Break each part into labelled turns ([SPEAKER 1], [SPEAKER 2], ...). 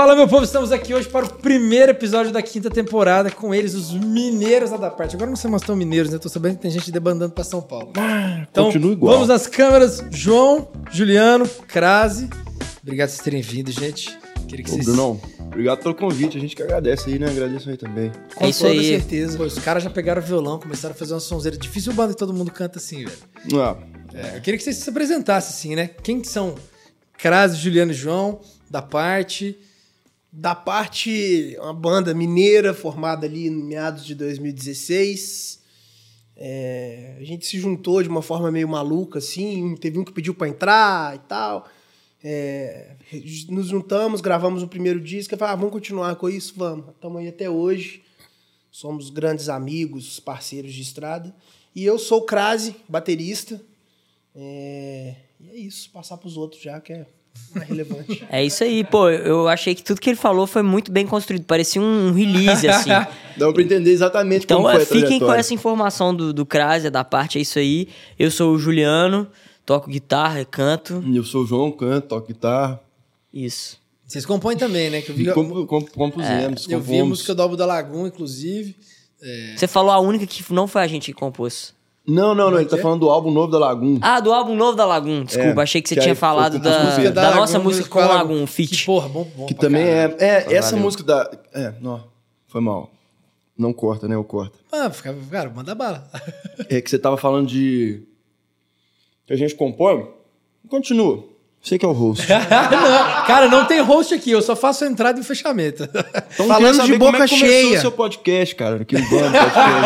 [SPEAKER 1] Fala, meu povo, estamos aqui hoje para o primeiro episódio da quinta temporada com eles, os mineiros lá da parte. Agora não sei mais tão mineiros, né? Tô sabendo que tem gente debandando para São Paulo. Então,
[SPEAKER 2] continua igual.
[SPEAKER 1] vamos às câmeras. João, Juliano, Crase. Obrigado por vocês terem vindo, gente. Queria que
[SPEAKER 2] Ô,
[SPEAKER 1] vocês...
[SPEAKER 2] Brunão, obrigado pelo convite. A gente que agradece aí, né? Agradeço aí também.
[SPEAKER 1] Com
[SPEAKER 3] É isso
[SPEAKER 1] toda
[SPEAKER 3] aí.
[SPEAKER 1] certeza. Pô, os caras já pegaram o violão, começaram a fazer uma sonzeira. Difícil banda que todo mundo canta assim, velho.
[SPEAKER 2] Ah,
[SPEAKER 1] É, eu queria que vocês se apresentassem, assim, né? Quem que são Crase, Juliano e João, da parte...
[SPEAKER 4] Da parte, uma banda mineira formada ali em meados de 2016. É, a gente se juntou de uma forma meio maluca, assim. Teve um que pediu pra entrar e tal. É, nos juntamos, gravamos o primeiro disco. Eu falei, ah, vamos continuar com isso? Vamos. Estamos aí até hoje. Somos grandes amigos, parceiros de estrada. E eu sou o Crase, baterista. É, e é isso, passar pros outros já, que é mais relevante.
[SPEAKER 3] É isso aí, pô. Eu achei que tudo que ele falou foi muito bem construído. Parecia um release, assim.
[SPEAKER 2] dá pra entender exatamente
[SPEAKER 3] Então,
[SPEAKER 2] como foi a
[SPEAKER 3] fiquem com essa informação do, do Krasia, da parte, é isso aí. Eu sou o Juliano, toco guitarra, canto.
[SPEAKER 2] Eu sou o João, canto, toco guitarra.
[SPEAKER 3] Isso.
[SPEAKER 1] Vocês compõem também, né? Que eu vi,
[SPEAKER 2] E comp- comp- compusemos,
[SPEAKER 1] eu vi a música do Álbum da Lagoon, inclusive.
[SPEAKER 3] Você falou a única que não foi a gente que compôs.
[SPEAKER 2] Não, não, não. Ele tá
[SPEAKER 1] que é?
[SPEAKER 2] falando do álbum novo da Lagoon.
[SPEAKER 3] Ah, do álbum novo da Lagoon. Desculpa,
[SPEAKER 2] É,
[SPEAKER 3] achei que você
[SPEAKER 2] que
[SPEAKER 3] tinha
[SPEAKER 2] aí foi
[SPEAKER 3] falado
[SPEAKER 2] com-
[SPEAKER 3] da, da, nossa música com a Lagoon,
[SPEAKER 1] Que,
[SPEAKER 3] Fit.
[SPEAKER 1] porra, bom, bom
[SPEAKER 2] que
[SPEAKER 1] pra
[SPEAKER 2] também
[SPEAKER 1] caralho.
[SPEAKER 2] é... É, essa
[SPEAKER 3] valeu.
[SPEAKER 2] música da... É, não. Foi mal. Não corta, né? Eu corta.
[SPEAKER 1] Ah, fica- cara, manda bala.
[SPEAKER 2] É que você tava falando de... Que a gente compõe. Continua. Você que é o host.
[SPEAKER 1] não, cara, não tem host aqui, eu só faço a entrada e o fechamento.
[SPEAKER 2] Então,
[SPEAKER 4] Falando de boca
[SPEAKER 2] como é que começou
[SPEAKER 4] cheia.
[SPEAKER 2] o seu podcast, cara. Que bando podcast.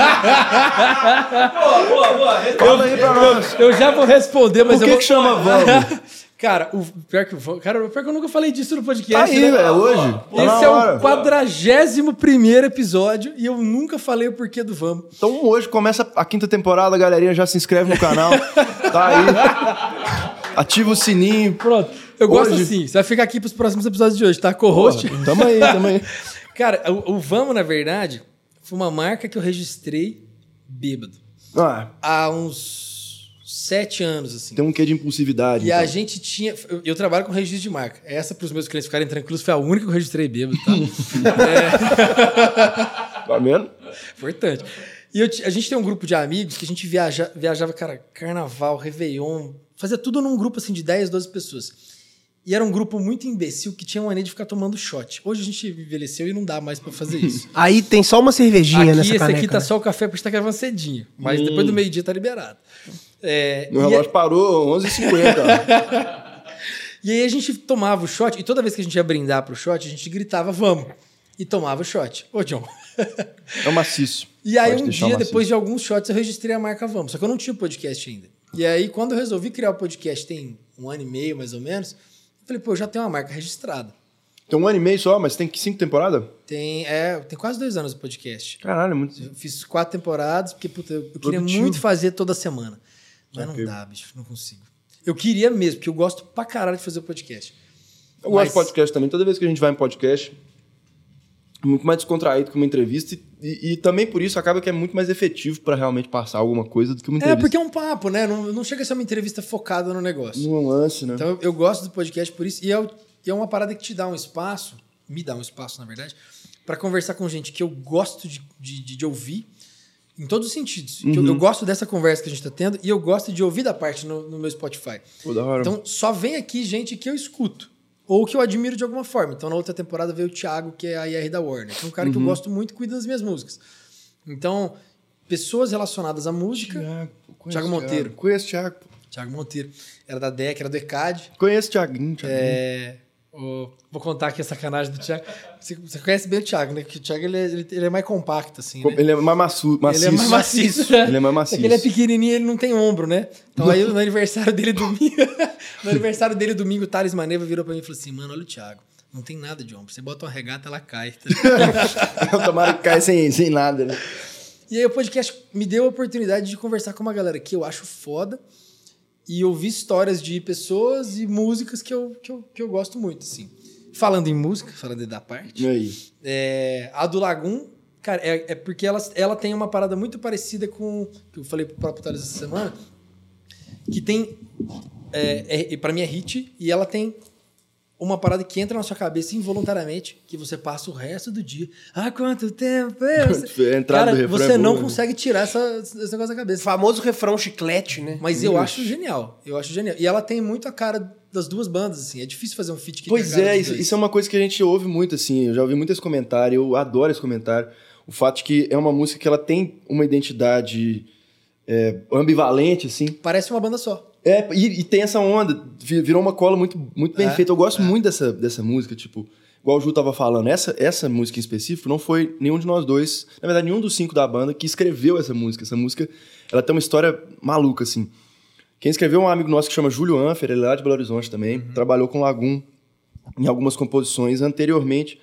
[SPEAKER 2] Fala aí pra nós.
[SPEAKER 1] Eu já vou responder, mas
[SPEAKER 2] Por
[SPEAKER 1] eu
[SPEAKER 2] que
[SPEAKER 1] vou...
[SPEAKER 2] que chama Vamos?
[SPEAKER 1] Cara, o pior que, cara, o pior que eu nunca falei disso no podcast.
[SPEAKER 2] Tá aí,
[SPEAKER 1] né?
[SPEAKER 2] velho, hoje. Tá
[SPEAKER 1] Esse é o quadragésimo primeiro episódio e eu nunca falei o porquê do Vamos.
[SPEAKER 2] Então hoje começa a quinta temporada, a galerinha já se inscreve no canal. tá aí. Ativa o sininho.
[SPEAKER 1] Pronto. Eu gosto
[SPEAKER 2] Hoje-
[SPEAKER 1] assim. Você vai ficar aqui pros próximos episódios de hoje, tá? Co-host.
[SPEAKER 2] Tamo aí, tamo aí.
[SPEAKER 1] Cara, o, o Vamos, na verdade, foi uma marca que eu registrei bêbado.
[SPEAKER 2] Ah,
[SPEAKER 1] Há uns sete anos, assim.
[SPEAKER 2] tem um quê de impulsividade.
[SPEAKER 1] E a
[SPEAKER 2] então.
[SPEAKER 1] gente tinha. Eu, eu trabalho com registro de marca. Essa, para os meus clientes ficarem tranquilos, foi a única que eu registrei bêbado, tá?
[SPEAKER 2] Tá vendo?
[SPEAKER 1] Importante. E eu a gente tem um grupo de amigos que a gente viaja, viajava, cara, carnaval, Réveillon, fazia tudo num grupo assim de 10, 12 pessoas. E era um grupo muito imbecil que tinha mania de ficar tomando shot. Hoje a gente envelheceu e não dá mais pra fazer isso.
[SPEAKER 4] Aí tem só uma cervejinha
[SPEAKER 1] aqui,
[SPEAKER 4] nessa
[SPEAKER 1] esse
[SPEAKER 4] caneca.
[SPEAKER 1] aqui tá
[SPEAKER 4] né?
[SPEAKER 1] só o café porque a gente tá gravando cedinho. Mas depois do meio-dia tá liberado. É,
[SPEAKER 2] Meu
[SPEAKER 1] e-
[SPEAKER 2] relógio parou 11h50.
[SPEAKER 1] E aí a gente tomava o shot, e toda vez que a gente ia brindar pro shot, a gente gritava, vamos. E tomava o shot. Ô, John.
[SPEAKER 2] É maciço.
[SPEAKER 1] E aí
[SPEAKER 2] Pode
[SPEAKER 1] um dia,
[SPEAKER 2] maciço.
[SPEAKER 1] depois de alguns shots, eu registrei a marca Vamos. Só que eu não tinha podcast ainda. E aí, quando eu resolvi criar o podcast, tem um ano e meio, mais ou menos, eu falei, pô, eu já tenho uma marca registrada.
[SPEAKER 2] Tem um ano e meio só, mas tem cinco temporadas?
[SPEAKER 1] Tem, é, tem quase dois anos o podcast.
[SPEAKER 2] Caralho, é muito.
[SPEAKER 1] Eu fiz quatro temporadas, porque, puta, eu, eu queria
[SPEAKER 2] Produtivo.
[SPEAKER 1] muito fazer toda semana. Mas
[SPEAKER 2] Ok.
[SPEAKER 1] não dá, bicho, não consigo. Eu queria mesmo, porque eu gosto pra caralho de fazer o podcast.
[SPEAKER 2] Eu gosto
[SPEAKER 1] Mas-
[SPEAKER 2] de podcast também. Toda vez que a gente vai em podcast, é muito mais descontraído que uma entrevista. E, e- e também por isso acaba que é muito mais efetivo pra realmente passar alguma coisa do que uma
[SPEAKER 1] É,
[SPEAKER 2] entrevista.
[SPEAKER 1] porque é um papo, né? Não, não chega a ser uma entrevista focada no negócio.
[SPEAKER 2] No lance, né?
[SPEAKER 1] Então eu, eu gosto do podcast por isso. E é, e é uma parada que te dá um espaço, me dá um espaço, na verdade, pra conversar com gente que eu gosto de, de, de- ouvir, em todos os sentidos. Que Eu, eu gosto dessa conversa que a gente tá tendo e eu gosto de ouvir da parte no, no meu Spotify.
[SPEAKER 2] Pô, da hora.
[SPEAKER 1] Então só vem aqui gente que eu escuto. Ou que eu admiro de alguma forma. Então, na outra temporada veio o Thiago, que é a IR da Warner. Que é um cara que eu gosto muito e cuida das minhas músicas. Então, pessoas relacionadas à música.
[SPEAKER 2] conheço
[SPEAKER 1] Thiago Monteiro.
[SPEAKER 2] Conheço o Thiago.
[SPEAKER 1] Thiago Monteiro. Era da DEC, era do ECAD.
[SPEAKER 2] Conheço o Thiaguinho, Thiaguinho.
[SPEAKER 1] É, o- vou contar aqui a sacanagem do Thiago. Você, você conhece bem o Thiago, né? Porque o Thiago ele é, ele- ele é mais compacto, assim. Né?
[SPEAKER 2] Ele é mais maçu, maciço.
[SPEAKER 1] Ele é mais maciço.
[SPEAKER 2] Ele é mais maciço.
[SPEAKER 1] É ele é pequenininho e ele não tem ombro, né? Então aí no aniversário dele domingo, no aniversário dele domingo, o Thales Maneva virou pra mim e falou assim: "Mano, olha o Thiago, não tem nada de ombro. Você bota uma regata, ela cai". tá?
[SPEAKER 2] Tomara que caia sem, sem nada, né?
[SPEAKER 1] e aí o podcast me deu a oportunidade de conversar com uma galera que eu acho foda e ouvir histórias de pessoas e músicas que eu, que eu, que eu gosto muito, assim. Falando em música, falando da parte.
[SPEAKER 2] E aí?
[SPEAKER 1] É, a do Lagoon, cara, é, é porque ela, ela tem uma parada muito parecida com. que eu falei pro próprio Thales essa semana. Que tem. É, é, para mim é hit, e ela tem uma parada que entra na sua cabeça involuntariamente, que você passa o resto do dia. Há quanto tempo? Eu...
[SPEAKER 2] A entrada
[SPEAKER 1] Cara,
[SPEAKER 2] do refrão
[SPEAKER 1] você
[SPEAKER 2] é
[SPEAKER 1] não
[SPEAKER 2] né?
[SPEAKER 1] consegue tirar essa, esse negócio da
[SPEAKER 4] O
[SPEAKER 1] cabeça.
[SPEAKER 4] famoso refrão chiclete, né?
[SPEAKER 1] Mas eu acho genial. Eu acho genial. E ela tem muito a cara das duas bandas, assim. É difícil fazer um feat que
[SPEAKER 2] Pois é, isso, isso é uma coisa que a gente ouve muito, assim. Eu já ouvi muito esse comentário, eu adoro esse comentário. O fato de que é uma música que ela tem uma identidade é, ambivalente, assim.
[SPEAKER 1] Parece uma banda só.
[SPEAKER 2] É, e, e tem essa onda, vi- virou uma cola muito, muito bem
[SPEAKER 1] É,
[SPEAKER 2] feita. Eu gosto muito dessa, dessa música, tipo, igual o Ju tava falando, essa, essa música em específico não foi nenhum de nós dois, na verdade, nenhum dos cinco da banda que escreveu essa música. Essa música, ela tem uma história maluca, assim. Quem escreveu é um amigo nosso que chama Júlio Anfer, ele é lá de Belo Horizonte também, trabalhou com Lagum em algumas composições anteriormente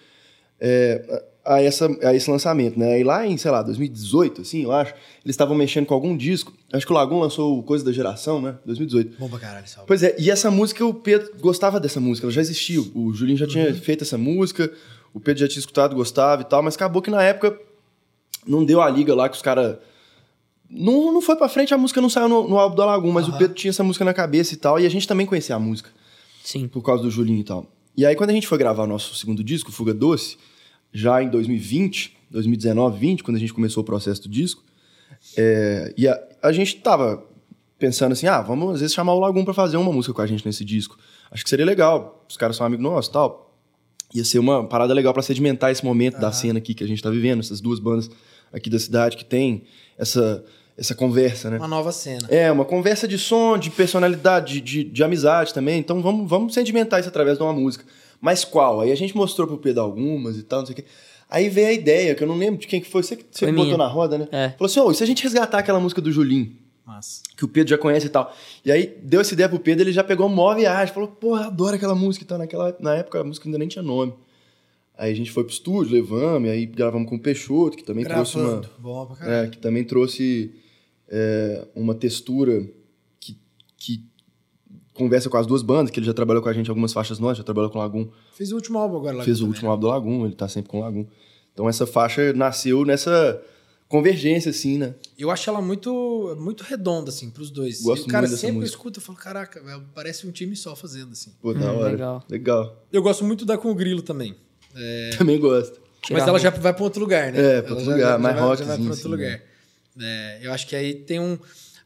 [SPEAKER 2] é, a, essa, a esse lançamento, né? E lá em, sei lá, 2018, assim, eu acho, eles estavam mexendo com algum disco. Acho que o Lagum lançou Coisa da Geração, né? 2018.
[SPEAKER 1] Bom pra caralho, salve.
[SPEAKER 2] Pois é, e essa música, o Pedro gostava dessa música, ela já existia. O Julinho já tinha feito essa música, o Pedro já tinha escutado, gostava e tal, mas acabou que na época não deu a liga lá que os caras. Não, não foi pra frente, a música não saiu no, no álbum do Lagum, mas o Pedro tinha essa música na cabeça e tal, e a gente também conhecia a música
[SPEAKER 3] Sim.
[SPEAKER 2] por causa do Julinho e tal. E aí, quando a gente foi gravar o nosso segundo disco, Fuga Doce, já em 2020, 2019, 20, quando a gente começou o processo do disco, é, e a, a gente tava pensando assim, ah, vamos às vezes chamar o Lagum pra fazer uma música com a gente nesse disco. Acho que seria legal, os caras são amigos nossos e tal. Ia ser uma parada legal pra sedimentar esse momento da cena aqui que a gente tá vivendo, essas duas bandas aqui da cidade que tem essa, essa conversa, né?
[SPEAKER 1] Uma nova cena.
[SPEAKER 2] É, uma conversa de som, de personalidade, de, de, de amizade também. Então vamos, vamos sedimentar isso através de uma música. Mas qual? Aí a gente mostrou pro Pedro algumas e tal, não sei o quê. Aí veio a ideia, que eu não lembro de quem que foi, você que você
[SPEAKER 3] Foi
[SPEAKER 2] que botou
[SPEAKER 3] minha.
[SPEAKER 2] na roda, né?
[SPEAKER 3] É.
[SPEAKER 2] Falou assim, ô, e se a gente resgatar aquela música do Julinho,
[SPEAKER 1] Massa.
[SPEAKER 2] que o Pedro já conhece e tal. E aí deu essa ideia pro Pedro, ele já pegou uma maior viagem, falou, porra, adoro aquela música e tal. Naquela, na época a música ainda nem tinha nome. Aí a gente foi pro estúdio, levamos, e aí gravamos com o Peixoto, que também trouxe uma...
[SPEAKER 4] Gravando.
[SPEAKER 1] Bom pra caralho.
[SPEAKER 2] É, que também trouxe é, uma textura que, que conversa com as duas bandas, que ele já trabalhou com a gente em algumas faixas nossas, já trabalhou com o Lagum,
[SPEAKER 1] Fez o último álbum agora lá.
[SPEAKER 2] fez o
[SPEAKER 1] também,
[SPEAKER 2] último
[SPEAKER 1] né?
[SPEAKER 2] álbum do Lagum, ele tá sempre com o Lagum. Então essa faixa nasceu nessa convergência, assim, né?
[SPEAKER 1] Eu acho ela muito, muito redonda, assim, pros dois.
[SPEAKER 2] Gosto
[SPEAKER 1] e o cara
[SPEAKER 2] muito
[SPEAKER 1] sempre
[SPEAKER 2] música.
[SPEAKER 1] escuta e fala, caraca, velho, parece um time só fazendo, assim.
[SPEAKER 2] Pô, da
[SPEAKER 3] Hum,
[SPEAKER 2] hora.
[SPEAKER 3] legal.
[SPEAKER 2] Legal.
[SPEAKER 1] Eu gosto muito da com o Grilo também. É,
[SPEAKER 2] Também gosto.
[SPEAKER 1] mas ela já vai pra outro lugar, né?
[SPEAKER 2] É, pra outro
[SPEAKER 1] já-
[SPEAKER 2] lugar,
[SPEAKER 1] já
[SPEAKER 2] mais
[SPEAKER 1] vai- Já vai pra outro
[SPEAKER 2] assim,
[SPEAKER 1] lugar. É, eu acho que aí tem um...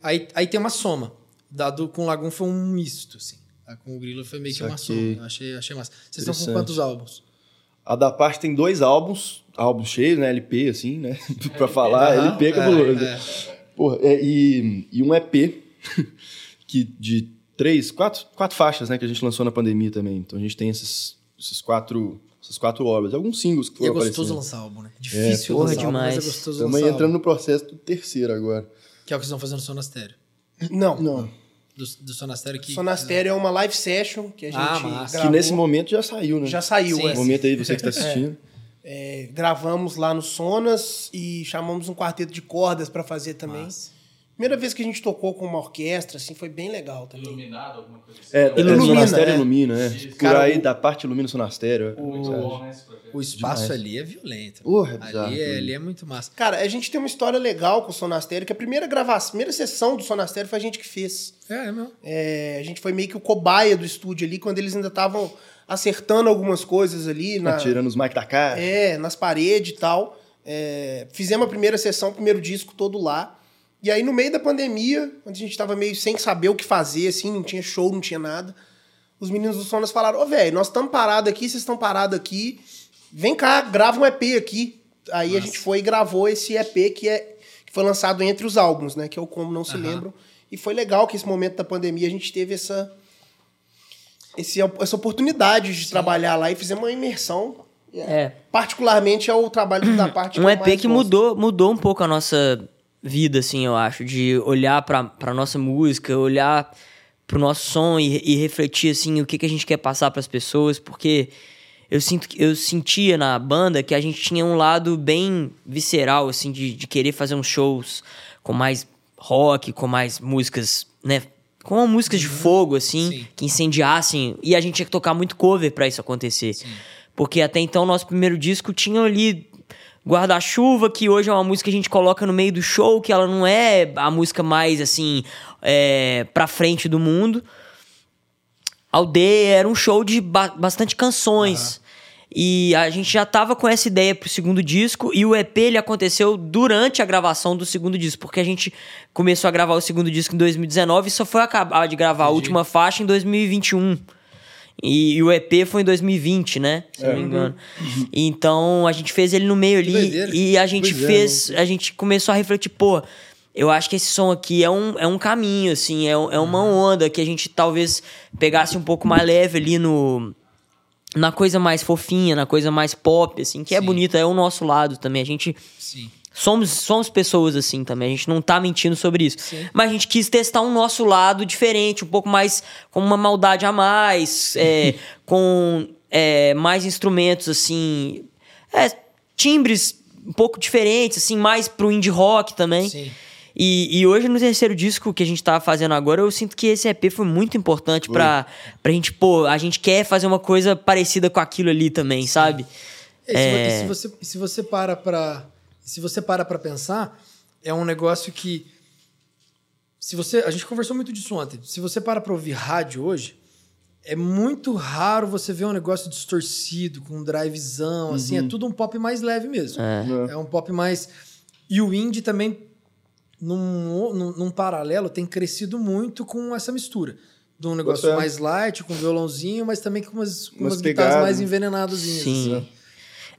[SPEAKER 1] Aí, aí tem uma soma. Da do, com o Lagum foi um misto, assim. A com o Grilo foi meio que uma soma. Achei, achei massa. Vocês estão com quantos álbuns?
[SPEAKER 2] A da parte tem dois álbuns, álbuns cheios, né? LP, assim, né? pra falar,
[SPEAKER 1] Aham,
[SPEAKER 2] LP é cabuloso.
[SPEAKER 1] é, é.
[SPEAKER 2] Porra, é, e, e um EP que de três, quatro, quatro faixas, né? Que a gente lançou na pandemia também. Então a gente tem esses, esses quatro, essas quatro obras. Alguns singles que
[SPEAKER 1] E é
[SPEAKER 2] foram
[SPEAKER 1] gostoso
[SPEAKER 2] aparecendo.
[SPEAKER 1] lançar álbum, né? Difícil
[SPEAKER 3] porra,
[SPEAKER 1] lançar álbum, mas é
[SPEAKER 3] demais.
[SPEAKER 1] gostoso
[SPEAKER 2] Estamos
[SPEAKER 1] lançar
[SPEAKER 2] entrando
[SPEAKER 1] álbum.
[SPEAKER 2] no processo do terceiro agora.
[SPEAKER 1] Que é o que vocês estão fazendo no Sonastério.
[SPEAKER 4] Não.
[SPEAKER 2] Não.
[SPEAKER 1] Do, do Sonastério que...
[SPEAKER 4] Sonastério é uma live session que a gente
[SPEAKER 1] Ah, massa.
[SPEAKER 4] gravou.
[SPEAKER 2] Que nesse momento já saiu, né?
[SPEAKER 4] Já saiu,
[SPEAKER 1] Sim,
[SPEAKER 4] é.
[SPEAKER 2] Momento aí, você que está assistindo.
[SPEAKER 4] É, gravamos lá no Sonas e chamamos um quarteto de cordas pra fazer também.
[SPEAKER 1] Massa.
[SPEAKER 4] Primeira vez que a gente tocou com uma orquestra, assim, foi bem legal também.
[SPEAKER 5] Iluminado, alguma coisa assim.
[SPEAKER 2] É,
[SPEAKER 4] Ilumina,
[SPEAKER 2] ilumina, Sonastério
[SPEAKER 4] é.
[SPEAKER 2] ilumina, é. Por
[SPEAKER 1] Cara,
[SPEAKER 2] aí
[SPEAKER 1] o-
[SPEAKER 2] da parte ilumina Sonastério. é.
[SPEAKER 5] Muito bom, né?
[SPEAKER 1] O espaço
[SPEAKER 2] Demais.
[SPEAKER 1] ali é violento.
[SPEAKER 2] Porra, é bizarro
[SPEAKER 1] ali, é, ali é muito massa.
[SPEAKER 4] Cara, a gente tem uma história legal com o Sonastério, que a primeira gravação, a primeira sessão do Sonastério foi a gente que fez.
[SPEAKER 1] É, é mesmo.
[SPEAKER 4] É, a gente foi meio que o cobaia do estúdio ali, quando eles ainda estavam acertando algumas coisas ali. Na,
[SPEAKER 2] Tirando os mic da cara.
[SPEAKER 4] É, nas paredes e tal. É, fizemos a primeira sessão, o primeiro disco todo lá. E aí, no meio da pandemia, onde a gente tava meio sem saber o que fazer, assim, não tinha show, não tinha nada. Os meninos do Sonas falaram: Ô, velho, nós estamos parados aqui, vocês estão parados aqui. Vem cá, grava um EP aqui. Aí a gente foi e gravou esse EP que, é, que foi lançado entre os álbuns, né? Que é o Como Não Se
[SPEAKER 1] Aham.
[SPEAKER 4] Lembram. E foi legal que esse momento da pandemia a gente teve essa, esse, essa oportunidade de trabalhar lá e fizemos uma imersão.
[SPEAKER 3] É.
[SPEAKER 4] Particularmente é o trabalho da parte
[SPEAKER 3] Um EP que
[SPEAKER 4] gosto.
[SPEAKER 3] mudou, mudou um pouco a nossa vida, assim, eu acho. De olhar pra nossa música, olhar pro nosso som e, e refletir, assim, o que, que a gente quer passar pras pessoas. Porque eu, sinto, que- eu sentia na banda que a gente tinha um lado bem visceral, assim, de, de querer fazer uns shows com mais rock, com mais músicas, né? Com músicas de fogo, assim,
[SPEAKER 1] Sim.
[SPEAKER 3] que incendiassem. E a gente tinha que tocar muito cover pra isso acontecer. Porque até então, nosso primeiro disco tinha ali Guarda-chuva, que hoje é uma música que a gente coloca no meio do show, que ela não é a música mais, assim, é, pra frente do mundo. Aldeia, era um show de ba- bastante canções. E a gente já tava com essa ideia pro segundo disco e o EP ele aconteceu durante a gravação do segundo disco, porque a gente começou a gravar o segundo disco em 2019 e só foi acabar de gravar a última faixa em 2021. E, e o EP foi em 2020, né? Se
[SPEAKER 2] É.
[SPEAKER 3] não me engano. Então a gente fez ele no meio ali e a gente
[SPEAKER 2] Pois é,
[SPEAKER 3] fez. a gente começou a refletir, pô. Eu acho que esse som aqui é um, é um caminho, assim, é, é uma onda que a gente talvez pegasse um pouco mais leve ali no. Na coisa mais fofinha, na coisa mais pop, assim, que é
[SPEAKER 1] Sim.
[SPEAKER 3] bonita, é o nosso lado também. A gente
[SPEAKER 1] Sim.
[SPEAKER 3] Somos, somos pessoas assim também, a gente não tá mentindo sobre isso.
[SPEAKER 1] Sim.
[SPEAKER 3] Mas a gente quis testar um nosso lado diferente, um pouco mais com uma maldade a mais, é, com é, mais instrumentos assim, é, timbres um pouco diferentes, assim, mais pro indie rock também.
[SPEAKER 1] Sim.
[SPEAKER 3] E, e hoje, no terceiro disco que a gente tá fazendo agora, eu sinto que esse EP foi muito importante pra, pra gente, pô, a gente quer fazer uma coisa parecida com aquilo ali também, sabe?
[SPEAKER 1] É, e se, e se você, se você para pra. Se você para pra pensar, é um negócio que. Se você. A gente conversou muito disso ontem. Se você para pra ouvir rádio hoje, é muito raro você ver um negócio distorcido, com um drivezão, assim. É tudo um pop mais leve mesmo. É. um pop mais. E o indie também, num, num, num paralelo, tem crescido muito com essa mistura. De um negócio mais light, com violãozinho, mas também com umas, com
[SPEAKER 2] Umas
[SPEAKER 1] umas guitarras mais envenenadas.
[SPEAKER 3] Sim.
[SPEAKER 1] Assim.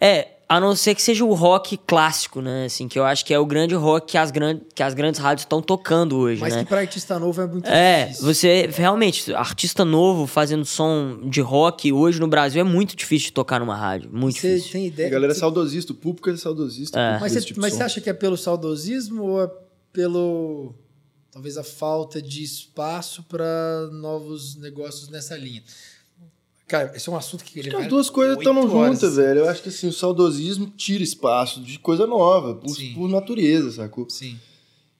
[SPEAKER 3] É, a não ser que seja o rock clássico, né? Assim, que eu acho que é o grande rock que as, gran que as grandes rádios estão tocando hoje,
[SPEAKER 1] Mas
[SPEAKER 3] né?
[SPEAKER 1] que pra artista novo é muito
[SPEAKER 3] É,
[SPEAKER 1] difícil.
[SPEAKER 3] você realmente, artista novo fazendo som de rock hoje no Brasil é muito difícil de tocar numa rádio. Muito
[SPEAKER 1] Você
[SPEAKER 3] difícil.
[SPEAKER 1] tem
[SPEAKER 2] A
[SPEAKER 1] ideia?
[SPEAKER 2] galera é saudosista, o público é saudosista.
[SPEAKER 3] É.
[SPEAKER 1] Mas,
[SPEAKER 2] desse
[SPEAKER 1] você,
[SPEAKER 2] tipo
[SPEAKER 1] mas você acha que é pelo saudosismo ou é pelo. talvez a falta de espaço para novos negócios nessa linha? Cara, esse é um assunto que ele
[SPEAKER 2] as duas coisas estão juntas, velho. Eu acho que assim, o saudosismo tira espaço de coisa nova, por, por natureza, sacou?
[SPEAKER 1] Sim.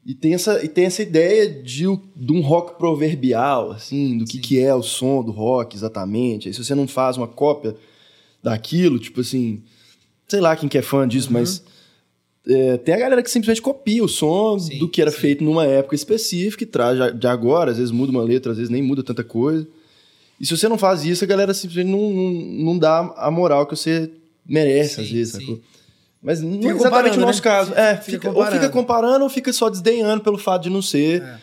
[SPEAKER 2] E tem essa, e tem essa ideia de, de um rock proverbial, assim, do que,
[SPEAKER 1] Sim.
[SPEAKER 2] que é o som do rock exatamente. Aí se você não faz uma cópia daquilo, tipo assim, sei lá quem que é fã disso, mas é, tem a galera que simplesmente copia o som
[SPEAKER 1] Sim,
[SPEAKER 2] do que era
[SPEAKER 1] sim.
[SPEAKER 2] feito numa época específica e traz de agora, às vezes muda uma letra, às vezes nem muda tanta coisa. E se você não faz isso, a galera simplesmente não, não, não dá a moral que você merece,
[SPEAKER 1] Sim,
[SPEAKER 2] às vezes, sacou? Mas não
[SPEAKER 1] Fica
[SPEAKER 2] é exatamente o nosso
[SPEAKER 1] né?
[SPEAKER 2] caso.
[SPEAKER 1] Fica-
[SPEAKER 2] é,
[SPEAKER 1] fica
[SPEAKER 2] fica, ou
[SPEAKER 1] comparando.
[SPEAKER 2] fica comparando ou fica só desdenhando pelo fato de não ser
[SPEAKER 1] É.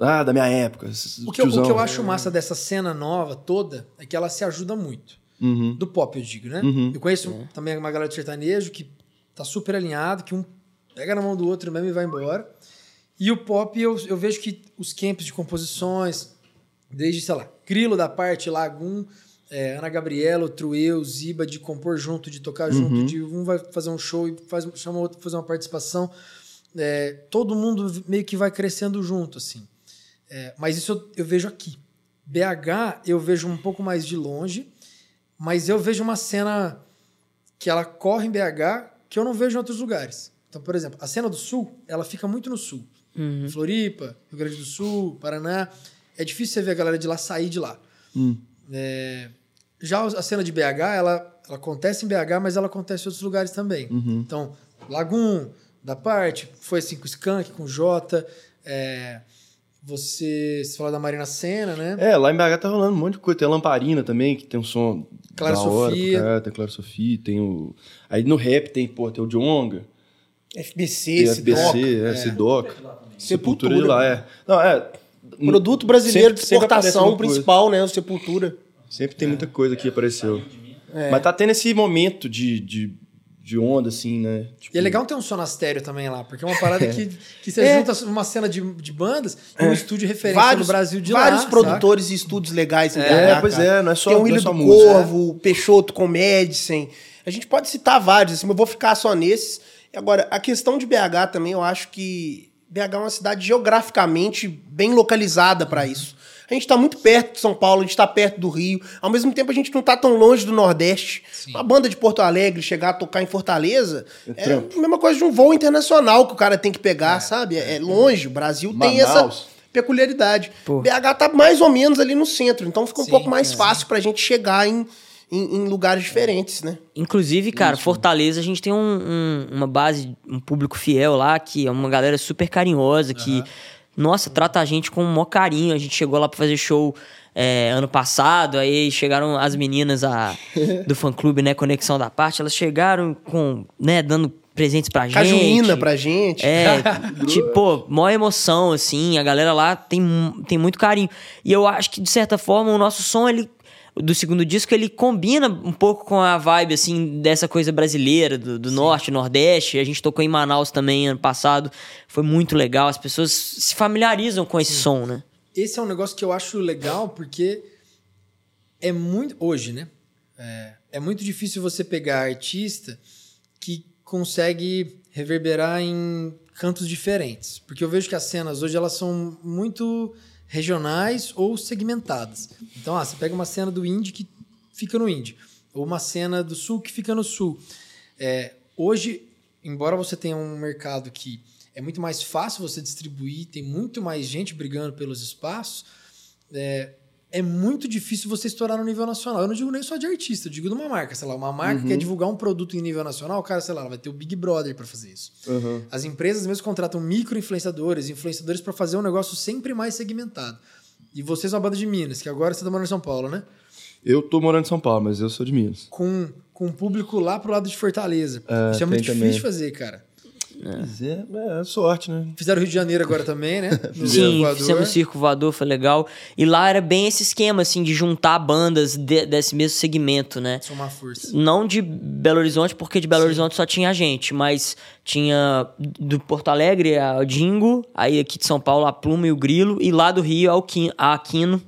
[SPEAKER 2] ah, da minha época.
[SPEAKER 1] O que, eu, o que eu acho massa dessa cena nova toda é que ela se ajuda muito.
[SPEAKER 2] Uhum.
[SPEAKER 1] Do pop, eu digo, né?
[SPEAKER 2] Uhum.
[SPEAKER 1] Eu conheço também uma galera de sertanejo que tá super alinhado, que um pega na mão do outro mesmo e vai embora. E o pop, eu, eu vejo que os camps de composições, desde, sei lá, Grilo da parte, Lagum, é, Ana Gabriela, o Trueu, Ziba, de compor junto, de tocar junto,
[SPEAKER 2] Uhum.
[SPEAKER 1] de um vai fazer um show e faz, chama o outro pra fazer uma participação. É, todo mundo meio que vai crescendo junto, assim. É, mas isso eu, eu vejo aqui. BH eu vejo um pouco mais de longe, mas eu vejo uma cena que ela corre em BH que eu não vejo em outros lugares. Então, por exemplo, a cena do Sul, ela fica muito no Sul. Floripa, Rio Grande do Sul, Paraná. É difícil você ver a galera de lá sair de lá.
[SPEAKER 2] Hum.
[SPEAKER 1] É, já a cena de BH, ela, ela acontece em BH, mas ela acontece em outros lugares também.
[SPEAKER 2] Uhum.
[SPEAKER 1] Então, Lagum, da parte, foi assim com o Skank, com o Jota. é, você, você fala da Marina Senna, né?
[SPEAKER 2] É, lá em BH tá rolando um monte de coisa. Tem a Lamparina também, que tem um som
[SPEAKER 1] Clara
[SPEAKER 2] da hora.
[SPEAKER 1] Sofia.
[SPEAKER 2] caralho, tem Clara Sofia, tem o... Aí no rap tem, pô, tem o Jonga,
[SPEAKER 4] FBC,
[SPEAKER 2] tem o
[SPEAKER 4] Sidoc,
[SPEAKER 2] FBC, é, Sidoc.
[SPEAKER 4] Sepultura.
[SPEAKER 2] de lá, é. Não, é...
[SPEAKER 4] Produto brasileiro
[SPEAKER 2] Sempre-
[SPEAKER 4] de exportação
[SPEAKER 2] alguma coisa.
[SPEAKER 4] principal, né? O Sepultura.
[SPEAKER 2] Sempre tem muita coisa que apareceu.
[SPEAKER 4] É.
[SPEAKER 2] Mas tá tendo esse momento de, de, de onda, assim, né? Tipo,
[SPEAKER 1] E é legal ter um sonastério também lá, porque é uma parada que, que você
[SPEAKER 4] É.
[SPEAKER 1] junta uma cena de, de bandas e um estúdio de referência
[SPEAKER 4] Vários,
[SPEAKER 1] no Brasil de
[SPEAKER 4] vários
[SPEAKER 1] lá.
[SPEAKER 4] produtores e estúdios legais em
[SPEAKER 2] É,
[SPEAKER 4] BH,
[SPEAKER 2] pois
[SPEAKER 4] cara.
[SPEAKER 2] é, não é só,
[SPEAKER 4] Tem o
[SPEAKER 2] é só
[SPEAKER 4] do
[SPEAKER 2] música.
[SPEAKER 4] Corvo, o Peixoto com Medicine. A gente pode citar vários, assim, mas eu vou ficar só nesses. Agora, a questão de BH também, eu acho que BH é uma cidade geograficamente bem localizada para isso. A gente está muito perto de São Paulo, a gente está perto do Rio. Ao mesmo tempo, a gente não está tão longe do Nordeste. Uma banda de Porto Alegre chegar a tocar em Fortaleza é,
[SPEAKER 2] trampo.
[SPEAKER 4] a mesma coisa de um voo internacional que o cara tem que pegar, sabe? É, é longe. O Brasil tem essa
[SPEAKER 2] Manaus.
[SPEAKER 4] peculiaridade.
[SPEAKER 3] Pô.
[SPEAKER 4] BH tá mais ou menos ali no centro, então fica um
[SPEAKER 1] Sim,
[SPEAKER 4] pouco mais
[SPEAKER 1] é.
[SPEAKER 4] fácil pra gente chegar em, em, em lugares diferentes, né?
[SPEAKER 3] Inclusive, cara, Fortaleza, a gente tem um- um- uma base, um público fiel lá, que é uma galera super carinhosa, que nossa, trata a gente com o maior carinho. A gente chegou lá pra fazer show é, ano passado, aí chegaram as meninas a, do fã-clube, né, Conexão da Parte, elas chegaram com, né, dando presentes pra gente.
[SPEAKER 4] Cajuína pra gente.
[SPEAKER 3] É, tipo, pô, maior emoção, assim, a galera lá tem, tem muito carinho. E eu acho que, de certa forma, o nosso som, ele, do segundo disco, ele combina um pouco com a vibe, assim, dessa coisa brasileira, do, do norte, nordeste. A gente tocou em Manaus também ano passado, foi muito legal. As pessoas se familiarizam com esse som, né?
[SPEAKER 1] Esse é um negócio que eu acho legal porque é muito. Hoje, né? É, é muito difícil você pegar artista que consegue reverberar em cantos diferentes. Porque eu vejo que as cenas hoje elas são muito regionais ou segmentadas. Então, ah, você pega uma cena do indie que fica no indie, ou uma cena do sul que fica no sul. É, hoje, embora você tenha um mercado que é muito mais fácil você distribuir, tem muito mais gente brigando pelos espaços, é, é muito difícil você estourar no nível nacional. Eu não digo nem só de artista, eu digo de uma marca. Sei lá, uma marca quer divulgar um produto em nível nacional, o cara, sei lá, vai ter o Big Brother para fazer isso.
[SPEAKER 2] Aham.
[SPEAKER 1] As empresas mesmo contratam micro-influenciadores, influenciadores para fazer um negócio sempre mais segmentado. E vocês uma banda de Minas, que agora você tá morando em São Paulo, né?
[SPEAKER 2] Eu tô morando em São Paulo, mas eu sou de Minas.
[SPEAKER 1] Com, com um público lá pro lado de Fortaleza.
[SPEAKER 2] É,
[SPEAKER 1] Isso é muito difícil
[SPEAKER 2] também.
[SPEAKER 1] de fazer, cara.
[SPEAKER 2] Mas é, é sorte, né?
[SPEAKER 1] Fizeram Rio de Janeiro agora também, né?
[SPEAKER 3] Sim,
[SPEAKER 1] Voador.
[SPEAKER 3] fizemos Circo Voador, foi legal. E lá era bem esse esquema, assim, de juntar bandas de- desse mesmo segmento, né?
[SPEAKER 1] São uma força.
[SPEAKER 3] Não de Belo Horizonte, porque de Belo Horizonte só tinha a gente, mas tinha do Porto Alegre a Dingo, aí aqui de São Paulo a Pluma e o Grilo, e lá do Rio a Aquino.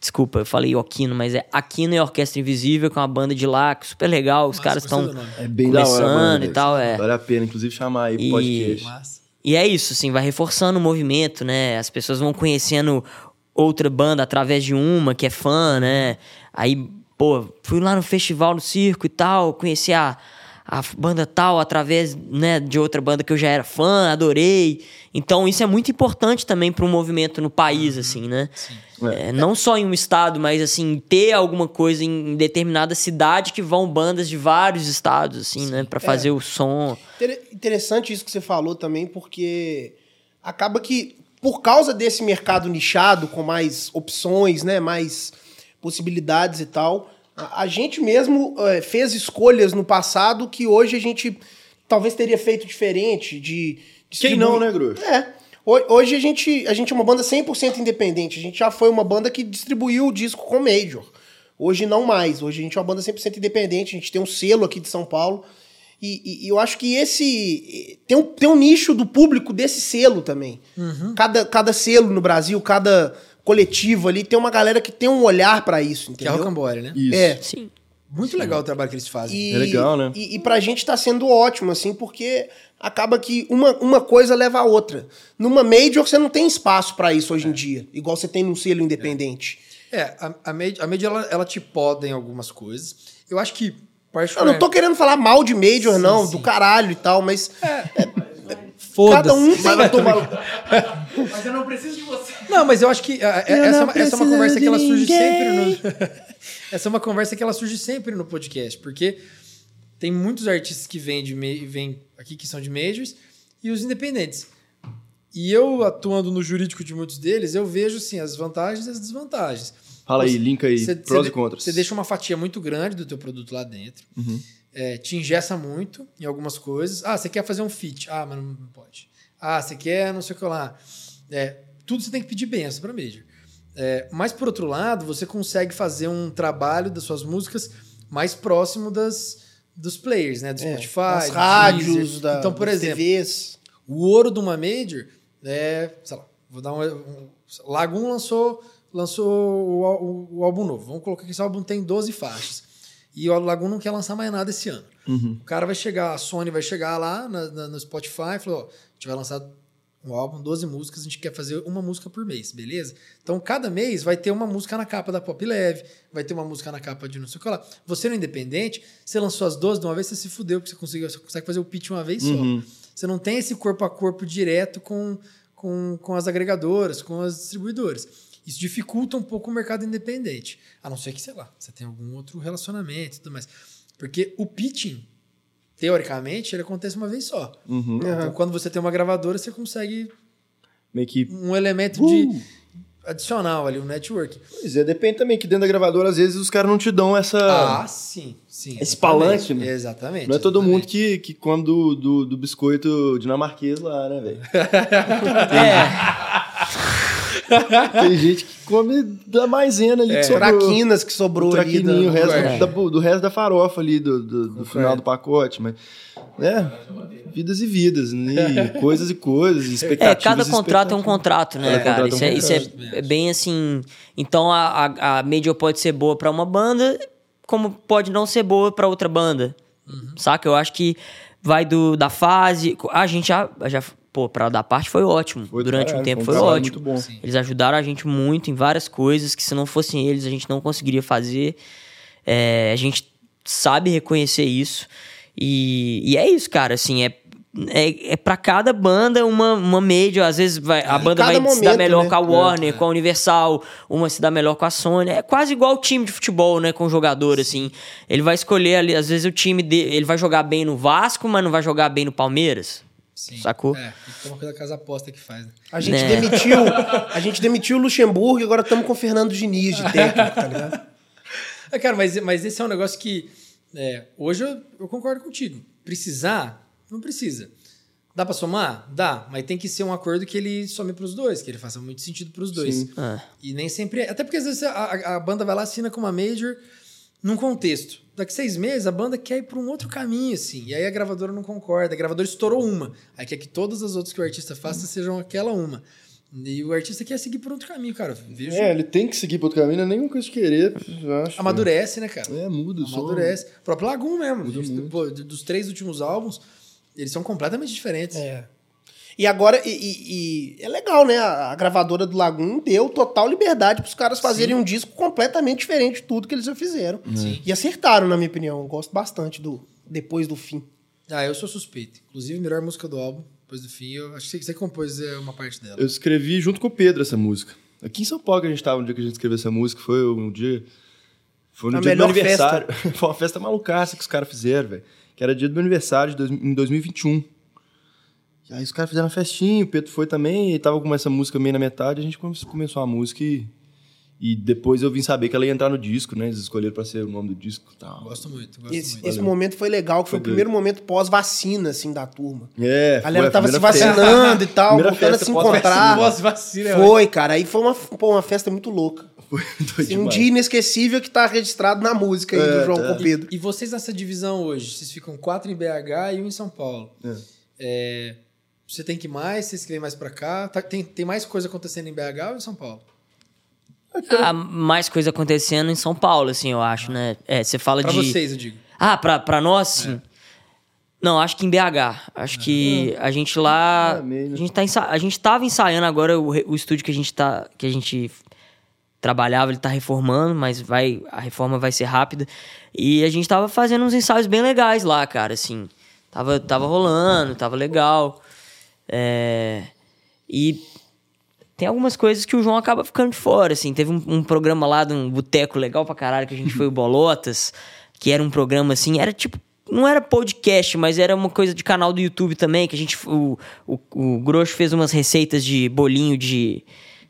[SPEAKER 3] Desculpa, eu falei Aquino, mas é Aquino e Orquestra Invisível, que é uma banda de lá, que super legal. Os
[SPEAKER 1] Massa,
[SPEAKER 3] caras estão.
[SPEAKER 2] É bem
[SPEAKER 3] começando e tal, é.
[SPEAKER 2] Vale a pena, inclusive, chamar aí pro
[SPEAKER 3] E-
[SPEAKER 2] podcast.
[SPEAKER 1] Massa.
[SPEAKER 3] E é isso, assim, vai reforçando o movimento, né? As pessoas vão conhecendo outra banda através de uma que é fã, né? Aí, pô, fui lá no festival no circo e tal, conheci a, a banda tal através, né, de outra banda que eu já era fã, adorei. Então, isso é muito importante também para um movimento no país, assim, né? É, não só em um estado, mas assim, ter alguma coisa em determinada cidade que vão bandas de vários estados, assim, né? Pra fazer o som.
[SPEAKER 4] Inter- Interessante isso que você falou também, porque acaba que, por causa desse mercado nichado, com mais opções, né, mais possibilidades e tal, a, a gente mesmo eh, fez escolhas no passado que hoje a gente talvez teria feito diferente de...
[SPEAKER 2] Quem não, né, Grosso?
[SPEAKER 4] É. Ho- Hoje a gente, a gente é uma banda 100% independente. A gente já foi uma banda que distribuiu o disco com Major. Hoje não mais. Hoje a gente é uma banda 100% independente. A gente tem um selo aqui de São Paulo. E, e- e eu acho que esse. Tem um, tem um nicho do público desse selo também. Cada, cada selo no Brasil, cada coletivo ali, tem uma galera que tem um olhar pra isso,
[SPEAKER 1] Que é
[SPEAKER 4] entendeu?
[SPEAKER 1] Rocambole, né?
[SPEAKER 2] Isso.
[SPEAKER 4] É.
[SPEAKER 3] Sim.
[SPEAKER 1] Muito legal o trabalho que eles fazem.
[SPEAKER 4] E,
[SPEAKER 2] É legal, né?
[SPEAKER 4] E, e pra gente tá sendo ótimo, assim, porque acaba que uma, uma coisa leva a outra. Numa major, você não tem espaço pra isso hoje em dia, igual você tem num selo independente.
[SPEAKER 1] É, a, a Made, a Made ela, ela te poda em algumas coisas. Eu acho que,
[SPEAKER 4] Eu não tô querendo falar mal de major,
[SPEAKER 1] Sim,
[SPEAKER 4] não,
[SPEAKER 1] sim.
[SPEAKER 4] do caralho e tal, mas
[SPEAKER 1] Foda-se.
[SPEAKER 4] cada um tem.
[SPEAKER 2] Vai tomar...
[SPEAKER 5] Mas eu não preciso de você.
[SPEAKER 1] Não, mas eu acho que é- essa, é essa é uma conversa que ela surge
[SPEAKER 4] ninguém.
[SPEAKER 1] sempre no... essa é uma conversa que ela surge sempre no podcast, porque tem muitos artistas que vêm, de, vêm aqui que são de majors e os independentes. E eu, atuando no jurídico de muitos deles, eu vejo, assim, as vantagens e as desvantagens.
[SPEAKER 2] Fala aí, linka aí,
[SPEAKER 1] Você-
[SPEAKER 2] prós
[SPEAKER 1] você
[SPEAKER 2] e contras.
[SPEAKER 1] Você deixa uma fatia muito grande do teu produto lá dentro.
[SPEAKER 2] Uhum.
[SPEAKER 1] É, te ingessa muito em algumas coisas. Ah, você quer fazer um fit. Ah, mas não pode. Ah, você quer não sei o que lá. É, tudo você tem que pedir benção para Major. É, mas, por outro lado, você consegue fazer um trabalho das suas músicas mais próximo das, dos players, né? Do
[SPEAKER 4] É,
[SPEAKER 1] Spotify,
[SPEAKER 4] das rádios, da,
[SPEAKER 1] Então, por exemplo,
[SPEAKER 4] TVs.
[SPEAKER 1] o ouro de uma Major é, sei lá, vou dar um. um Lagoon lançou, lançou o, o- o álbum novo. Vamos colocar que esse álbum tem 12 faixas. E o Lagoon não quer lançar mais nada esse ano.
[SPEAKER 2] Uhum.
[SPEAKER 1] O cara vai chegar, a Sony vai chegar lá na- na- no Spotify e falou: ó, a gente vai lançar um álbum, 12 músicas, a gente quer fazer uma música por mês, beleza? Então, cada mês vai ter uma música na capa da Pop Leve, vai ter uma música na capa de não sei o que lá. Você no independente, você lançou as 12 de uma vez, você se fudeu, porque você, conseguiu, você consegue fazer o pitch uma vez
[SPEAKER 2] Uhum.
[SPEAKER 1] só. Você não tem esse corpo a corpo direto com, com, com as agregadoras, com as distribuidoras. Isso dificulta um pouco o mercado independente. A não ser que, sei lá, você tem algum outro relacionamento e tudo mais. Porque o pitching, teoricamente, ele acontece uma vez só.
[SPEAKER 2] Uhum.
[SPEAKER 1] Então, quando você tem uma gravadora, você consegue
[SPEAKER 2] meio que.
[SPEAKER 1] um elemento
[SPEAKER 2] Uh!
[SPEAKER 1] de adicional ali, um network.
[SPEAKER 2] Pois é, depende também que dentro da gravadora, às vezes, os caras não te dão essa.
[SPEAKER 1] Ah, sim, sim.
[SPEAKER 2] Esse
[SPEAKER 1] exatamente.
[SPEAKER 2] palanque, né?
[SPEAKER 1] Exatamente.
[SPEAKER 2] não é todo mundo
[SPEAKER 1] exatamente.
[SPEAKER 2] que, que come do, do, do biscoito dinamarquês lá, né, velho?
[SPEAKER 3] É,
[SPEAKER 2] Tem gente que come da maisena ali que sobrou.
[SPEAKER 4] Traquinas que sobrou ali.
[SPEAKER 2] traquininho, o
[SPEAKER 4] da-
[SPEAKER 2] resto,
[SPEAKER 1] É.
[SPEAKER 2] da- do resto da farofa ali, do, do, do final do pacote, mas... É, vidas e vidas, né? e coisas e coisas,
[SPEAKER 3] é,
[SPEAKER 2] expectativas
[SPEAKER 3] cada
[SPEAKER 2] e
[SPEAKER 3] contrato é um contrato, né,
[SPEAKER 2] Cada
[SPEAKER 3] cara?
[SPEAKER 2] contrato
[SPEAKER 3] Isso
[SPEAKER 2] é
[SPEAKER 3] é,
[SPEAKER 2] um
[SPEAKER 3] isso é- é bem assim. Então a, a, a mídia pode ser boa pra uma banda, como pode não ser boa pra outra banda.
[SPEAKER 2] Uhum.
[SPEAKER 3] Saca? Eu acho que vai do, da fase. A gente já. já pô, pra dar parte foi ótimo.
[SPEAKER 2] Foi
[SPEAKER 3] Durante
[SPEAKER 2] caralho,
[SPEAKER 3] um tempo
[SPEAKER 2] foi um
[SPEAKER 3] ótimo.
[SPEAKER 2] muito bom.
[SPEAKER 1] Sim.
[SPEAKER 3] Eles ajudaram a gente muito em várias coisas que se não fossem eles a gente não conseguiria fazer. É, a gente sabe reconhecer isso. E, e é isso, cara. Assim, é, é, é para cada banda uma, uma major. Às vezes vai, a banda
[SPEAKER 4] cada
[SPEAKER 3] vai se dar
[SPEAKER 4] momento,
[SPEAKER 3] melhor
[SPEAKER 4] né?
[SPEAKER 3] com a Warner, com a Universal, uma se dá melhor com a Sony. É quase igual o time de futebol, né? Com o jogador, assim. Ele vai escolher ali, às vezes o time dele. Ele vai jogar bem no Vasco, mas não vai jogar bem no Palmeiras.
[SPEAKER 1] Sim.
[SPEAKER 3] Sacou?
[SPEAKER 1] É, tem uma coisa que a casa aposta que faz, né?
[SPEAKER 4] A gente
[SPEAKER 3] É.
[SPEAKER 4] demitiu. A gente demitiu o Luxemburgo e agora estamos com o Fernando Diniz de técnico, tá ligado?
[SPEAKER 1] É, cara, mas, mas esse é um negócio que. é, hoje eu, eu concordo contigo. Precisar, não precisa. Dá pra somar? Dá, mas tem que ser um acordo que ele some pros dois, que ele faça muito sentido pros dois.
[SPEAKER 2] Sim.
[SPEAKER 3] Ah.
[SPEAKER 1] E nem sempre é. Até porque às vezes a, a- a banda vai lá, assina com uma major num contexto. Daqui seis meses a banda quer ir pra um outro caminho, assim. E aí a gravadora não concorda. A gravadora estourou uma. Aí quer que todas as outras que o artista faça sejam aquela uma. E o artista quer seguir por outro caminho, cara. Vejo.
[SPEAKER 2] É, ele tem que seguir pro outro caminho, não é nenhuma coisa de querer, eu acho.
[SPEAKER 1] Amadurece, né, cara?
[SPEAKER 2] É, muda o som.
[SPEAKER 1] Amadurece. O próprio Lagoon mesmo.
[SPEAKER 2] Muda
[SPEAKER 1] Gente,
[SPEAKER 2] muito.
[SPEAKER 1] pô, dos três últimos álbuns, eles são completamente diferentes.
[SPEAKER 4] É. E agora, e, e- e é legal, né? A, a gravadora do Lagoon deu total liberdade para os caras fazerem um disco completamente diferente de tudo que eles já fizeram.
[SPEAKER 1] Sim.
[SPEAKER 4] E acertaram, na minha opinião. Eu gosto bastante do Depois do Fim.
[SPEAKER 1] Ah, eu sou suspeito. Inclusive, a melhor música do álbum, depois do fim, eu acho que você compôs é, uma parte dela.
[SPEAKER 2] Eu escrevi junto com o Pedro essa música. Aqui em São Paulo que a gente tava, no dia que a gente escreveu essa música, foi um dia. Foi no
[SPEAKER 4] A
[SPEAKER 2] dia do meu aniversário. foi uma festa malucaça que os caras fizeram, velho. Que era dia do meu aniversário de dois- em 2021. E aí os caras fizeram uma festinha, o Pedro foi também, e tava com essa música meio na metade, a gente come- começou a música e. E depois eu vim saber que ela ia entrar no disco, né? Eles escolheram pra ser o nome do disco e tal.
[SPEAKER 1] Gosto muito, gosto
[SPEAKER 4] Esse,
[SPEAKER 1] muito.
[SPEAKER 4] esse momento foi legal, que foi,
[SPEAKER 2] Foi
[SPEAKER 4] o primeiro momento pós-vacina, assim, da turma.
[SPEAKER 2] É,
[SPEAKER 4] A galera
[SPEAKER 2] foi
[SPEAKER 4] tava se
[SPEAKER 2] primeira festa.
[SPEAKER 4] vacinando e tal,
[SPEAKER 2] Primeira
[SPEAKER 4] voltando a se encontrar.
[SPEAKER 1] Pós-vacina,
[SPEAKER 4] Foi, cara. Aí foi uma, pô, uma festa muito louca.
[SPEAKER 2] Foi doido
[SPEAKER 4] Assim, um dia inesquecível que tá registrado na música aí do
[SPEAKER 2] É,
[SPEAKER 4] João
[SPEAKER 2] tá.
[SPEAKER 4] com Pedro.
[SPEAKER 1] E vocês nessa divisão hoje, vocês ficam quatro em BH e um em São Paulo. É, você tem que ir mais, vocês querem ir mais pra cá? Tá- tem, tem mais coisa acontecendo em BH ou em São Paulo?
[SPEAKER 3] Há mais coisa acontecendo em São Paulo, assim, eu acho, né? É, você fala
[SPEAKER 1] Pra
[SPEAKER 3] de.
[SPEAKER 1] vocês, eu digo.
[SPEAKER 3] Ah, pra, pra nós, sim. Não, acho que em BH. Acho que a gente lá.
[SPEAKER 2] É?
[SPEAKER 3] A gente, tá ensa... a gente tava ensaiando agora o, re- o estúdio que a gente tá. que a gente trabalhava, ele tá reformando, mas vai. A reforma vai ser rápida. E a gente tava fazendo uns ensaios bem legais lá, cara, assim. Tava, tava rolando, tava legal. É, E tem algumas coisas que o João acaba ficando de fora, assim. Teve um, um programa lá de um boteco legal pra caralho que a gente foi o Bolotas, que era um programa assim, era tipo. Não era podcast, mas era uma coisa de canal do YouTube também, que a gente. O, o, o Grosso fez umas receitas de bolinho de,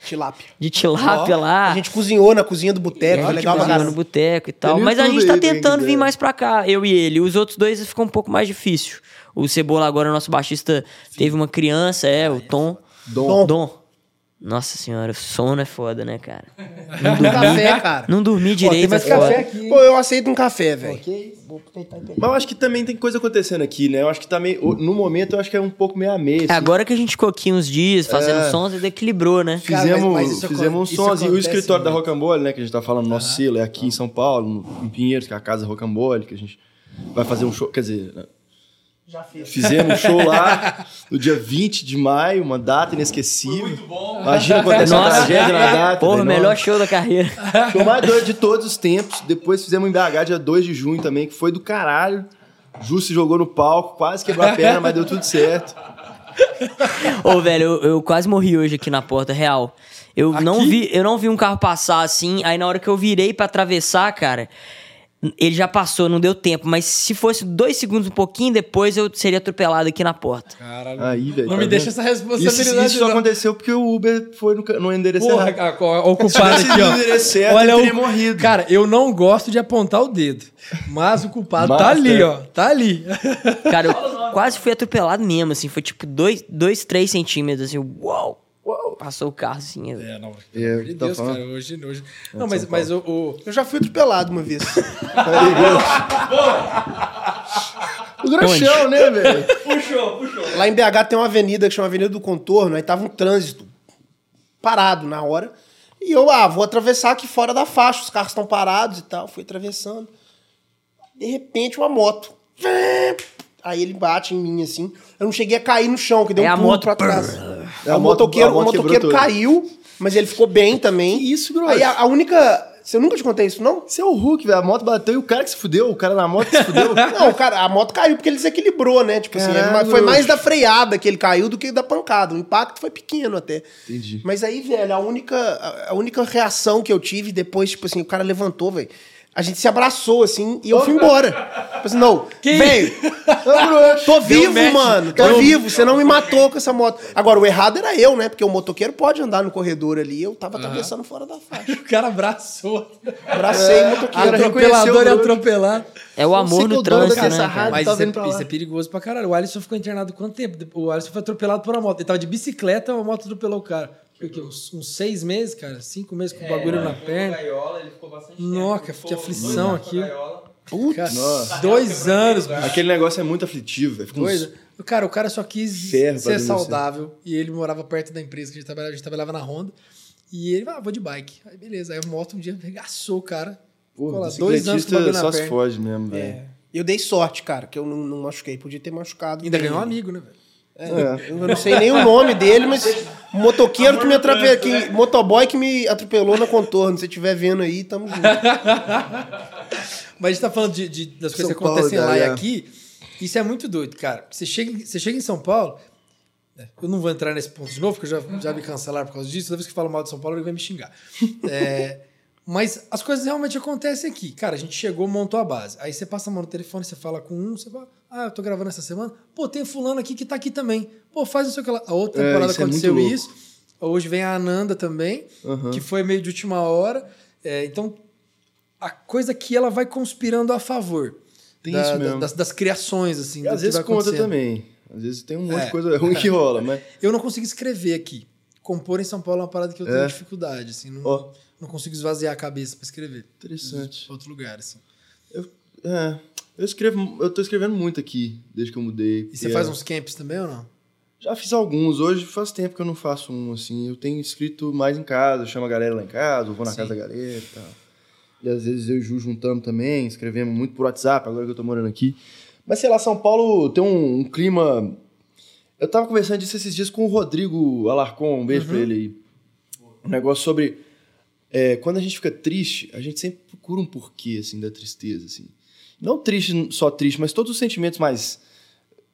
[SPEAKER 4] Tilápia.
[SPEAKER 3] de tilápia lá.
[SPEAKER 4] A gente cozinhou na cozinha do boteco,
[SPEAKER 3] É,
[SPEAKER 4] foi
[SPEAKER 3] a gente
[SPEAKER 4] legal
[SPEAKER 3] cozinhou no boteco e tal.
[SPEAKER 2] Tem
[SPEAKER 3] Mas a gente tá tentando vir
[SPEAKER 2] quiser.
[SPEAKER 3] mais pra cá, eu e ele. Os outros dois ficou um pouco mais difícil. O Cebola agora, nosso baixista, teve uma criança, é, o Tom.
[SPEAKER 2] Dom.
[SPEAKER 3] Dom. Nossa senhora, sono é foda, né, cara?
[SPEAKER 4] Um café, cara.
[SPEAKER 3] Não
[SPEAKER 1] tem
[SPEAKER 3] direito
[SPEAKER 1] mais
[SPEAKER 3] é foda.
[SPEAKER 1] café aqui.
[SPEAKER 4] Pô, eu aceito um café, velho.
[SPEAKER 2] Mas eu acho que também tem coisa acontecendo aqui, né? Eu acho que tá meio. No momento, eu acho que é um pouco meio a meio.
[SPEAKER 3] É,
[SPEAKER 2] assim.
[SPEAKER 3] agora que a gente ficou aqui uns dias fazendo
[SPEAKER 2] É.
[SPEAKER 3] sons, ele equilibrou, né?
[SPEAKER 1] Cara,
[SPEAKER 2] Fizemos,
[SPEAKER 1] mas- mas isso
[SPEAKER 2] fizemos um
[SPEAKER 1] isso
[SPEAKER 2] sonzinho. O escritório da
[SPEAKER 1] muito.
[SPEAKER 2] Rocambole, né? Que a gente tá falando, nosso selo é aqui em São Paulo, no- em Pinheiros, que é a casa Rocambole, que a gente vai fazer um show. Quer dizer, né?
[SPEAKER 4] Já fiz.
[SPEAKER 2] fizemos um show lá no dia 20 de maio, uma data inesquecível.
[SPEAKER 5] Muito bom.
[SPEAKER 2] Imagina acontecer uma tragédia na data.
[SPEAKER 3] Porra, melhor
[SPEAKER 2] nossa.
[SPEAKER 3] show da carreira.
[SPEAKER 2] Show mais doido de todos os tempos. Depois fizemos em BH, dia 2 de junho também, que foi do caralho. Ju se jogou no palco, quase quebrou a perna, mas deu tudo certo.
[SPEAKER 3] Ô, velho, eu, eu quase morri hoje aqui na porta, real. Eu não, vi, eu não vi um carro passar assim, aí na hora que eu virei pra atravessar, cara, Ele já passou, não deu tempo, mas se fosse dois segundos um pouquinho depois, eu seria atropelado aqui na porta.
[SPEAKER 1] Caralho.
[SPEAKER 2] Aí, velho.
[SPEAKER 1] Não
[SPEAKER 2] tá
[SPEAKER 1] me deixa
[SPEAKER 2] vendo?
[SPEAKER 1] essa responsabilidade.
[SPEAKER 2] Isso, isso só aconteceu porque o Uber foi no, no endereço
[SPEAKER 1] Porra,
[SPEAKER 2] errado.
[SPEAKER 1] a- a- o culpado
[SPEAKER 2] Se
[SPEAKER 1] aqui, ó.
[SPEAKER 2] no endereço certo,
[SPEAKER 1] Olha
[SPEAKER 2] ele
[SPEAKER 1] o
[SPEAKER 2] teria morrido.
[SPEAKER 1] Cara, eu não gosto de apontar o dedo. Mas o culpado
[SPEAKER 2] Mas,
[SPEAKER 1] tá ali,
[SPEAKER 2] é.
[SPEAKER 1] ó. Tá ali.
[SPEAKER 3] Cara, eu quase fui atropelado mesmo, assim. Foi tipo dois, dois três centímetros, assim. Uau! Uau! Passou o carro, assim. eu-
[SPEAKER 1] É, não. Pelo amor de
[SPEAKER 2] tá
[SPEAKER 1] Deus,
[SPEAKER 2] falando?
[SPEAKER 1] cara. Hoje, hoje... Não, mas, mas o, o-
[SPEAKER 4] Eu já fui atropelado uma vez.
[SPEAKER 2] O Grochão, né, velho?
[SPEAKER 4] Lá em BH tem uma avenida que chama Avenida do Contorno, aí tava um trânsito parado na hora. E eu, ah, vou atravessar aqui fora da faixa, os carros estão parados e tal. Fui atravessando. De repente, uma moto. Aí ele bate em mim assim. Eu não cheguei a cair no chão, que deu
[SPEAKER 3] É
[SPEAKER 4] um
[SPEAKER 3] a
[SPEAKER 4] pulo
[SPEAKER 3] moto.
[SPEAKER 4] pra trás.
[SPEAKER 2] É, a
[SPEAKER 4] o
[SPEAKER 2] moto-
[SPEAKER 4] motoqueiro,
[SPEAKER 2] a moto
[SPEAKER 4] o motoqueiro caiu, mas ele ficou bem também.
[SPEAKER 2] Que isso, grosso?
[SPEAKER 4] Aí a, a única. Você nunca te contei isso, não?
[SPEAKER 2] Você é o Hulk, velho. A moto bateu e o cara que se fudeu, o cara na moto que se fudeu.
[SPEAKER 4] Não, cara, a moto caiu porque ele desequilibrou, né? Tipo assim, foi mais da freada que ele caiu do que da pancada. O impacto foi pequeno até.
[SPEAKER 2] Entendi.
[SPEAKER 4] Mas aí, velho, a única, a- a única reação que eu tive depois, tipo assim, o cara levantou, velho. A gente se abraçou, assim, e eu fui embora. Assim, não, velho, tô vivo, mano, tô vivo, você não me matou com essa moto. Agora, o errado era eu, né? Porque o motoqueiro pode andar no corredor ali, eu tava atravessando fora da faixa.
[SPEAKER 1] o cara abraçou.
[SPEAKER 4] Abracei o motoqueiro.
[SPEAKER 2] reconheceu
[SPEAKER 1] Atropelador
[SPEAKER 2] o
[SPEAKER 1] e
[SPEAKER 2] Bruno.
[SPEAKER 1] atropelado.
[SPEAKER 2] ciclo
[SPEAKER 3] trânsito,
[SPEAKER 2] doido
[SPEAKER 3] né?
[SPEAKER 2] dessa
[SPEAKER 3] cara?
[SPEAKER 2] rádio.
[SPEAKER 1] Mas
[SPEAKER 2] tá
[SPEAKER 1] isso, é, isso é perigoso pra caralho. O Alisson ficou internado quanto tempo? O Alisson foi atropelado por uma moto. Ele tava de bicicleta, a moto atropelou o cara. Quê? Uns, uns seis meses, cara? Cinco meses com o bagulho na perna.
[SPEAKER 5] Gaiola, ele ficou bastante
[SPEAKER 1] Nossa, que aflição aqui. Cara,
[SPEAKER 2] Nossa.
[SPEAKER 1] dois anos, bicho.
[SPEAKER 2] Aquele negócio é muito aflitivo, velho. Uns-.
[SPEAKER 1] Cara, o cara só quis ser
[SPEAKER 2] você.
[SPEAKER 1] saudável. E ele morava perto da empresa que a gente trabalhava, a gente trabalhava na Honda. E ele, ah, vou de bike. Aí beleza. Aí a moto um dia arregaçou o cara.
[SPEAKER 2] Porra,
[SPEAKER 1] lá dois anos com o
[SPEAKER 2] bicicletista
[SPEAKER 1] bagulho na
[SPEAKER 2] só se
[SPEAKER 1] perna.
[SPEAKER 2] foge mesmo, velho.
[SPEAKER 4] É. Eu dei sorte, cara, que eu não, não machuquei. Podia ter machucado.
[SPEAKER 1] Ainda ganhou um amigo, né, velho?
[SPEAKER 2] É.
[SPEAKER 4] Eu não sei nem o nome dele, mas motoqueiro que me atropelou, que, motoboy que me atropelou na contorno. Se você estiver vendo aí, tamo junto.
[SPEAKER 1] Mas a gente tá falando de, de- das coisas
[SPEAKER 2] São
[SPEAKER 1] que acontecem
[SPEAKER 2] Paulo,
[SPEAKER 1] lá e
[SPEAKER 2] é.
[SPEAKER 1] aqui. Isso é muito doido, cara. Você chega, em- você chega em São Paulo. Eu não vou entrar nesse ponto de novo, porque eu já, já me cancelaram por causa disso. Toda vez que eu falo mal de São Paulo, ele vai me xingar. É, mas as coisas realmente acontecem aqui. Cara, a gente chegou, montou a base. Aí você passa a mão no telefone, você fala com um, você fala, ah, eu tô gravando essa semana. Pô, tem fulano aqui que tá aqui também. Pô, faz não sei o que lá. A outra
[SPEAKER 2] É,
[SPEAKER 1] temporada
[SPEAKER 2] isso é
[SPEAKER 1] aconteceu
[SPEAKER 2] louco.
[SPEAKER 1] isso. Hoje vem a Ananda também,
[SPEAKER 2] Aham.
[SPEAKER 1] que foi meio de última hora. É, então, a coisa que ela vai conspirando a favor.
[SPEAKER 2] Tem
[SPEAKER 1] da-
[SPEAKER 2] isso
[SPEAKER 1] da-
[SPEAKER 2] mesmo.
[SPEAKER 1] das, das criações, assim.
[SPEAKER 2] E às vezes conta também. Às vezes tem um monte
[SPEAKER 1] É.
[SPEAKER 2] de coisa ruim que rola, mas.
[SPEAKER 1] Eu não consigo escrever aqui. Compor em São Paulo é uma parada que eu tenho
[SPEAKER 2] É.
[SPEAKER 1] dificuldade, assim. Não,
[SPEAKER 2] Ó.
[SPEAKER 1] não consigo esvaziar a cabeça pra escrever.
[SPEAKER 2] Interessante.
[SPEAKER 1] Outro lugar, assim.
[SPEAKER 2] É. Eu escrevo, eu tô escrevendo muito aqui, desde que eu mudei.
[SPEAKER 1] E você faz
[SPEAKER 2] é-
[SPEAKER 1] uns camps também ou não?
[SPEAKER 2] Já fiz alguns. Hoje faz tempo que eu não faço um, assim. Eu tenho escrito mais em casa, eu chamo a galera lá em casa, eu vou na
[SPEAKER 1] Sim.
[SPEAKER 2] casa da galera e tal. E às vezes eu e o Ju juntamos também, escrevemos muito por WhatsApp, agora que eu tô morando aqui. Mas sei lá, São Paulo tem um, um clima. Eu tava conversando disso esses dias com o Rodrigo Alarcon, um beijo pra ele aí. Um negócio sobre. É, quando a gente fica triste, a gente sempre procura um porquê, assim, da tristeza, assim. Não triste, só triste, mas todos os sentimentos mais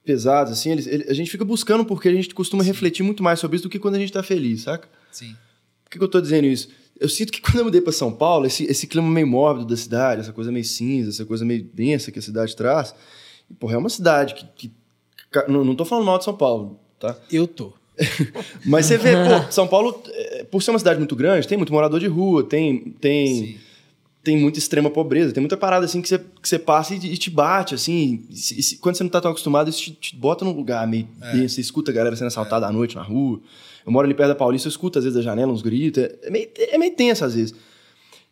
[SPEAKER 2] pesados, assim, eles, ele- a gente fica buscando porque a gente costuma refletir muito mais sobre isso do que quando a gente tá feliz, saca?
[SPEAKER 1] Sim.
[SPEAKER 2] Por que, que eu tô dizendo isso? Eu sinto que quando eu mudei pra São Paulo, esse, esse clima meio mórbido da cidade, essa coisa meio cinza, essa coisa meio densa que a cidade traz, e, porra, é uma cidade que. que- não, não tô falando mal de São Paulo, tá?
[SPEAKER 1] Eu tô.
[SPEAKER 2] Mas você vê, pô, São Paulo, é, por ser uma cidade muito grande, tem muito morador de rua, tem. tem
[SPEAKER 1] Sim.
[SPEAKER 2] tem muita extrema pobreza, tem muita parada assim que você, que você passa e, e te bate, assim. E e quando você não tá tão acostumado, isso te, te bota num lugar meio denso. Você escuta a galera sendo assaltada à noite na rua. Eu moro ali perto da Paulista, eu escuto às vezes da janela uns gritos. É, é meio, é meio tenso às vezes.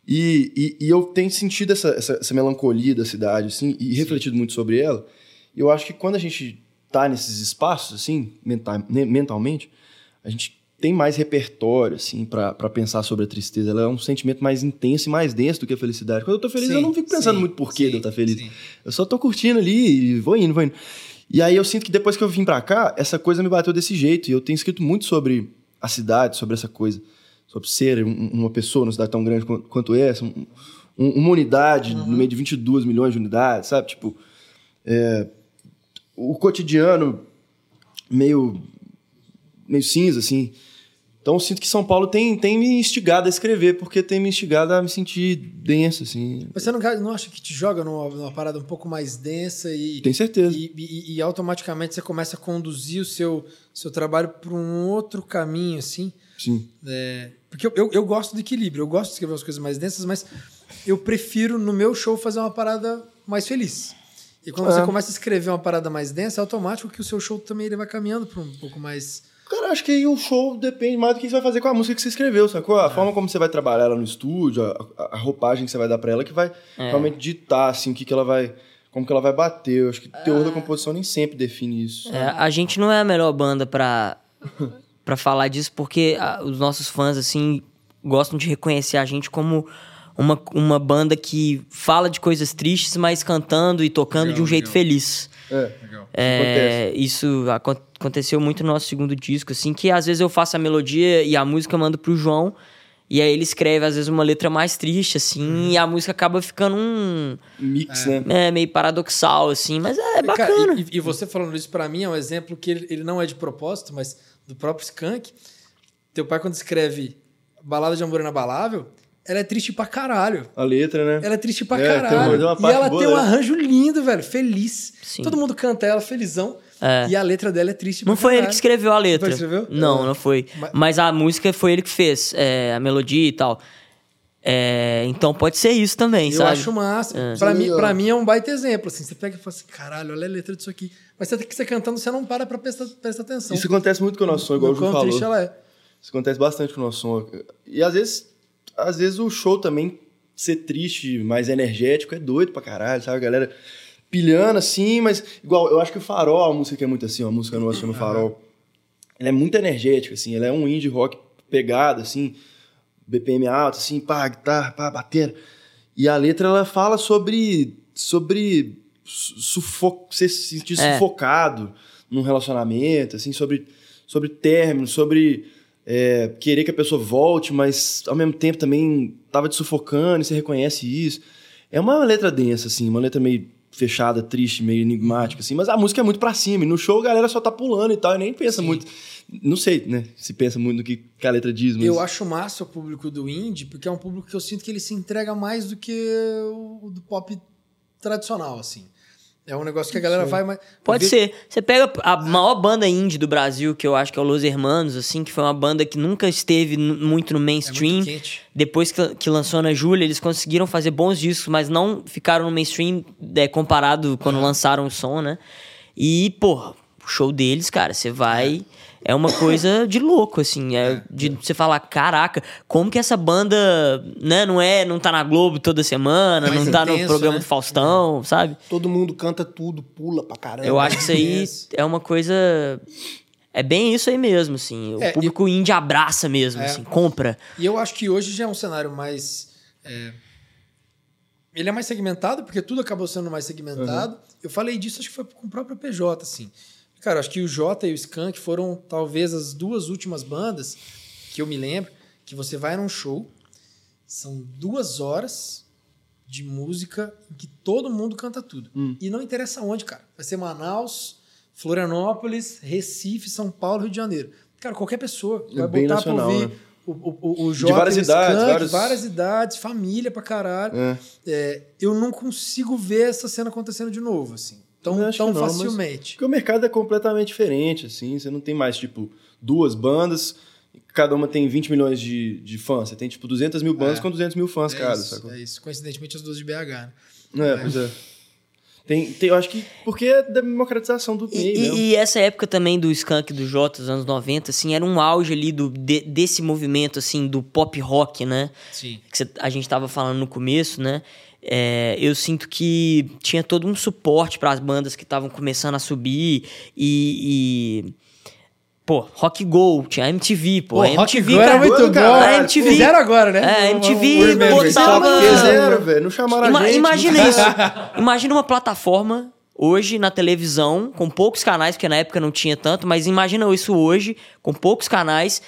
[SPEAKER 2] E, e, e eu tenho sentido essa, essa, essa melancolia da cidade, assim, e refletido muito sobre ela. E eu acho que quando a gente tá nesses espaços, assim, mental, mentalmente, a gente tem mais repertório, assim, pra pensar sobre a tristeza. Ela é um sentimento mais intenso e mais denso do que a felicidade. Quando eu tô feliz,
[SPEAKER 1] Sim,
[SPEAKER 2] eu não fico pensando
[SPEAKER 1] sim,
[SPEAKER 2] muito por que eu estar feliz.
[SPEAKER 1] sim.
[SPEAKER 2] Eu só tô curtindo ali e vou indo, vou indo. E aí eu sinto que depois que eu vim pra cá, essa coisa me bateu desse jeito. E eu tenho escrito muito sobre a cidade, sobre essa coisa. Sobre ser um- uma pessoa numa cidade tão grande quan- quanto essa. um- um- uma unidade no meio de 22 milhões de unidades, sabe? Tipo, é, o cotidiano meio, meio cinza, assim. Então eu sinto que São Paulo tem, tem me instigado a escrever, porque tem me instigado a me sentir denso, assim.
[SPEAKER 1] Mas você não, não acha que te joga numa, numa parada um pouco mais densa e,
[SPEAKER 2] Tenho certeza.
[SPEAKER 1] e, e- e automaticamente você começa a conduzir o seu, seu trabalho para um outro caminho, assim?
[SPEAKER 2] Sim.
[SPEAKER 1] É, porque eu, eu, eu gosto do equilíbrio, eu gosto de escrever umas coisas mais densas, mas eu prefiro no meu show fazer uma parada mais feliz. E quando
[SPEAKER 2] É.
[SPEAKER 1] você começa a escrever uma parada mais densa, é automático que o seu show também ele vai caminhando para um pouco mais.
[SPEAKER 2] Cara, acho que aí o show depende mais do que você vai fazer com a música que você escreveu, sacou?
[SPEAKER 1] É.
[SPEAKER 2] A forma como você vai trabalhar ela no estúdio, a, a- a roupagem que você vai dar pra ela, que vai
[SPEAKER 3] É.
[SPEAKER 2] realmente ditar, assim, o que, que ela vai. Como que ela vai bater. Eu acho que o
[SPEAKER 1] Ah.
[SPEAKER 2] teor da composição nem sempre define isso.
[SPEAKER 3] É, a gente não é a melhor banda pra, pra falar disso, porque ah, os nossos fãs, assim, gostam de reconhecer a gente como uma, uma banda que fala de coisas tristes, mas cantando e tocando
[SPEAKER 1] Legal,
[SPEAKER 3] de um jeito
[SPEAKER 1] legal.
[SPEAKER 3] feliz.
[SPEAKER 2] É.
[SPEAKER 1] Legal.
[SPEAKER 3] É, isso acon- aconteceu muito no nosso segundo disco, assim, que às vezes eu faço a melodia e a música eu mando pro João, e aí ele escreve, às vezes, uma letra mais triste, assim,
[SPEAKER 1] Uhum.
[SPEAKER 3] e a música acaba ficando um.
[SPEAKER 2] Mix, né?
[SPEAKER 3] É, meio paradoxal, assim, mas é
[SPEAKER 1] Cara,
[SPEAKER 3] bacana.
[SPEAKER 1] e, e você falando isso pra mim é um exemplo que ele, ele não é de propósito, mas do próprio Skank. Teu pai, quando escreve Balada de Amor Inabalável, ela é triste pra caralho.
[SPEAKER 2] A letra, né?
[SPEAKER 1] Ela é triste pra
[SPEAKER 2] É, tem
[SPEAKER 1] caralho.
[SPEAKER 2] uma- tem uma
[SPEAKER 1] e ela
[SPEAKER 2] boa,
[SPEAKER 1] tem um
[SPEAKER 2] né?
[SPEAKER 1] arranjo lindo, velho, feliz.
[SPEAKER 3] Sim.
[SPEAKER 1] Todo mundo canta ela felizão.
[SPEAKER 3] É.
[SPEAKER 1] E a letra dela é triste
[SPEAKER 3] Não
[SPEAKER 1] pra
[SPEAKER 3] foi ele
[SPEAKER 1] caralho.
[SPEAKER 3] que escreveu a letra.
[SPEAKER 1] Ele que escreveu?
[SPEAKER 3] Não,
[SPEAKER 1] É.
[SPEAKER 3] não foi.
[SPEAKER 1] Mas-
[SPEAKER 3] Mas... a música foi ele que fez, é, a melodia e tal. É, então pode ser isso também,
[SPEAKER 1] Eu
[SPEAKER 3] sabe?
[SPEAKER 1] acho massa.
[SPEAKER 3] É.
[SPEAKER 1] Pra, mim, pra mim é um baita exemplo. Assim, você pega e fala assim, caralho, olha a letra disso aqui. Mas você, você cantando, você não para pra prestar, prestar atenção.
[SPEAKER 2] Isso acontece muito com o nosso som, igual o Ju falou.
[SPEAKER 1] triste ela é.
[SPEAKER 2] Isso acontece bastante com o nosso som. E às vezes, às vezes o show também ser triste, mais energético, é doido pra caralho, sabe? A galera pilhando assim, mas igual, eu acho que o Farol, a música que é muito assim, ó, a música nossa no Farol, ela é muito energética, assim, ela é um indie rock pegado, assim, BPM alto, assim, pá, guitarra, pá, batendo. E a letra, ela fala sobre, sobre su- sufo você se sentir
[SPEAKER 3] É.
[SPEAKER 2] sufocado num relacionamento, assim, sobre, sobre término, sobre é, querer que a pessoa volte, mas ao mesmo tempo também tava te sufocando e você reconhece isso. É uma letra densa, assim, uma letra meio fechada, triste, meio enigmática, assim, mas a música é muito pra cima. E no show a galera só tá pulando e tal, e nem pensa muito. Não sei, né? Se pensa muito no que, que a letra diz, mas.
[SPEAKER 1] Eu acho massa o público do indie, porque é um público que eu sinto que ele se entrega mais do que o do pop tradicional, assim. É um negócio que a galera vai mais.
[SPEAKER 3] Pode ser. Você pega a maior banda indie do Brasil, que eu acho que é o Los Hermanos, assim, que foi uma banda que nunca esteve muito no
[SPEAKER 1] É
[SPEAKER 3] mainstream.
[SPEAKER 1] muito quente.
[SPEAKER 3] Depois que, que lançou na Júlia, eles conseguiram fazer bons discos, mas não ficaram no mainstream é, comparado quando lançaram o som, né? E, porra, o show deles, cara, você vai. É uma coisa de louco, assim. É de você falar, caraca, como que essa banda, né, não é, não tá na Globo toda semana,
[SPEAKER 1] Mais
[SPEAKER 3] não tá no
[SPEAKER 1] intenso,
[SPEAKER 3] programa
[SPEAKER 1] né?
[SPEAKER 3] do Faustão, sabe?
[SPEAKER 4] Todo mundo canta tudo, pula pra caramba.
[SPEAKER 3] Eu acho que isso aí é uma coisa. É bem isso aí mesmo, assim. O
[SPEAKER 1] É,
[SPEAKER 3] público indie abraça mesmo,
[SPEAKER 1] É.
[SPEAKER 3] assim, compra.
[SPEAKER 1] E eu acho que hoje já é um cenário mais. é, Ele é mais segmentado, porque tudo acabou sendo mais segmentado. Eu falei disso, acho que foi com o próprio PJ, assim. Cara, acho que o Jota e o Skank foram talvez as duas últimas bandas que eu me lembro que você vai num show, são duas horas de música em que todo mundo canta tudo. E não interessa onde, cara. Vai ser Manaus, Florianópolis, Recife, São Paulo, Rio de Janeiro. Cara, qualquer pessoa
[SPEAKER 2] É
[SPEAKER 1] vai botar
[SPEAKER 2] nacional,
[SPEAKER 1] pra ouvir
[SPEAKER 2] né?
[SPEAKER 1] o, o, o, Jota
[SPEAKER 2] várias
[SPEAKER 1] e o
[SPEAKER 2] idades,
[SPEAKER 1] Skank,
[SPEAKER 2] vários-
[SPEAKER 1] várias idades, família pra caralho.
[SPEAKER 2] É.
[SPEAKER 1] É, eu não consigo ver essa cena acontecendo de novo, assim. Tão,
[SPEAKER 2] Eu acho
[SPEAKER 1] tão
[SPEAKER 2] que não,
[SPEAKER 1] facilmente.
[SPEAKER 2] Porque o mercado é completamente diferente, assim. Você não tem mais, tipo, duas bandas, cada uma tem 20 milhões de, de fãs. Você tem, tipo, 200 mil bandas
[SPEAKER 1] É.
[SPEAKER 2] com 200 mil fãs
[SPEAKER 1] é,
[SPEAKER 2] cada,
[SPEAKER 1] isso,
[SPEAKER 2] sacou?
[SPEAKER 1] é isso. Coincidentemente, as duas de BH, né?
[SPEAKER 2] É, pois é. Tem, tem, eu acho que porque é da democratização do
[SPEAKER 3] E,
[SPEAKER 2] meio
[SPEAKER 3] e- e essa época também do Skunk do Jota, dos anos 90, assim, era um auge ali do, de- desse movimento, assim, do pop rock, né?
[SPEAKER 1] Sim.
[SPEAKER 3] Que cê- a gente tava falando no começo, né? É, eu sinto que tinha todo um suporte para as bandas que estavam começando a subir e, e- Pô, Rock Go, tinha a MTV, pô.
[SPEAKER 1] Pô,
[SPEAKER 3] a
[SPEAKER 1] Rock
[SPEAKER 3] MTV,
[SPEAKER 1] Go era
[SPEAKER 3] cara,
[SPEAKER 1] muito bom.
[SPEAKER 2] caralho,
[SPEAKER 3] A MTV,
[SPEAKER 1] Fizeram agora, né?
[SPEAKER 3] É, MTV botava-
[SPEAKER 2] Fizeram, velho. Não chamaram
[SPEAKER 3] Ima-
[SPEAKER 2] a gente.
[SPEAKER 3] imagina isso. imagina uma plataforma hoje na televisão, com poucos canais, porque na época não tinha tanto, mas imagina isso hoje, com poucos canais.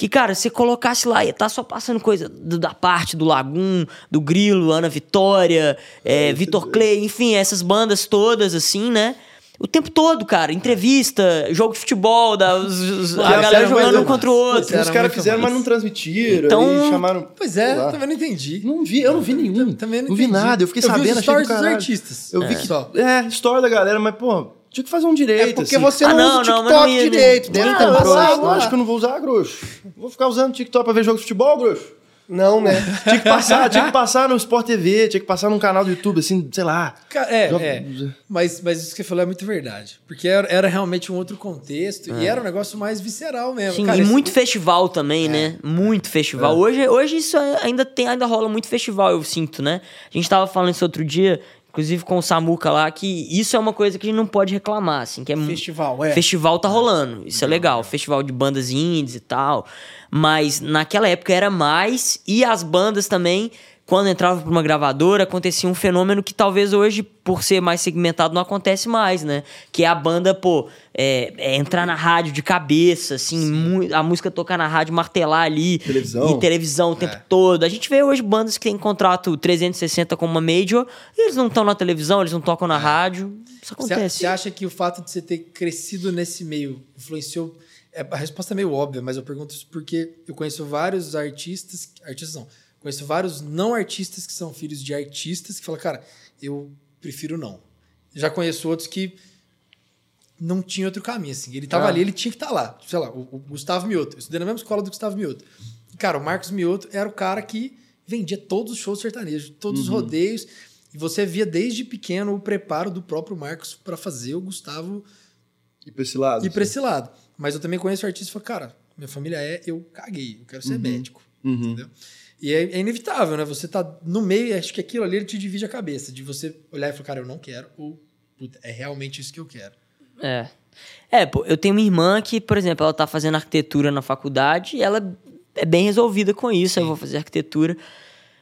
[SPEAKER 3] Que, cara, você colocasse lá, ia tá só passando coisa do- da parte do Lagum, do Grilo, Ana Vitória, é, Vitor Clay, enfim, essas bandas todas, assim, né? O tempo todo, cara. Entrevista, jogo de futebol, da, os- os- a
[SPEAKER 2] Era
[SPEAKER 3] galera jogando um contra o outro.
[SPEAKER 2] Os caras fizeram, mas não transmitiram.
[SPEAKER 3] Então-
[SPEAKER 2] chamaram.
[SPEAKER 1] Pois é, também não entendi.
[SPEAKER 2] Não vi, eu não vi nenhum.
[SPEAKER 1] Também não,
[SPEAKER 2] não vi nada. Eu fiquei
[SPEAKER 1] vi os
[SPEAKER 2] sabendo, achei do
[SPEAKER 1] stories dos artistas.
[SPEAKER 2] Eu vi
[SPEAKER 1] É.
[SPEAKER 2] que.
[SPEAKER 1] Só.
[SPEAKER 2] É, história da galera, mas, pô, tinha que fazer um direito.
[SPEAKER 4] É porque
[SPEAKER 2] assim.
[SPEAKER 4] você
[SPEAKER 3] Ah,
[SPEAKER 4] não,
[SPEAKER 3] não,
[SPEAKER 4] usa o
[SPEAKER 3] não, mas não
[SPEAKER 4] TikTok
[SPEAKER 3] ia,
[SPEAKER 4] direito. Deve
[SPEAKER 2] Ah,
[SPEAKER 4] ter
[SPEAKER 2] eu
[SPEAKER 4] passado
[SPEAKER 2] acho que eu não vou usar, grosso. Vou ficar usando TikTok pra ver jogo de futebol, grosso.
[SPEAKER 4] Não, né?
[SPEAKER 2] Tinha que passar, tinha que passar no Sport TV, tinha que passar num canal do YouTube, assim, sei lá.
[SPEAKER 1] É, é. Mas, mas isso que você falou é muito verdade. Porque era, era realmente um outro contexto e era um negócio mais visceral mesmo.
[SPEAKER 3] Sim,
[SPEAKER 1] Cara,
[SPEAKER 3] e
[SPEAKER 1] esse-
[SPEAKER 3] muito festival também, né? Muito festival. Hoje, hoje isso ainda tem, ainda rola muito festival, eu sinto, né? A gente tava falando isso outro dia, inclusive com o Samuca lá, que isso é uma coisa que a gente não pode reclamar, assim, que é
[SPEAKER 4] Festival, é.
[SPEAKER 3] Festival tá rolando, isso é legal. Festival de bandas indies e tal. Mas naquela época era mais, e as bandas também, quando entrava pra uma gravadora, acontecia um fenômeno que talvez hoje, por ser mais segmentado, não acontece mais, né? Que é a banda, pô, é, é entrar na rádio de cabeça, assim, a música tocar na rádio, martelar ali.
[SPEAKER 2] Televisão.
[SPEAKER 3] E televisão o tempo todo. A gente vê hoje bandas que têm contrato 360 com uma major, e eles não estão na televisão, eles não tocam na rádio. Isso acontece.
[SPEAKER 1] você acha que o fato de você ter crescido nesse meio influenciou? é, a resposta é meio óbvia, mas eu pergunto isso porque eu conheço vários artistas, artistas não, conheço vários não artistas que são filhos de artistas que falam, cara, eu prefiro não. Já conheço outros que não tinha outro caminho, assim. Ele tava
[SPEAKER 2] Ah.
[SPEAKER 1] ali, ele tinha que estar lá. Sei lá, o, o Gustavo Mioto. Eu estudei na mesma escola do Gustavo Mioto. Cara, o Marcos Mioto era o cara que vendia todos os shows sertanejos, todos os rodeios. E você via desde pequeno o preparo do próprio Marcos para fazer o Gustavo
[SPEAKER 2] E pra esse lado.
[SPEAKER 1] ir para esse lado. Mas eu também conheço artistas que falam, cara, minha família é, eu caguei, eu quero ser médico. Entendeu? E é, é inevitável, né? Você tá no meio, acho que aquilo ali te divide a cabeça, de você olhar e falar, cara, eu não quero, ou puta, é realmente isso que eu quero.
[SPEAKER 3] É. É, pô, eu tenho uma irmã que, por exemplo, ela tá fazendo arquitetura na faculdade e ela é bem resolvida com isso. Eu vou fazer arquitetura.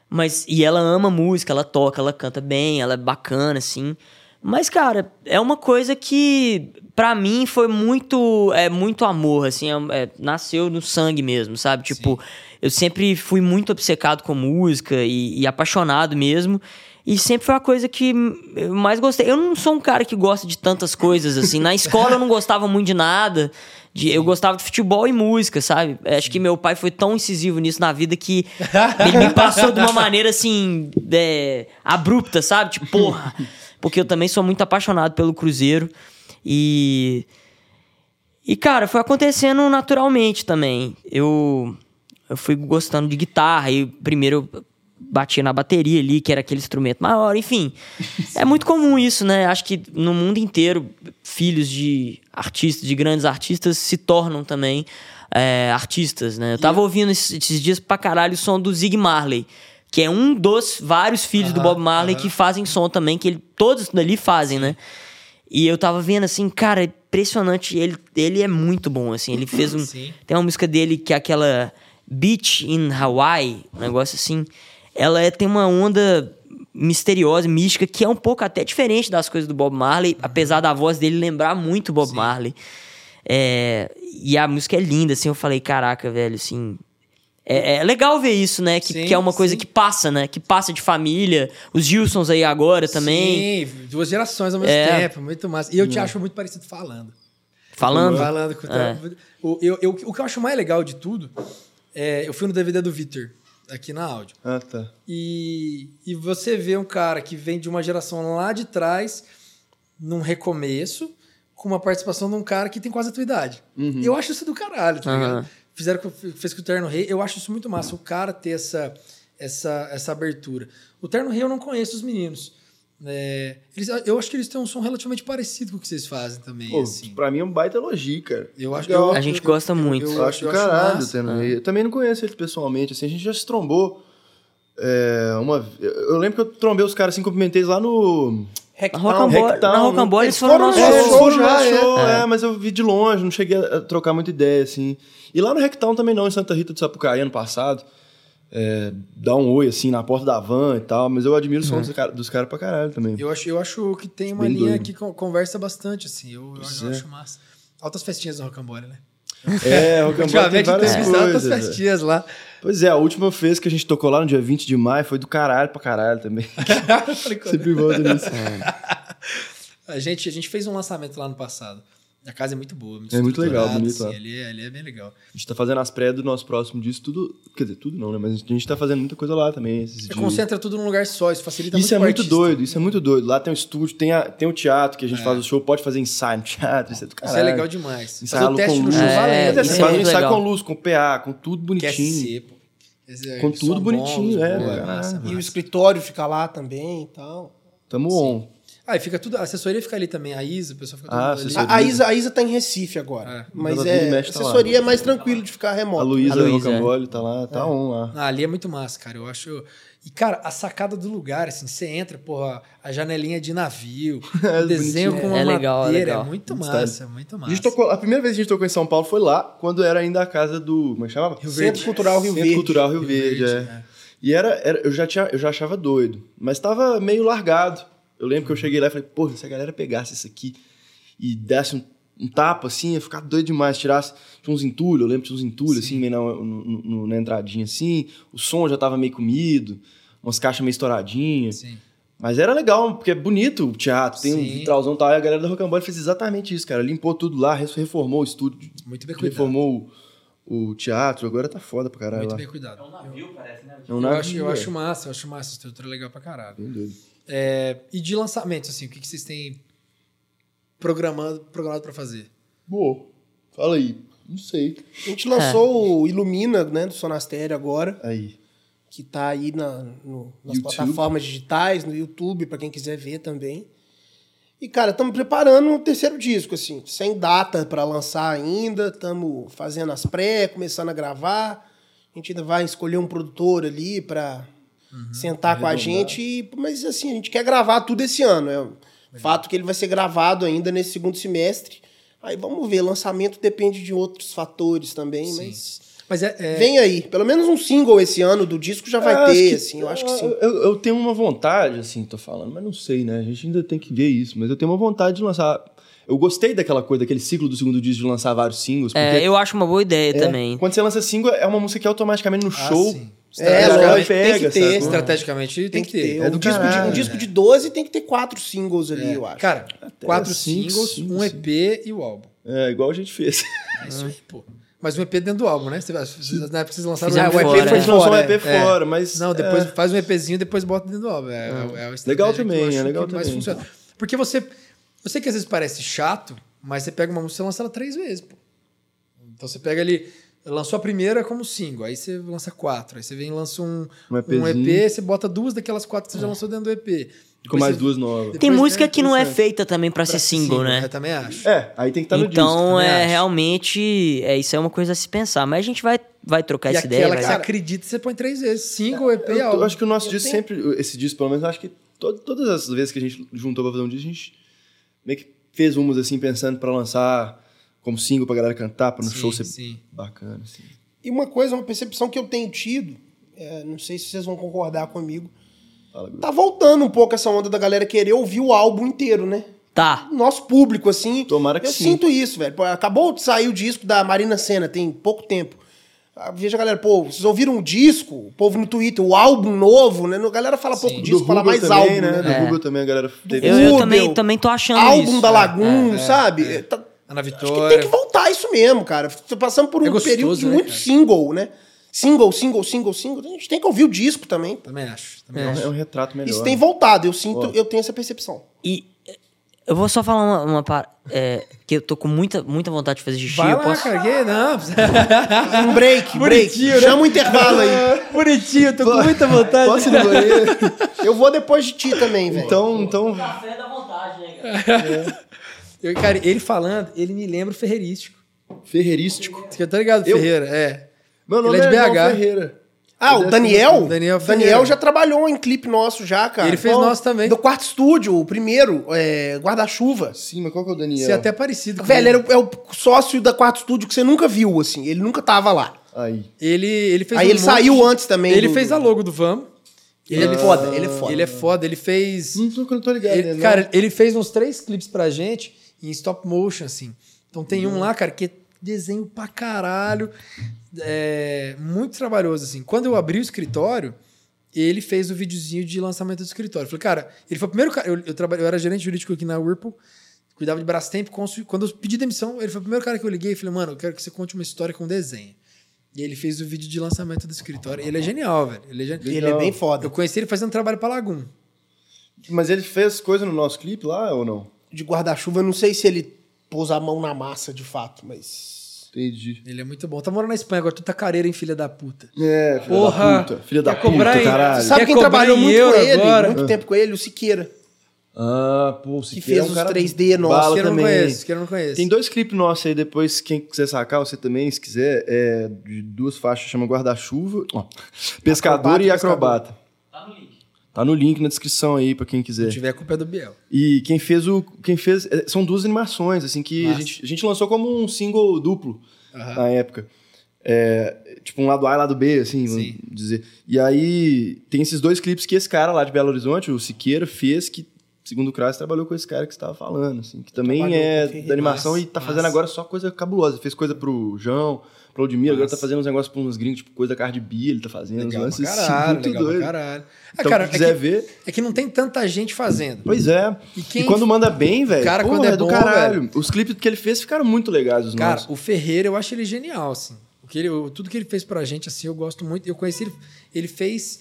[SPEAKER 3] Mas, e ela ama música, ela toca, ela canta bem, ela é bacana, assim. Mas, cara, é uma coisa que, pra mim, foi muito, é, muito amor, assim, é- é, nasceu no sangue mesmo, sabe? Tipo, eu sempre fui muito obcecado com música e, e apaixonado mesmo. E sempre foi a coisa que eu mais gostei. Eu não sou um cara que gosta de tantas coisas, assim. Na escola eu não gostava muito de nada. De, eu gostava de futebol e música, sabe? Acho que meu pai foi tão incisivo nisso na vida que ele me passou de uma maneira, assim, é, abrupta, sabe? Tipo, porra. Porque eu também sou muito apaixonado pelo Cruzeiro. E. E, cara, foi acontecendo naturalmente também. Eu, eu fui gostando de guitarra e primeiro eu batia na bateria ali, que era aquele instrumento maior, enfim. É muito comum isso, né? Acho que no mundo inteiro, filhos de artistas, de grandes artistas, se tornam também é, artistas, né? Eu tava ouvindo esses, esses dias pra caralho o som do Zig Marley. Que é um dos vários filhos do Bob Marley que fazem som também, que ele, todos dali fazem, né? E eu tava vendo assim, cara, impressionante. Ele, ele é muito bom, assim. Ele fez um.
[SPEAKER 1] Sim.
[SPEAKER 3] Tem uma música dele que é aquela Beach in Hawaii, um negócio assim. Ela é, tem uma onda misteriosa, mística, que é um pouco até diferente das coisas do Bob Marley, apesar da voz dele lembrar muito Bob Marley. É, e a música é linda, assim. Eu falei, caraca, velho, assim. É, é legal ver isso, né? Que,
[SPEAKER 1] Sim,
[SPEAKER 3] que é uma coisa
[SPEAKER 1] sim.
[SPEAKER 3] que passa, né? Que passa de família. Os Gilsons aí agora também.
[SPEAKER 1] Sim, duas gerações ao mesmo
[SPEAKER 3] É.
[SPEAKER 1] tempo, muito massa. E eu te acho muito parecido falando.
[SPEAKER 3] Falando.
[SPEAKER 1] Falando com o
[SPEAKER 3] É.
[SPEAKER 1] o, eu, eu- o que eu acho mais legal de tudo é. Eu fui no DVD do Vitor, aqui na áudio.
[SPEAKER 2] Ah, tá.
[SPEAKER 1] E, e você vê um cara que vem de uma geração lá de trás, num recomeço, com uma participação de um cara que tem quase a tua idade. Eu acho isso do caralho, tá ligado? Fizeram com, fez com o Terno Rei, eu acho isso muito massa, o cara ter essa, essa, essa abertura. O Terno Rei eu não conheço os meninos. É, eles, eu acho que eles têm um som relativamente parecido com o que vocês fazem também.
[SPEAKER 2] Pô,
[SPEAKER 1] assim.
[SPEAKER 2] pra mim é um baita elogio, cara.
[SPEAKER 1] Eu acho
[SPEAKER 2] Legal.
[SPEAKER 1] eu-
[SPEAKER 3] A gente
[SPEAKER 1] eu-
[SPEAKER 3] gosta
[SPEAKER 1] eu-
[SPEAKER 3] muito.
[SPEAKER 1] Eu,
[SPEAKER 2] Eu, acho do caralho
[SPEAKER 1] massa.
[SPEAKER 2] tendo rei. Eu também não conheço eles pessoalmente, assim, a gente já se trombou. é, uma, eu eu lembro que eu trombei os caras assim, cumprimentei lá no.
[SPEAKER 3] Na Rocambole,
[SPEAKER 2] Hacktown,
[SPEAKER 3] na? Rocambole eles foram
[SPEAKER 4] no
[SPEAKER 2] É,
[SPEAKER 4] nosso show
[SPEAKER 2] foram no
[SPEAKER 4] já,
[SPEAKER 2] nosso
[SPEAKER 4] é.
[SPEAKER 2] show, é, mas eu vi de longe, não cheguei a trocar muita ideia, assim. E lá no Hacktown também não, em Santa Rita do Sapucaí, ano passado. É, dá um oi, assim, na porta da van e tal, mas eu admiro o som dos caras dos caras pra caralho também.
[SPEAKER 1] Eu acho, eu acho que tem uma
[SPEAKER 2] Bem
[SPEAKER 1] linha
[SPEAKER 2] doido.
[SPEAKER 1] que con- conversa bastante, assim. Eu, eu eu
[SPEAKER 2] é.
[SPEAKER 1] acho massa. Altas festinhas no Rocambole, né?
[SPEAKER 2] É, o Rocambole tem
[SPEAKER 1] Ultimamente
[SPEAKER 2] várias
[SPEAKER 1] altas
[SPEAKER 2] coisas. velho.
[SPEAKER 1] festinhas lá.
[SPEAKER 2] Pois é, a última vez que a gente tocou lá no dia 20 de maio foi do caralho pra caralho também. Sempre volta nisso.
[SPEAKER 1] A gente, a gente fez um lançamento lá no passado. A casa é muito boa. Muito
[SPEAKER 2] É muito legal, bonito
[SPEAKER 1] assim, ali, é- ali é bem legal.
[SPEAKER 2] A gente tá fazendo as pré do nosso próximo disco, tudo. Quer dizer, tudo não, né? Mas a gente tá fazendo muita coisa lá também. Esses
[SPEAKER 1] Você
[SPEAKER 2] dias.
[SPEAKER 1] concentra tudo num lugar só, isso facilita
[SPEAKER 2] Isso
[SPEAKER 1] muito
[SPEAKER 2] é
[SPEAKER 1] pro
[SPEAKER 2] muito
[SPEAKER 1] artista.
[SPEAKER 2] doido, isso é muito doido. Lá tem o estúdio, tem, a, tem o teatro que a gente faz o show, pode fazer ensaio no teatro, isso é do
[SPEAKER 1] Isso é
[SPEAKER 2] caralho.
[SPEAKER 1] legal demais.
[SPEAKER 2] Ensaiar
[SPEAKER 1] Fazer o teste no show
[SPEAKER 3] É,
[SPEAKER 1] valendo.
[SPEAKER 2] Você
[SPEAKER 3] isso
[SPEAKER 1] né?
[SPEAKER 3] é
[SPEAKER 2] faz um ensaio
[SPEAKER 3] legal.
[SPEAKER 2] com luz, com PA, com tudo
[SPEAKER 1] Quer
[SPEAKER 2] bonitinho.
[SPEAKER 1] ser, pô. Esse-
[SPEAKER 2] Com tudo bonitinho,
[SPEAKER 1] luz
[SPEAKER 2] é,
[SPEAKER 1] boa,
[SPEAKER 2] caralho.
[SPEAKER 1] massa,
[SPEAKER 4] E o escritório fica lá também e tal.
[SPEAKER 2] Tamo on.
[SPEAKER 1] Ah, e fica tudo. A assessoria fica ali também. A Isa, o pessoal fica tudo
[SPEAKER 2] Ah,
[SPEAKER 1] ali.
[SPEAKER 2] assessoria.
[SPEAKER 4] A, a Isa, a Isa tá em Recife agora.
[SPEAKER 1] É.
[SPEAKER 4] Mas é,
[SPEAKER 2] mexe, tá lá.
[SPEAKER 4] assessoria é mais tranquilo de ficar
[SPEAKER 2] A
[SPEAKER 4] remoto.
[SPEAKER 2] Luísa
[SPEAKER 3] A Luísa,
[SPEAKER 2] Rocambole tá lá, tá on lá.
[SPEAKER 1] Ah, ali é muito massa, cara. Eu acho. E, cara, a sacada do lugar, assim, você entra, porra, a janelinha de navio,
[SPEAKER 2] É
[SPEAKER 1] o desenho
[SPEAKER 2] bonitinho.
[SPEAKER 1] com uma
[SPEAKER 3] É legal, é
[SPEAKER 1] madeira,
[SPEAKER 3] legal.
[SPEAKER 1] é muito massa, é muito
[SPEAKER 2] A,
[SPEAKER 1] massa.
[SPEAKER 2] gente tocou, a primeira vez que a gente tocou em São Paulo foi lá, quando era ainda a casa do. Como é que chamava?
[SPEAKER 1] Rio
[SPEAKER 4] Centro
[SPEAKER 1] Verde.
[SPEAKER 4] Cultural Rio
[SPEAKER 2] Centro
[SPEAKER 4] Verde.
[SPEAKER 2] Cultural Rio,
[SPEAKER 1] Rio
[SPEAKER 2] Verde,
[SPEAKER 1] Verde,
[SPEAKER 2] é.
[SPEAKER 1] é.
[SPEAKER 2] E era, era- eu, já tinha, eu já achava doido, mas tava meio largado. Eu lembro que eu cheguei lá e falei, porra, se a galera pegasse isso aqui e desse um, um tapa assim, ia ficar doido demais. Tirasse, tinha uns entulhos, eu lembro que tinha uns entulhos assim, meio na, no- no- na entradinha assim. O som já tava meio comido, umas caixas meio estouradinhas.
[SPEAKER 1] Sim.
[SPEAKER 2] Mas era legal, porque é bonito o teatro, tem um
[SPEAKER 1] Sim.
[SPEAKER 2] vitralzão e tal. E a galera da Rocambole fez exatamente isso, cara. Limpou tudo lá, reformou o estúdio,
[SPEAKER 1] Muito bem cuidado.
[SPEAKER 2] reformou o, o teatro. Agora tá foda pra caralho
[SPEAKER 1] Muito
[SPEAKER 2] lá.
[SPEAKER 1] bem cuidado.
[SPEAKER 5] É um navio, parece, né?
[SPEAKER 2] É um
[SPEAKER 1] Eu
[SPEAKER 2] navio,
[SPEAKER 1] acho, eu acho massa, eu acho massa, a estrutura é legal pra caralho.
[SPEAKER 2] Bem doido.
[SPEAKER 1] É, e de lançamentos, assim, o que, que vocês têm programado, programado pra fazer?
[SPEAKER 2] Boa. Fala aí. Não sei.
[SPEAKER 4] A gente lançou o Ilumina, né, do Sonastério agora,
[SPEAKER 2] Aí.
[SPEAKER 4] que tá aí na, no- nas
[SPEAKER 2] YouTube.
[SPEAKER 4] plataformas digitais, no YouTube, pra quem quiser ver também. E, cara, estamos preparando o terceiro disco, assim, sem data pra lançar ainda, estamos fazendo as pré, começando a gravar. A gente ainda vai escolher um produtor ali pra sentar com a gente, e- mas assim, a gente quer gravar tudo esse ano. É um fato que ele vai ser gravado ainda nesse segundo semestre. Aí vamos ver, lançamento depende de outros fatores também,
[SPEAKER 1] Sim.
[SPEAKER 4] mas
[SPEAKER 1] Mas é. é-
[SPEAKER 4] vem aí. Pelo menos um single esse ano do disco já vai
[SPEAKER 2] Eu
[SPEAKER 4] ter,
[SPEAKER 2] que-
[SPEAKER 4] assim, eu acho que sim.
[SPEAKER 2] Eu, eu tenho uma vontade, assim, tô falando, mas não sei, né? A gente ainda tem que ver isso. Mas eu tenho uma vontade de lançar. Eu gostei daquela coisa, daquele ciclo do segundo disco de lançar vários singles. Porque
[SPEAKER 3] É, eu acho uma boa ideia
[SPEAKER 2] é,
[SPEAKER 3] também.
[SPEAKER 2] quando você lança single, é uma música que automaticamente no
[SPEAKER 1] Ah,
[SPEAKER 2] show.
[SPEAKER 1] sim.
[SPEAKER 4] É,
[SPEAKER 2] a galera
[SPEAKER 4] lógico, tem
[SPEAKER 2] pega,
[SPEAKER 4] que ter.
[SPEAKER 2] sacou?
[SPEAKER 1] Estrategicamente tem, que ter.
[SPEAKER 2] É
[SPEAKER 4] um, disco de, um
[SPEAKER 2] caralho,
[SPEAKER 4] disco de 12 tem que ter quatro singles ali,
[SPEAKER 1] É.
[SPEAKER 4] eu acho.
[SPEAKER 1] Cara, quatro
[SPEAKER 2] cinco,
[SPEAKER 1] singles,
[SPEAKER 2] cinco,
[SPEAKER 1] um EP e o álbum.
[SPEAKER 2] É, igual a gente fez.
[SPEAKER 1] É isso aí, pô. Mas um EP dentro do álbum, né? Na época vocês lançaram EP
[SPEAKER 3] fora,
[SPEAKER 1] foi
[SPEAKER 2] a
[SPEAKER 3] né?
[SPEAKER 2] gente lançou um
[SPEAKER 1] fora.
[SPEAKER 2] EP
[SPEAKER 1] é.
[SPEAKER 2] fora, mas.
[SPEAKER 1] Não, depois
[SPEAKER 2] é,
[SPEAKER 1] faz um EPzinho, depois bota dentro do álbum. É, é, é
[SPEAKER 2] Legal também,
[SPEAKER 1] acho
[SPEAKER 2] é legal
[SPEAKER 1] que mais
[SPEAKER 2] também.
[SPEAKER 1] funciona. Porque você. Eu sei que às vezes parece chato, mas você pega uma música e lança ela três vezes, pô. Então você pega ali. Lançou a primeira como single, aí você lança quatro. Aí você vem e lança um,
[SPEAKER 2] Um
[SPEAKER 1] um. EP, você bota duas daquelas quatro que você já lançou dentro do EP.
[SPEAKER 2] com mais
[SPEAKER 1] você-
[SPEAKER 2] duas novas.
[SPEAKER 3] Tem música
[SPEAKER 1] é
[SPEAKER 3] que não é feita também pra, ser single, né?
[SPEAKER 1] Eu também acho.
[SPEAKER 2] É, aí tem que estar no disco.
[SPEAKER 3] então é
[SPEAKER 1] acho.
[SPEAKER 3] realmente é isso é uma coisa a se pensar, mas a gente vai vai trocar
[SPEAKER 1] E
[SPEAKER 3] essa
[SPEAKER 1] aquela
[SPEAKER 3] ideia.
[SPEAKER 1] que
[SPEAKER 3] vai-
[SPEAKER 1] você acredita, você põe três vezes. Single, EP
[SPEAKER 2] Eu,
[SPEAKER 1] e álbum.
[SPEAKER 2] eu acho que o nosso disco sempre, esse disco pelo menos, eu acho que to- todas as vezes que a gente juntou pra fazer um disco, a gente meio que fez umas assim, pensando pra lançar como single pra galera cantar, pra no
[SPEAKER 1] Sim,
[SPEAKER 2] show ser
[SPEAKER 1] sim.
[SPEAKER 2] bacana, assim.
[SPEAKER 4] E uma coisa, uma percepção que eu tenho tido, é, não sei se vocês vão concordar comigo,
[SPEAKER 2] Fala,
[SPEAKER 4] tá voltando um pouco essa onda da galera querer ouvir o álbum inteiro, né?
[SPEAKER 3] Tá.
[SPEAKER 4] Nosso público, assim.
[SPEAKER 2] Tomara que
[SPEAKER 4] eu
[SPEAKER 2] sim.
[SPEAKER 4] sinto isso, velho. Acabou de sair o disco da Marina Senna, tem pouco tempo. Ah, Veja, galera, pô, vocês ouviram um disco? O povo no Twitter, o álbum novo, né? A galera fala pouco
[SPEAKER 1] Sim.
[SPEAKER 4] disco,
[SPEAKER 2] Do
[SPEAKER 4] fala mais
[SPEAKER 2] também,
[SPEAKER 4] álbum, né?
[SPEAKER 2] Do
[SPEAKER 3] É.
[SPEAKER 2] Google também a galera teve.
[SPEAKER 3] Eu, eu também, também tô achando
[SPEAKER 4] Álbum
[SPEAKER 3] isso.
[SPEAKER 4] da Lagoon,
[SPEAKER 1] é,
[SPEAKER 4] sabe?
[SPEAKER 1] é.
[SPEAKER 4] Tá-
[SPEAKER 1] Ana
[SPEAKER 4] Acho que
[SPEAKER 1] Vitória.
[SPEAKER 4] tem que voltar isso mesmo, cara. Tô passando por um
[SPEAKER 1] É gostoso,
[SPEAKER 4] período de
[SPEAKER 1] né,
[SPEAKER 4] muito
[SPEAKER 1] cara?
[SPEAKER 4] single, né? Single, single, single, single. A gente tem que ouvir o disco também.
[SPEAKER 1] Também acho. Também
[SPEAKER 3] É.
[SPEAKER 1] acho.
[SPEAKER 2] É um retrato melhor.
[SPEAKER 4] Isso tem voltado, eu sinto, eu tenho essa percepção.
[SPEAKER 3] E eh, eu vou só falar uma, uma par- é, que eu tô com muita, muita vontade de fazer xixi.
[SPEAKER 1] Vai
[SPEAKER 3] eu
[SPEAKER 1] lá,
[SPEAKER 3] posso...
[SPEAKER 1] cara. Que? Não.
[SPEAKER 4] Um break, break.
[SPEAKER 1] Né?
[SPEAKER 4] Chama o intervalo aí.
[SPEAKER 1] Bonitinho, tô com muita vontade.
[SPEAKER 2] Posso ir no banheiro?
[SPEAKER 4] Eu vou depois de ti também, velho.
[SPEAKER 2] então, então...
[SPEAKER 3] Café da vontade, né, cara?
[SPEAKER 1] Eu, cara, ele falando, ele me lembra o Ferreirístico.
[SPEAKER 2] Ferreirístico.
[SPEAKER 1] Você tá ligado,
[SPEAKER 2] Eu?
[SPEAKER 1] Ferreira? É.
[SPEAKER 2] Meu nome
[SPEAKER 1] Ele é de
[SPEAKER 2] é João
[SPEAKER 1] BH.
[SPEAKER 2] Ferreira.
[SPEAKER 4] Ah, o
[SPEAKER 2] é
[SPEAKER 4] Daniel?
[SPEAKER 1] Daniel
[SPEAKER 4] Daniel, já trabalhou em clipe nosso já, cara.
[SPEAKER 1] Ele fez
[SPEAKER 4] Bom,
[SPEAKER 1] nosso também.
[SPEAKER 4] Do quarto estúdio, o primeiro, é, guarda-chuva.
[SPEAKER 2] Sim, mas qual que é o Daniel?
[SPEAKER 1] Você é até parecido com
[SPEAKER 4] Velho,
[SPEAKER 1] ele.
[SPEAKER 4] era o- é o sócio da quarto estúdio que você nunca viu, assim. Ele nunca tava lá.
[SPEAKER 2] Aí.
[SPEAKER 1] Ele, ele fez
[SPEAKER 4] Aí
[SPEAKER 1] um
[SPEAKER 4] ele
[SPEAKER 1] monte
[SPEAKER 4] saiu antes também.
[SPEAKER 1] Ele
[SPEAKER 4] do-
[SPEAKER 1] fez a logo do Vamos.
[SPEAKER 4] Ele é foda, ele é foda.
[SPEAKER 1] Ele é foda, ele fez.
[SPEAKER 2] Não tô, não tô ligado.
[SPEAKER 1] ele-
[SPEAKER 2] né,
[SPEAKER 1] cara, ele fez uns três clipes pra gente em stop motion, assim. Então tem um lá, cara, que é desenho pra caralho. é, muito trabalhoso, assim. Quando eu abri o escritório, ele fez o videozinho de lançamento do escritório. Eu falei, cara, ele foi o primeiro cara. Eu, eu, trabalhei, eu era gerente jurídico aqui na Whirlpool, cuidava de Brastemp. consu- Quando eu pedi demissão, ele foi o primeiro cara que eu liguei e falei, mano, eu quero que você conte uma história com desenho. E ele fez o vídeo de lançamento do escritório. Ele é genial, velho. Ele é, gen-
[SPEAKER 4] Ele é bem foda.
[SPEAKER 1] Eu conheci ele fazendo trabalho pra Lagum.
[SPEAKER 2] Mas ele fez coisa no nosso clipe lá ou não?
[SPEAKER 4] De guarda-chuva, eu não sei se ele pôs a mão na massa de fato, mas.
[SPEAKER 2] Entendi.
[SPEAKER 1] Ele é muito bom. Tá morando na Espanha agora, tu tá careira, hein, filha da puta.
[SPEAKER 2] É, filha
[SPEAKER 1] Porra!
[SPEAKER 2] da puta. Filha da puta,
[SPEAKER 1] em-
[SPEAKER 2] caralho.
[SPEAKER 1] Sabe
[SPEAKER 4] Sabe
[SPEAKER 1] Quer
[SPEAKER 4] quem trabalhou muito com ele,
[SPEAKER 1] agora?
[SPEAKER 4] muito tempo com ele? O Siqueira.
[SPEAKER 2] Ah, pô, o
[SPEAKER 4] Que
[SPEAKER 2] Siqueira
[SPEAKER 4] fez
[SPEAKER 2] é um
[SPEAKER 4] os
[SPEAKER 2] cara
[SPEAKER 4] 3D nossos.
[SPEAKER 1] não
[SPEAKER 2] também.
[SPEAKER 1] conheço, que eu não conheço.
[SPEAKER 2] Tem dois clipes nossos aí, depois, quem quiser sacar, você também, se quiser, é de duas faixas, chama Guarda-Chuva, ó, Pescador
[SPEAKER 4] Acrobata
[SPEAKER 2] e. Acrobata. Tá no link na descrição aí, pra quem quiser.
[SPEAKER 1] Se tiver, a culpa é do Biel.
[SPEAKER 2] E quem fez o. Quem fez. é, São duas animações, assim, que a gente, a gente lançou como um single duplo
[SPEAKER 1] Aham.
[SPEAKER 2] na época. É, tipo, um lado A e lado B, assim,
[SPEAKER 1] Sim.
[SPEAKER 2] vamos dizer. E aí tem esses dois clipes que esse cara lá de Belo Horizonte, o Siqueira, fez, que, segundo o Kras, trabalhou com esse cara que você tava falando, assim, que também
[SPEAKER 4] Trabalhou
[SPEAKER 2] é da animação
[SPEAKER 1] Massa,
[SPEAKER 2] e tá
[SPEAKER 1] massa.
[SPEAKER 2] fazendo agora só coisa cabulosa. Fez coisa pro João, pro Ludmilla, agora
[SPEAKER 1] Massa.
[SPEAKER 2] tá fazendo uns negócios pra uns gringos, tipo coisa da Cardi B, ele tá fazendo uns
[SPEAKER 1] Legal
[SPEAKER 2] lances
[SPEAKER 1] pra
[SPEAKER 2] assim,
[SPEAKER 1] caralho,
[SPEAKER 2] muito
[SPEAKER 1] legal
[SPEAKER 2] doido.
[SPEAKER 1] caralho. Ah,
[SPEAKER 2] Então,
[SPEAKER 1] cara,
[SPEAKER 2] quem quiser
[SPEAKER 1] é que,
[SPEAKER 2] ver,
[SPEAKER 1] é que não tem tanta gente fazendo.
[SPEAKER 2] Pois é.
[SPEAKER 1] E
[SPEAKER 2] E,
[SPEAKER 1] quem-
[SPEAKER 2] quando manda bem, velho.
[SPEAKER 1] Cara,
[SPEAKER 2] porra,
[SPEAKER 1] quando é
[SPEAKER 2] do
[SPEAKER 1] bom,
[SPEAKER 2] caralho. Os clipes que ele fez ficaram muito legais, os
[SPEAKER 1] Cara,
[SPEAKER 2] nossos.
[SPEAKER 1] o Ferreira, eu acho ele genial, assim. O que ele, tudo que ele fez pra gente, assim, eu gosto muito. Eu conheci ele. Ele fez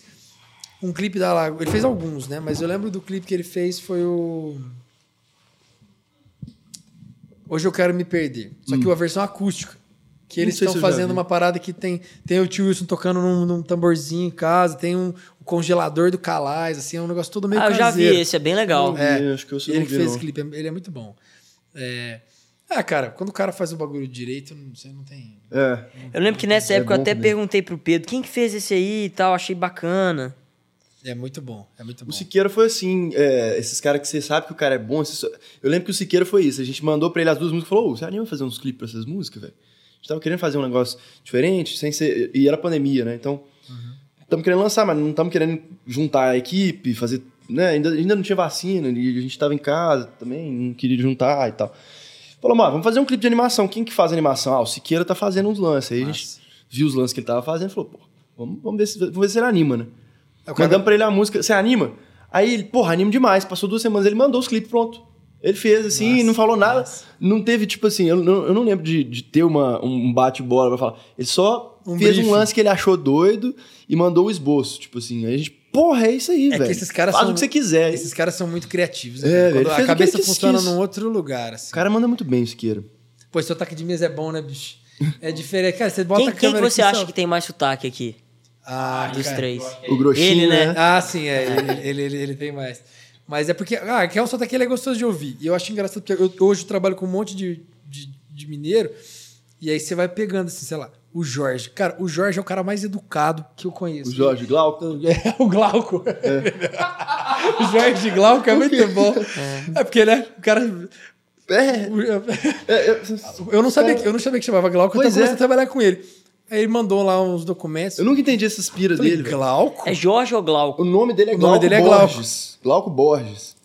[SPEAKER 1] um clipe da Lago. Ele fez alguns, né? Mas eu lembro do clipe que ele fez foi o. Hoje eu quero me perder. Só que a versão acústica. Que eles
[SPEAKER 2] Hum.
[SPEAKER 1] estão
[SPEAKER 2] eu
[SPEAKER 1] fazendo uma parada que tem, tem o tio Wilson tocando num, num tamborzinho em casa, tem um, o congelador do Calais, assim, é um negócio todo meio
[SPEAKER 3] Ah, eu já vi
[SPEAKER 1] caseiro.
[SPEAKER 3] esse, é bem legal.
[SPEAKER 1] É,
[SPEAKER 2] vi, acho que eu sei
[SPEAKER 1] ele
[SPEAKER 2] não
[SPEAKER 1] que fez
[SPEAKER 2] não.
[SPEAKER 1] esse clipe, ele é muito bom. É... Ah, cara, quando o cara faz o bagulho direito, não- você não tem.
[SPEAKER 2] É.
[SPEAKER 3] Eu lembro que nessa
[SPEAKER 2] É
[SPEAKER 3] época eu
[SPEAKER 2] bom
[SPEAKER 3] até
[SPEAKER 2] também.
[SPEAKER 3] perguntei pro Pedro quem que fez esse aí e tal, achei bacana.
[SPEAKER 1] É muito bom, é muito bom.
[SPEAKER 2] O Siqueira foi assim, é, esses caras que você sabe que o cara é bom. Eu lembro que o Siqueira foi isso. A gente mandou pra ele as duas músicas e falou: você anima a fazer uns clipes pra essas músicas, velho? A gente tava querendo fazer um negócio diferente, sem ser. E era pandemia, né? Então. Estamos querendo lançar, mas não estamos querendo juntar a equipe, fazer. Né? Ainda, ainda não tinha vacina, e a gente tava em casa também, não queria juntar e tal. Falou, mano, vamos fazer um clipe de animação. Quem que faz animação? Ah, o Siqueira tá fazendo uns lances. Aí a gente viu os lances que ele tava fazendo e falou, pô, vamos, vamos, ver se, vamos ver se ele anima, né?
[SPEAKER 1] É, cara-
[SPEAKER 2] Mandamos pra ele a música, você anima? Aí ele, porra, anima demais. Passou duas semanas, ele mandou os clipes, pronto. Ele fez assim,
[SPEAKER 1] Massa,
[SPEAKER 2] não falou nada.
[SPEAKER 1] massa.
[SPEAKER 2] Não teve, tipo assim, eu não, eu não lembro de, de ter uma, um bate-bola pra falar. Ele só
[SPEAKER 1] Um
[SPEAKER 2] fez
[SPEAKER 1] briefing.
[SPEAKER 2] um lance que ele achou doido e mandou o esboço. Tipo assim, aí a gente, porra, é isso aí,
[SPEAKER 1] É
[SPEAKER 2] velho.
[SPEAKER 1] que esses caras
[SPEAKER 2] Faz
[SPEAKER 1] são-
[SPEAKER 2] o que você quiser.
[SPEAKER 1] Esses caras são muito criativos, né?
[SPEAKER 2] É,
[SPEAKER 1] cara?
[SPEAKER 2] ele
[SPEAKER 1] Quando a cabeça funciona num outro lugar, assim.
[SPEAKER 2] O cara manda muito bem, Siqueira.
[SPEAKER 1] Pô, seu ataque de mesa é bom, né, bicho? É diferente. Cara, você bota
[SPEAKER 3] Quem,
[SPEAKER 1] a
[SPEAKER 3] quem que
[SPEAKER 1] câmera
[SPEAKER 3] você
[SPEAKER 1] aqui,
[SPEAKER 3] acha
[SPEAKER 1] só-
[SPEAKER 3] que tem mais sotaque aqui?
[SPEAKER 1] Ah,
[SPEAKER 3] Dos
[SPEAKER 1] cara.
[SPEAKER 3] três.
[SPEAKER 2] O Groxinho,
[SPEAKER 3] Ele, né?
[SPEAKER 2] né?
[SPEAKER 1] Ah, sim, é. Ele, ele, ele, ele tem mais. Mas é porque. Ah, que é um sotaque ele é gostoso de ouvir. E eu acho engraçado, porque eu, hoje eu trabalho com um monte de, de, de mineiro. E aí você vai pegando, assim, sei lá, o Jorge. Cara, o Jorge é o cara mais educado que eu conheço.
[SPEAKER 2] O Jorge Glauco.
[SPEAKER 1] É o Glauco. o Jorge Glauco é muito bom. É, porque, né? O cara.
[SPEAKER 2] É, é, é,
[SPEAKER 1] Eu não sabia, que- eu não sabia que chamava Glauco,
[SPEAKER 2] Pois
[SPEAKER 1] eu comecei
[SPEAKER 2] é.
[SPEAKER 1] a trabalhar com ele. Aí ele mandou lá uns documentos.
[SPEAKER 2] eu nunca entendi essas piras
[SPEAKER 1] falei,
[SPEAKER 2] dele, velho.
[SPEAKER 1] Glauco?
[SPEAKER 3] É Jorge ou Glauco?
[SPEAKER 2] O nome dele é
[SPEAKER 1] O
[SPEAKER 2] Glauco
[SPEAKER 1] nome dele é Glauco.
[SPEAKER 2] Borges. Glauco Borges.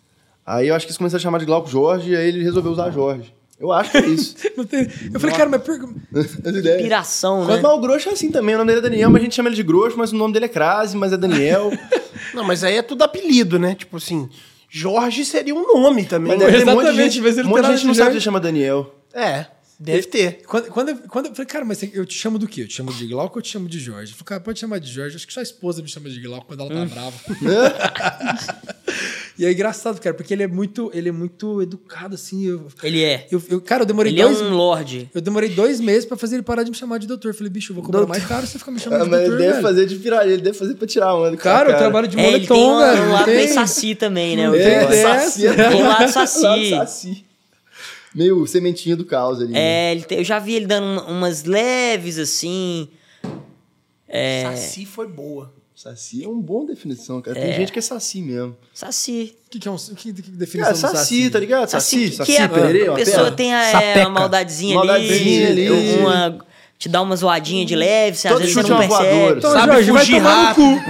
[SPEAKER 2] Aí eu acho que eles começaram a chamar de Glauco Jorge e aí ele resolveu usar Jorge. Eu acho que é isso.
[SPEAKER 1] Não tem- Eu falei, cara, mas por...
[SPEAKER 2] As ideias.
[SPEAKER 3] Piração,
[SPEAKER 2] Quanto
[SPEAKER 3] né?
[SPEAKER 2] mal o Grosso é assim também. O nome dele é Daniel, mas a gente chama ele de Grosso, mas o nome dele é Crase, mas é Daniel.
[SPEAKER 4] Não, mas aí é tudo apelido, né? Tipo assim, Jorge seria um nome também.
[SPEAKER 2] mas
[SPEAKER 4] né?
[SPEAKER 2] deve ter um monte de
[SPEAKER 1] Exatamente,
[SPEAKER 2] gente,
[SPEAKER 1] mas ele
[SPEAKER 2] um monte de gente não sabe
[SPEAKER 1] Jorge.
[SPEAKER 2] que chama Daniel.
[SPEAKER 4] É, deve ter.
[SPEAKER 1] Quando, quando, eu, quando eu falei, cara, mas eu te chamo do quê? Eu te chamo de Glauco ou eu te chamo de Jorge? Eu falei, cara, pode chamar de Jorge. Acho que só a esposa me chama de Glauco quando ela
[SPEAKER 2] Hum.
[SPEAKER 1] tá brava. e é engraçado, cara, porque ele é muito, ele é muito educado, assim. Eu,
[SPEAKER 3] Ele é.
[SPEAKER 1] eu, eu- cara, eu demorei
[SPEAKER 3] Ele é
[SPEAKER 1] dois...
[SPEAKER 3] um lorde.
[SPEAKER 1] Eu demorei dois meses pra fazer ele parar de me chamar de doutor. Eu falei, bicho, eu vou cobrar
[SPEAKER 2] Doutor.
[SPEAKER 1] mais caro se você ficar me chamando
[SPEAKER 2] Ah,
[SPEAKER 1] de
[SPEAKER 2] mas
[SPEAKER 1] doutor,
[SPEAKER 2] ele deve
[SPEAKER 1] velho.
[SPEAKER 2] fazer de pirar, ele deve fazer pra tirar onda. com a
[SPEAKER 1] Cara, eu
[SPEAKER 2] cara.
[SPEAKER 1] trabalho de
[SPEAKER 3] É, ele tem
[SPEAKER 1] moletom,
[SPEAKER 3] um,
[SPEAKER 1] velho.
[SPEAKER 3] um lado
[SPEAKER 1] tem-
[SPEAKER 3] bem saci também, né? o
[SPEAKER 1] tem
[SPEAKER 3] negócio.
[SPEAKER 1] ideia.
[SPEAKER 2] saci.
[SPEAKER 3] Tem um lado saci.
[SPEAKER 2] Saci. Meio sementinha do caos ali. né?
[SPEAKER 3] É, ele tem- eu já vi ele dando um- umas leves assim. É.
[SPEAKER 4] Saci foi boa.
[SPEAKER 2] Saci é uma boa definição, cara.
[SPEAKER 3] É.
[SPEAKER 2] Tem gente que é saci mesmo.
[SPEAKER 3] Saci.
[SPEAKER 1] O que, que é um que, que definição
[SPEAKER 2] Cara,
[SPEAKER 1] do
[SPEAKER 2] saci, tá ligado? Saci, saci,
[SPEAKER 3] que a,
[SPEAKER 2] pererê,
[SPEAKER 3] a
[SPEAKER 2] uma
[SPEAKER 3] pessoa tem a, é, uma maldadezinha,
[SPEAKER 2] Maldadezinha
[SPEAKER 3] ali,
[SPEAKER 2] ali.
[SPEAKER 3] uma te dá uma zoadinha de leve, você às vezes você não percebe.
[SPEAKER 1] Então,
[SPEAKER 4] Sabe
[SPEAKER 1] Jorge, vai
[SPEAKER 4] fugir
[SPEAKER 1] tomar no cu.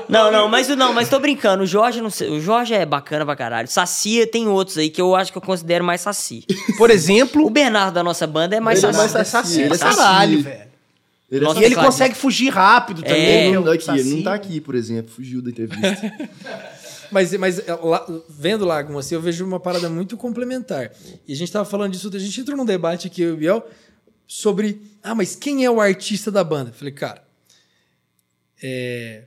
[SPEAKER 3] Não, não, mas não, mas tô brincando. O Jorge, não sei, o Jorge é bacana pra caralho. Saci tem outros aí que eu acho que eu considero mais saci.
[SPEAKER 4] Por exemplo,
[SPEAKER 3] O Bernardo da nossa banda é mais
[SPEAKER 2] Ele é
[SPEAKER 3] saci.
[SPEAKER 2] mais
[SPEAKER 4] é
[SPEAKER 2] saci,
[SPEAKER 4] saci
[SPEAKER 2] ele é saci.
[SPEAKER 4] caralho, velho.
[SPEAKER 2] Ele é
[SPEAKER 3] Nossa,
[SPEAKER 4] E ele consegue fugir rápido também.
[SPEAKER 3] É,
[SPEAKER 2] Ele não, tá aqui, ele não tá aqui, por exemplo. Fugiu da entrevista.
[SPEAKER 1] Mas, mas é, lá- vendo lá alguma assim, eu vejo uma parada muito complementar. E a gente tava falando disso, a gente entrou num debate aqui, eu e o Biel, sobre. Ah, mas quem é o artista da banda? Falei, cara. é,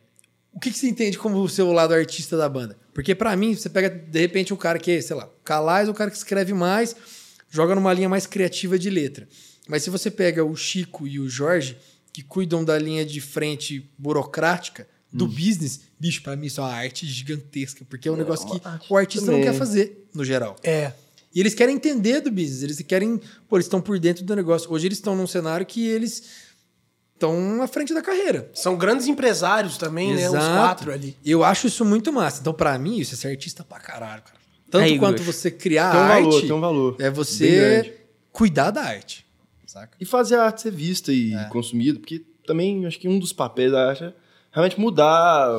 [SPEAKER 1] o que, que você entende como o seu lado artista da banda? Porque pra mim, você pega, de repente, um cara que, sei lá, Calais, o cara que escreve mais, joga numa linha mais criativa de letra. Mas se você pega o Chico e o Jorge, que cuidam da linha de frente burocrática do business, bicho, pra mim isso é uma arte gigantesca, porque é um negócio que o artista não
[SPEAKER 2] também.
[SPEAKER 1] quer fazer, no geral.
[SPEAKER 4] É.
[SPEAKER 1] E eles querem entender do business, eles querem. Pô, eles estão por dentro do negócio. Hoje eles estão num cenário que eles estão à frente da carreira.
[SPEAKER 4] São grandes empresários também, né? Os
[SPEAKER 1] Exato.
[SPEAKER 4] quatro ali.
[SPEAKER 1] Eu acho isso muito massa. Então, pra mim, isso é ser artista pra caralho, cara. Tanto
[SPEAKER 3] Aí,
[SPEAKER 1] quanto você criar
[SPEAKER 2] Tem um
[SPEAKER 1] arte.
[SPEAKER 2] valor, tem um valor.
[SPEAKER 1] É você cuidar da arte. Saca?
[SPEAKER 2] E fazer a arte ser vista e
[SPEAKER 1] É.
[SPEAKER 2] consumida, porque também acho que um dos papéis da arte é realmente mudar.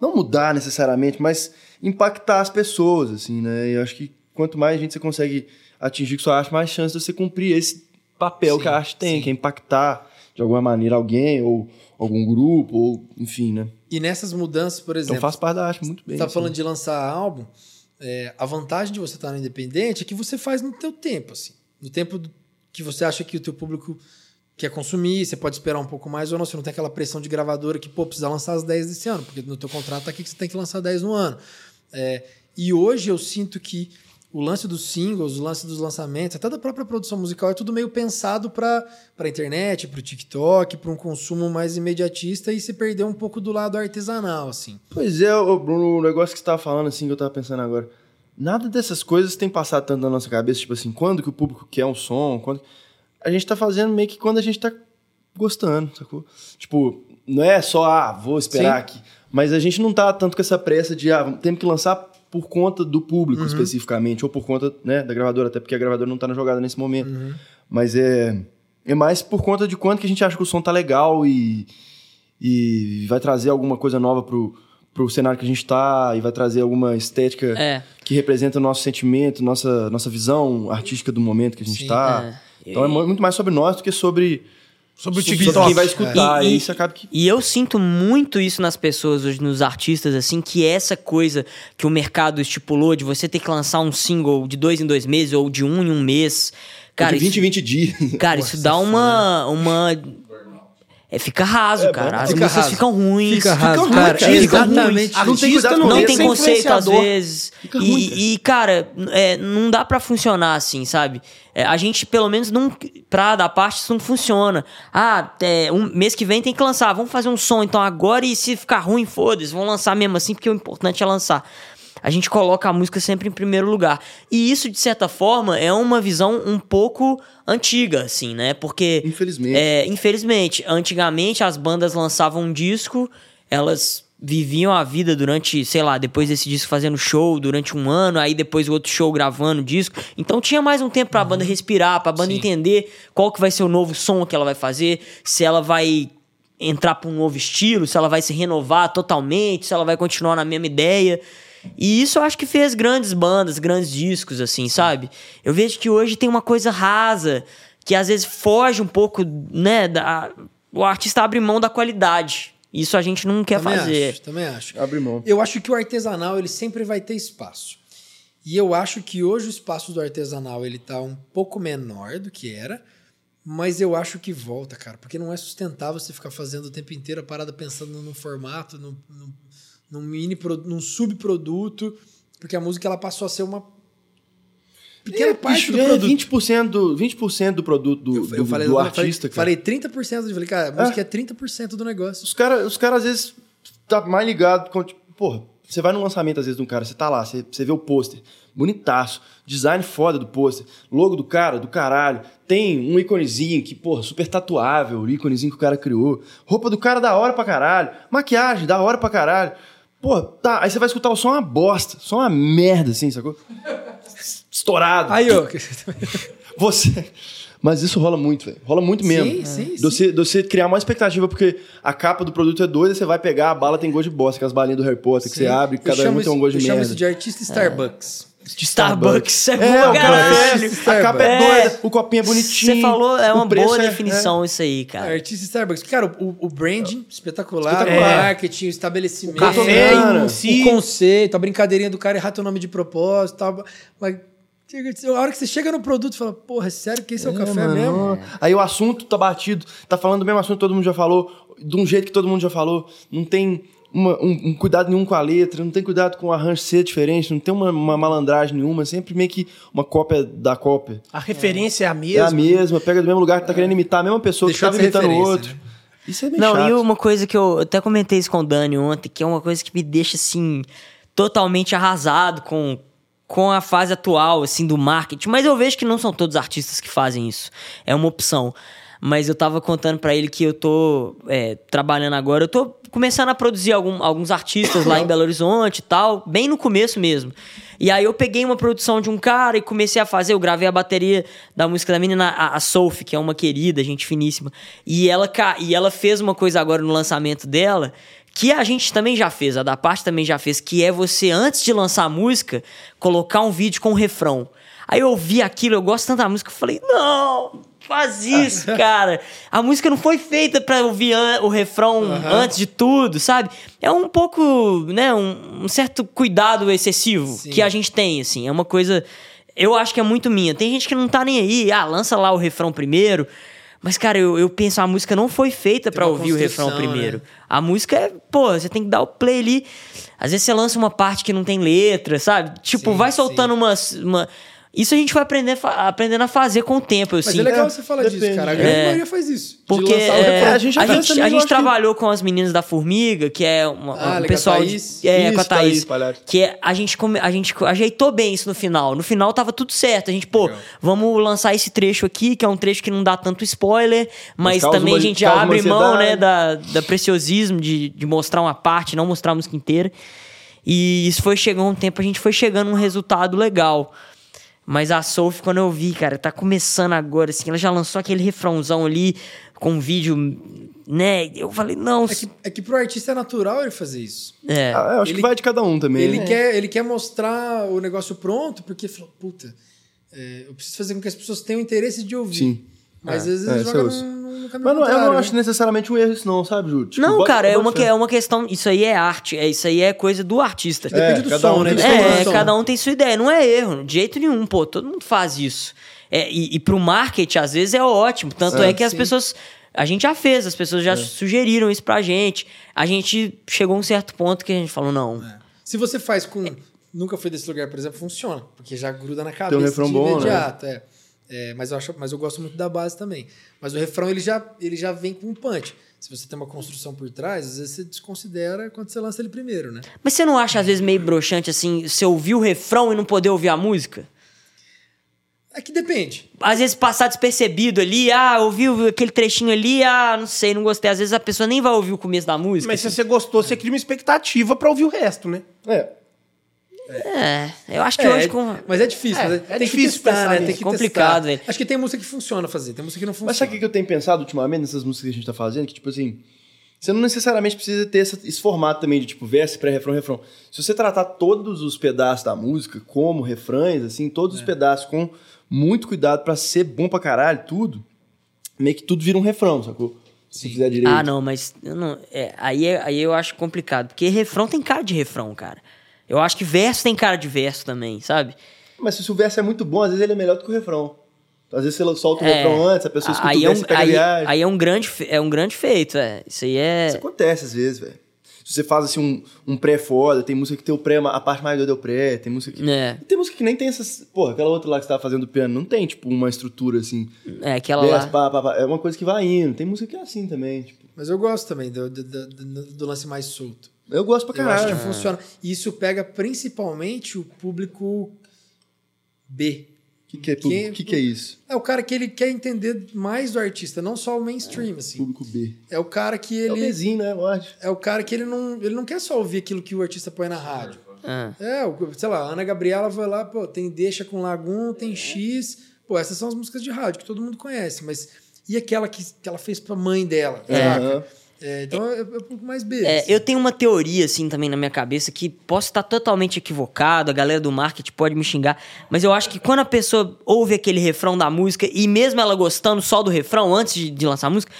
[SPEAKER 2] Não mudar necessariamente, mas impactar as pessoas, assim, né? E eu acho que quanto mais gente você consegue atingir com sua arte, mais chance de você cumprir esse papel
[SPEAKER 1] Sim,
[SPEAKER 2] que a arte tem,
[SPEAKER 1] sim.
[SPEAKER 2] que é impactar de alguma maneira alguém, ou algum grupo, ou enfim, né?
[SPEAKER 1] E nessas mudanças, por exemplo.
[SPEAKER 2] Então faz parte da arte muito bem.
[SPEAKER 1] Você tá
[SPEAKER 2] assim.
[SPEAKER 1] falando de lançar álbum. é, a vantagem de você estar no independente é que você faz no teu tempo, assim. No tempo que você acha que o teu público quer consumir, você pode esperar um pouco mais ou não. Você não tem aquela pressão de gravadora que, pô, precisa lançar as 10 desse ano, porque no teu contrato tá aqui que você tem que lançar 10 no ano. É, e hoje eu sinto que o lance dos singles, o lance dos lançamentos, até da própria produção musical, é tudo meio pensado para a internet, para o TikTok, para um consumo mais imediatista e se perdeu um pouco do lado artesanal, assim.
[SPEAKER 2] Pois é, Bruno, o negócio que você tava falando, assim, que eu tava pensando agora. Nada dessas coisas tem passado tanto na nossa cabeça, tipo assim, quando que o público quer um som, quando... A gente tá fazendo meio que quando a gente tá gostando, sacou? Tipo, não é só, ah, vou esperar
[SPEAKER 1] Sim.
[SPEAKER 2] aqui. Mas a gente não tá tanto com essa pressa de, ah, temos que lançar por conta do público
[SPEAKER 1] Uhum.
[SPEAKER 2] especificamente, ou por conta, né, da gravadora, até porque a gravadora não tá na jogada nesse momento.
[SPEAKER 1] Uhum.
[SPEAKER 2] Mas é... É mais por conta de quanto que a gente acha que o som tá legal e e vai trazer alguma coisa nova pro, pro cenário que a gente tá, e vai trazer alguma estética
[SPEAKER 3] É.
[SPEAKER 2] que representa o nosso sentimento, nossa, nossa visão artística do momento que a gente
[SPEAKER 1] Sim,
[SPEAKER 2] tá.
[SPEAKER 3] é.
[SPEAKER 2] Então é mu- muito mais sobre nós do que sobre,
[SPEAKER 4] Sobre o
[SPEAKER 2] sobre
[SPEAKER 4] TikTok.
[SPEAKER 2] quem vai escutar.
[SPEAKER 3] E-
[SPEAKER 2] E,
[SPEAKER 3] e-
[SPEAKER 2] isso acaba que.
[SPEAKER 3] E eu sinto muito isso nas pessoas hoje, nos artistas, assim, que essa coisa que o mercado estipulou de você ter que lançar um single de dois em dois meses ou de um em um mês. Cara,
[SPEAKER 2] de 20
[SPEAKER 3] isso,
[SPEAKER 2] em 20 dias.
[SPEAKER 3] cara, isso dá uma. uma é, fica raso, cara. As
[SPEAKER 1] fica
[SPEAKER 3] músicas
[SPEAKER 1] raso.
[SPEAKER 3] ficam ruins.
[SPEAKER 1] Fica raso,
[SPEAKER 2] ruim,
[SPEAKER 1] cara.
[SPEAKER 2] cara.
[SPEAKER 1] Exatamente.
[SPEAKER 2] Ah, não tem cuidado
[SPEAKER 4] não tem
[SPEAKER 3] conceito às vezes.
[SPEAKER 2] Fica ruim, cara.
[SPEAKER 3] E, e, cara, é, não dá pra funcionar assim, sabe? É, a gente, pelo menos, não. Pra dar parte, isso não funciona. Ah, é, um mês que vem tem que lançar. Vamos fazer um som então agora e se ficar ruim, foda-se. Vamos lançar mesmo assim, porque o importante é lançar. A gente coloca a música sempre em primeiro lugar. E isso, de certa forma, é uma visão um pouco antiga, assim, né? Porque.
[SPEAKER 2] Infelizmente.
[SPEAKER 3] É, infelizmente, antigamente as bandas lançavam um disco, elas viviam a vida durante, sei lá, depois desse disco fazendo show durante um ano, aí depois o outro show gravando o disco. Então tinha mais um tempo pra banda respirar, pra banda
[SPEAKER 1] Sim.
[SPEAKER 3] entender qual que vai ser o novo som que ela vai fazer, se ela vai entrar pra um novo estilo, se ela vai se renovar totalmente, se ela vai continuar na mesma ideia. E isso eu acho que fez grandes bandas, grandes discos, assim, sabe? Eu vejo que hoje tem uma coisa rasa, que às vezes foge um pouco, né? Da, o artista abre mão da qualidade. Isso a gente não quer
[SPEAKER 1] também
[SPEAKER 3] fazer.
[SPEAKER 1] Acho, também acho.
[SPEAKER 2] Abre mão.
[SPEAKER 1] Eu acho que o artesanal ele sempre vai ter espaço. E eu acho que hoje o espaço do artesanal ele tá um pouco menor do que era, mas eu acho que volta, cara, porque não é sustentável você ficar fazendo o tempo inteiro a parada pensando no formato, no, no, num mini num subproduto, porque a música ela passou a ser uma pequena parte
[SPEAKER 2] Bicho,
[SPEAKER 1] do
[SPEAKER 2] é
[SPEAKER 1] produto.
[SPEAKER 2] 20% do, 20 do produto do,
[SPEAKER 1] eu,
[SPEAKER 2] do,
[SPEAKER 1] eu falei,
[SPEAKER 2] do
[SPEAKER 1] eu
[SPEAKER 2] artista,
[SPEAKER 1] falei,
[SPEAKER 2] cara.
[SPEAKER 1] falei 30%, eu falei, cara, a música é 30% do negócio.
[SPEAKER 2] Os caras, os cara, às vezes, tá mais ligado com, tipo, porra, você vai num lançamento, às vezes, de um cara, você tá lá, você, você vê o pôster, bonitaço, design foda do pôster, logo do cara, do caralho, tem um íconezinho que, porra, super tatuável, o íconezinho que o cara criou, roupa do cara da hora pra caralho, maquiagem da hora pra caralho, porra, tá, aí você vai escutar o som é uma bosta, só uma merda, assim, sacou? Estourado.
[SPEAKER 1] Aí, ó.
[SPEAKER 2] Você. Mas isso rola muito, velho. Rola muito mesmo.
[SPEAKER 1] Sim, sim,
[SPEAKER 2] você, você criar uma expectativa, porque a capa do produto é doida, você vai pegar, a bala tem gosto de bosta, aquelas balinhas do Harry Potter que você abre,
[SPEAKER 1] Eu
[SPEAKER 2] cada
[SPEAKER 1] chamo
[SPEAKER 2] um tem um gosto
[SPEAKER 1] Eu
[SPEAKER 2] de
[SPEAKER 1] chamo
[SPEAKER 2] merda.
[SPEAKER 1] isso de artista Starbucks.
[SPEAKER 3] De Starbucks. É,
[SPEAKER 2] É,
[SPEAKER 3] boa,
[SPEAKER 2] o
[SPEAKER 3] caralho.
[SPEAKER 2] fez, a capa é
[SPEAKER 3] É.
[SPEAKER 2] doida, o copinho é bonitinho.
[SPEAKER 3] Você falou, é
[SPEAKER 2] o
[SPEAKER 3] uma boa
[SPEAKER 2] é-
[SPEAKER 3] definição isso aí,
[SPEAKER 1] É,
[SPEAKER 3] cara.
[SPEAKER 1] artista Starbucks. Cara, o, o branding, espetacular.
[SPEAKER 2] Espetacular.
[SPEAKER 1] O marketing, o estabelecimento.
[SPEAKER 4] O café
[SPEAKER 2] Cara,
[SPEAKER 4] em si.
[SPEAKER 1] O conceito, a brincadeirinha do cara errar teu nome de propósito e tal. Mas a hora que você chega no produto, fala, porra, é sério que esse é, o café
[SPEAKER 2] mano,
[SPEAKER 1] mesmo?
[SPEAKER 2] Aí o assunto tá batido, tá falando do mesmo assunto que todo mundo já falou, de um jeito que todo mundo já falou. Não tem uma- um, um cuidado nenhum com a letra, não tem cuidado com o arranjo ser diferente, não tem uma, uma malandragem nenhuma, é sempre meio que uma cópia da cópia.
[SPEAKER 4] A referência é a
[SPEAKER 2] É a
[SPEAKER 4] mesma.
[SPEAKER 2] mesma, pega do mesmo lugar que tá querendo imitar a mesma pessoa
[SPEAKER 1] Deixou
[SPEAKER 2] que
[SPEAKER 1] de
[SPEAKER 2] tava
[SPEAKER 1] ser
[SPEAKER 2] imitando o outro.
[SPEAKER 1] né?
[SPEAKER 2] Isso é meio
[SPEAKER 3] Não,
[SPEAKER 2] chato.
[SPEAKER 3] e uma coisa que eu até comentei isso com o Dani ontem, que é uma coisa que me deixa, assim, totalmente arrasado com, com a fase atual, assim, do marketing. Mas eu vejo que não são todos artistas que fazem isso. É uma opção. Mas eu tava contando pra ele que eu tô é, trabalhando agora, eu tô começando a produzir algum- alguns artistas lá em Belo Horizonte e tal, bem no começo mesmo. E aí eu peguei uma produção de um cara e comecei a fazer, eu gravei a bateria da música da menina, a, a Sophie, que é uma querida, gente finíssima. E ela, e ela fez uma coisa agora no lançamento dela, que a gente também já fez, a da parte também já fez, que é você, antes de lançar a música, colocar um vídeo com o refrão. Aí eu ouvi aquilo, eu gosto tanto da música, eu falei, não, faz isso, cara. A música não foi feita pra ouvir o refrão antes de tudo, sabe? É um pouco, né, um, um certo cuidado excessivo
[SPEAKER 1] Sim.
[SPEAKER 3] que a gente tem, assim. É uma coisa, eu acho que é muito minha. Tem gente que não tá nem aí, ah, lança lá o refrão primeiro. Mas, cara, eu, eu penso, a música não foi feita pra
[SPEAKER 1] uma
[SPEAKER 3] ouvir o refrão
[SPEAKER 1] construção,
[SPEAKER 3] primeiro.
[SPEAKER 1] né?
[SPEAKER 3] A música é, pô, você tem que dar o play ali. Às vezes você lança uma parte que não tem letra, sabe? Tipo,
[SPEAKER 1] Sim,
[SPEAKER 3] vai soltando umas. Uma... Isso a gente vai aprender, aprendendo a fazer com o tempo, eu
[SPEAKER 1] Mas
[SPEAKER 3] sinto.
[SPEAKER 1] é legal
[SPEAKER 2] É,
[SPEAKER 1] você falar disso,
[SPEAKER 2] depende.
[SPEAKER 1] cara. A grande
[SPEAKER 3] É.
[SPEAKER 1] maioria faz isso.
[SPEAKER 3] Porque é,
[SPEAKER 2] a gente
[SPEAKER 3] a gente, a
[SPEAKER 2] eu
[SPEAKER 3] gente
[SPEAKER 2] acho que-
[SPEAKER 3] trabalhou com as meninas da Formiga, que é uma,
[SPEAKER 1] Ah,
[SPEAKER 3] um
[SPEAKER 1] legal,
[SPEAKER 3] pessoal
[SPEAKER 1] Thaís.
[SPEAKER 3] de, é,
[SPEAKER 2] Isso,
[SPEAKER 3] com a Thaís,
[SPEAKER 2] Thaís
[SPEAKER 3] que é- a gente a gente ajeitou bem isso no final. No final tava tudo certo. A gente, pô,
[SPEAKER 1] Legal.
[SPEAKER 3] vamos lançar esse trecho aqui, que é um trecho que não dá tanto spoiler, mas também
[SPEAKER 2] uma-
[SPEAKER 3] a gente abre mão, né, da, da preciosismo de, de mostrar uma parte, não mostrar a música inteira. E isso foi chegando um tempo, a gente foi chegando a um resultado legal. Mas a Sophie, quando eu vi, cara, tá começando agora, assim, ela já lançou aquele refrãozão ali com um vídeo, né? Eu falei, não.
[SPEAKER 1] É que, é que pro artista é natural ele fazer isso.
[SPEAKER 3] É.
[SPEAKER 2] Ah, eu acho
[SPEAKER 1] Ele-
[SPEAKER 2] que vai de cada um também.
[SPEAKER 1] Ele,
[SPEAKER 2] né?
[SPEAKER 1] quer, ele quer mostrar o negócio pronto, porque falou, puta, é, eu preciso fazer com que as pessoas tenham interesse de ouvir.
[SPEAKER 2] Sim.
[SPEAKER 1] Mas
[SPEAKER 2] É,
[SPEAKER 1] às vezes
[SPEAKER 2] é,
[SPEAKER 1] joga
[SPEAKER 2] eu
[SPEAKER 1] no, caminho
[SPEAKER 2] Mas não, eu
[SPEAKER 1] contrário,
[SPEAKER 2] não
[SPEAKER 1] né?
[SPEAKER 2] acho necessariamente um erro isso não, sabe, Ju? Tipo,
[SPEAKER 3] não,
[SPEAKER 2] bota-
[SPEAKER 3] cara, é uma, que- é uma questão. Isso aí é arte, é, isso aí é coisa do artista.
[SPEAKER 1] Depende
[SPEAKER 2] É,
[SPEAKER 1] do
[SPEAKER 2] cada
[SPEAKER 1] som,
[SPEAKER 2] um
[SPEAKER 1] né?
[SPEAKER 2] tem
[SPEAKER 1] Depende do
[SPEAKER 3] É,
[SPEAKER 1] som.
[SPEAKER 3] cada um tem sua ideia. Não é erro, de jeito nenhum, pô. Todo mundo faz isso. É, e, e pro marketing, às vezes, é ótimo. Tanto é,
[SPEAKER 2] É,
[SPEAKER 3] que as
[SPEAKER 1] sim.
[SPEAKER 3] pessoas. A gente já fez, as pessoas já sugeriram isso pra gente. A gente chegou a um certo ponto que a gente falou, não.
[SPEAKER 1] É. Se você faz com. Nunca foi desse lugar, por exemplo, funciona. Porque já gruda na cabeça
[SPEAKER 2] refrão
[SPEAKER 1] de
[SPEAKER 2] bom, né?
[SPEAKER 1] imediato. É. É, mas, eu acho, mas eu gosto muito da base também. Mas o refrão ele já, ele já vem com um punch. Se você tem uma construção por trás, às vezes você desconsidera quando você lança ele primeiro, né?
[SPEAKER 3] Mas você não acha, às vezes, meio broxante, assim, você ouvir o refrão e não poder ouvir a música?
[SPEAKER 1] É que depende.
[SPEAKER 3] Às vezes passar despercebido ali, ah, ouviu aquele trechinho ali, ah, não sei, não gostei. Às vezes a pessoa nem vai ouvir o começo da música.
[SPEAKER 4] Mas se você gostou, você cria uma expectativa pra ouvir o resto, né?
[SPEAKER 2] É.
[SPEAKER 3] É, eu acho que
[SPEAKER 1] É,
[SPEAKER 3] hoje com.
[SPEAKER 1] Mas é difícil.
[SPEAKER 4] É,
[SPEAKER 1] mas
[SPEAKER 4] é
[SPEAKER 1] tem
[SPEAKER 4] difícil
[SPEAKER 1] que testar,
[SPEAKER 4] pensar
[SPEAKER 1] né? Tem que
[SPEAKER 3] Complicado,
[SPEAKER 1] testar.
[SPEAKER 3] velho.
[SPEAKER 1] Acho que tem música que funciona fazer, tem música que não funciona.
[SPEAKER 2] Mas sabe o que eu tenho pensado ultimamente nessas músicas que a gente tá fazendo? Que, tipo assim, você não necessariamente precisa ter esse formato também de, tipo, verso, pré-refrão, refrão. Se você tratar todos os pedaços da música como refrões, assim, todos os
[SPEAKER 1] É.
[SPEAKER 2] pedaços com muito cuidado pra ser bom pra caralho, tudo, meio que tudo vira um refrão, sacou? Se fizer direito.
[SPEAKER 3] Ah, não, mas eu não, é, aí, é- aí eu acho complicado. Porque refrão tem cara de refrão, cara. Eu acho que verso tem cara de verso também, sabe?
[SPEAKER 2] Mas se o verso é muito bom, às vezes ele é melhor do que o refrão. Às vezes você solta o
[SPEAKER 3] É,
[SPEAKER 2] refrão antes, a pessoa escuta
[SPEAKER 3] aí
[SPEAKER 2] o
[SPEAKER 3] é um,
[SPEAKER 2] verso e pega a
[SPEAKER 3] aí,
[SPEAKER 2] viagem.
[SPEAKER 3] aí é um grande, é um grande feito, é. Isso aí é.
[SPEAKER 2] Isso acontece às vezes, velho. Se você faz assim um, um pré foda, tem música que tem o pré, a parte mais doida é o pré, tem música que.
[SPEAKER 3] É,
[SPEAKER 2] E tem música que nem tem essas. Porra, aquela outra lá que você tava fazendo piano, não tem, tipo, uma estrutura assim.
[SPEAKER 3] é aquela
[SPEAKER 2] Verso,
[SPEAKER 3] lá.
[SPEAKER 2] pá, pá, pá. É uma coisa que vai indo. Tem música que é assim também, tipo.
[SPEAKER 1] Mas eu gosto também do, do- do- do lance mais solto.
[SPEAKER 2] Eu gosto pra
[SPEAKER 1] Eu acho
[SPEAKER 2] caralho.
[SPEAKER 1] que funciona. E isso pega principalmente o público B.
[SPEAKER 2] O que, que, é, que, que é isso?
[SPEAKER 1] É o cara que ele quer entender mais do artista, não só o mainstream, assim.
[SPEAKER 2] Público B.
[SPEAKER 1] É o cara que
[SPEAKER 2] É o
[SPEAKER 1] ele.
[SPEAKER 2] Bezinho, né? Eu acho.
[SPEAKER 1] É o cara que ele não, ele não quer só ouvir aquilo que o artista põe na rádio.
[SPEAKER 3] Ah.
[SPEAKER 1] É, o- sei lá, a Ana Gabriela vai lá, pô, tem Deixa com Lagoon, tem X. Pô, essas são as músicas de rádio que todo mundo conhece, mas e aquela que, que ela fez pra mãe dela?
[SPEAKER 3] É.
[SPEAKER 1] saca? É, então é, é um pouco mais B.
[SPEAKER 3] É, eu tenho uma teoria, assim, também na minha cabeça, que posso estar totalmente equivocado, a galera do marketing pode me xingar, mas eu acho que quando a pessoa ouve aquele refrão da música, e mesmo ela gostando só do refrão antes de, de lançar a música,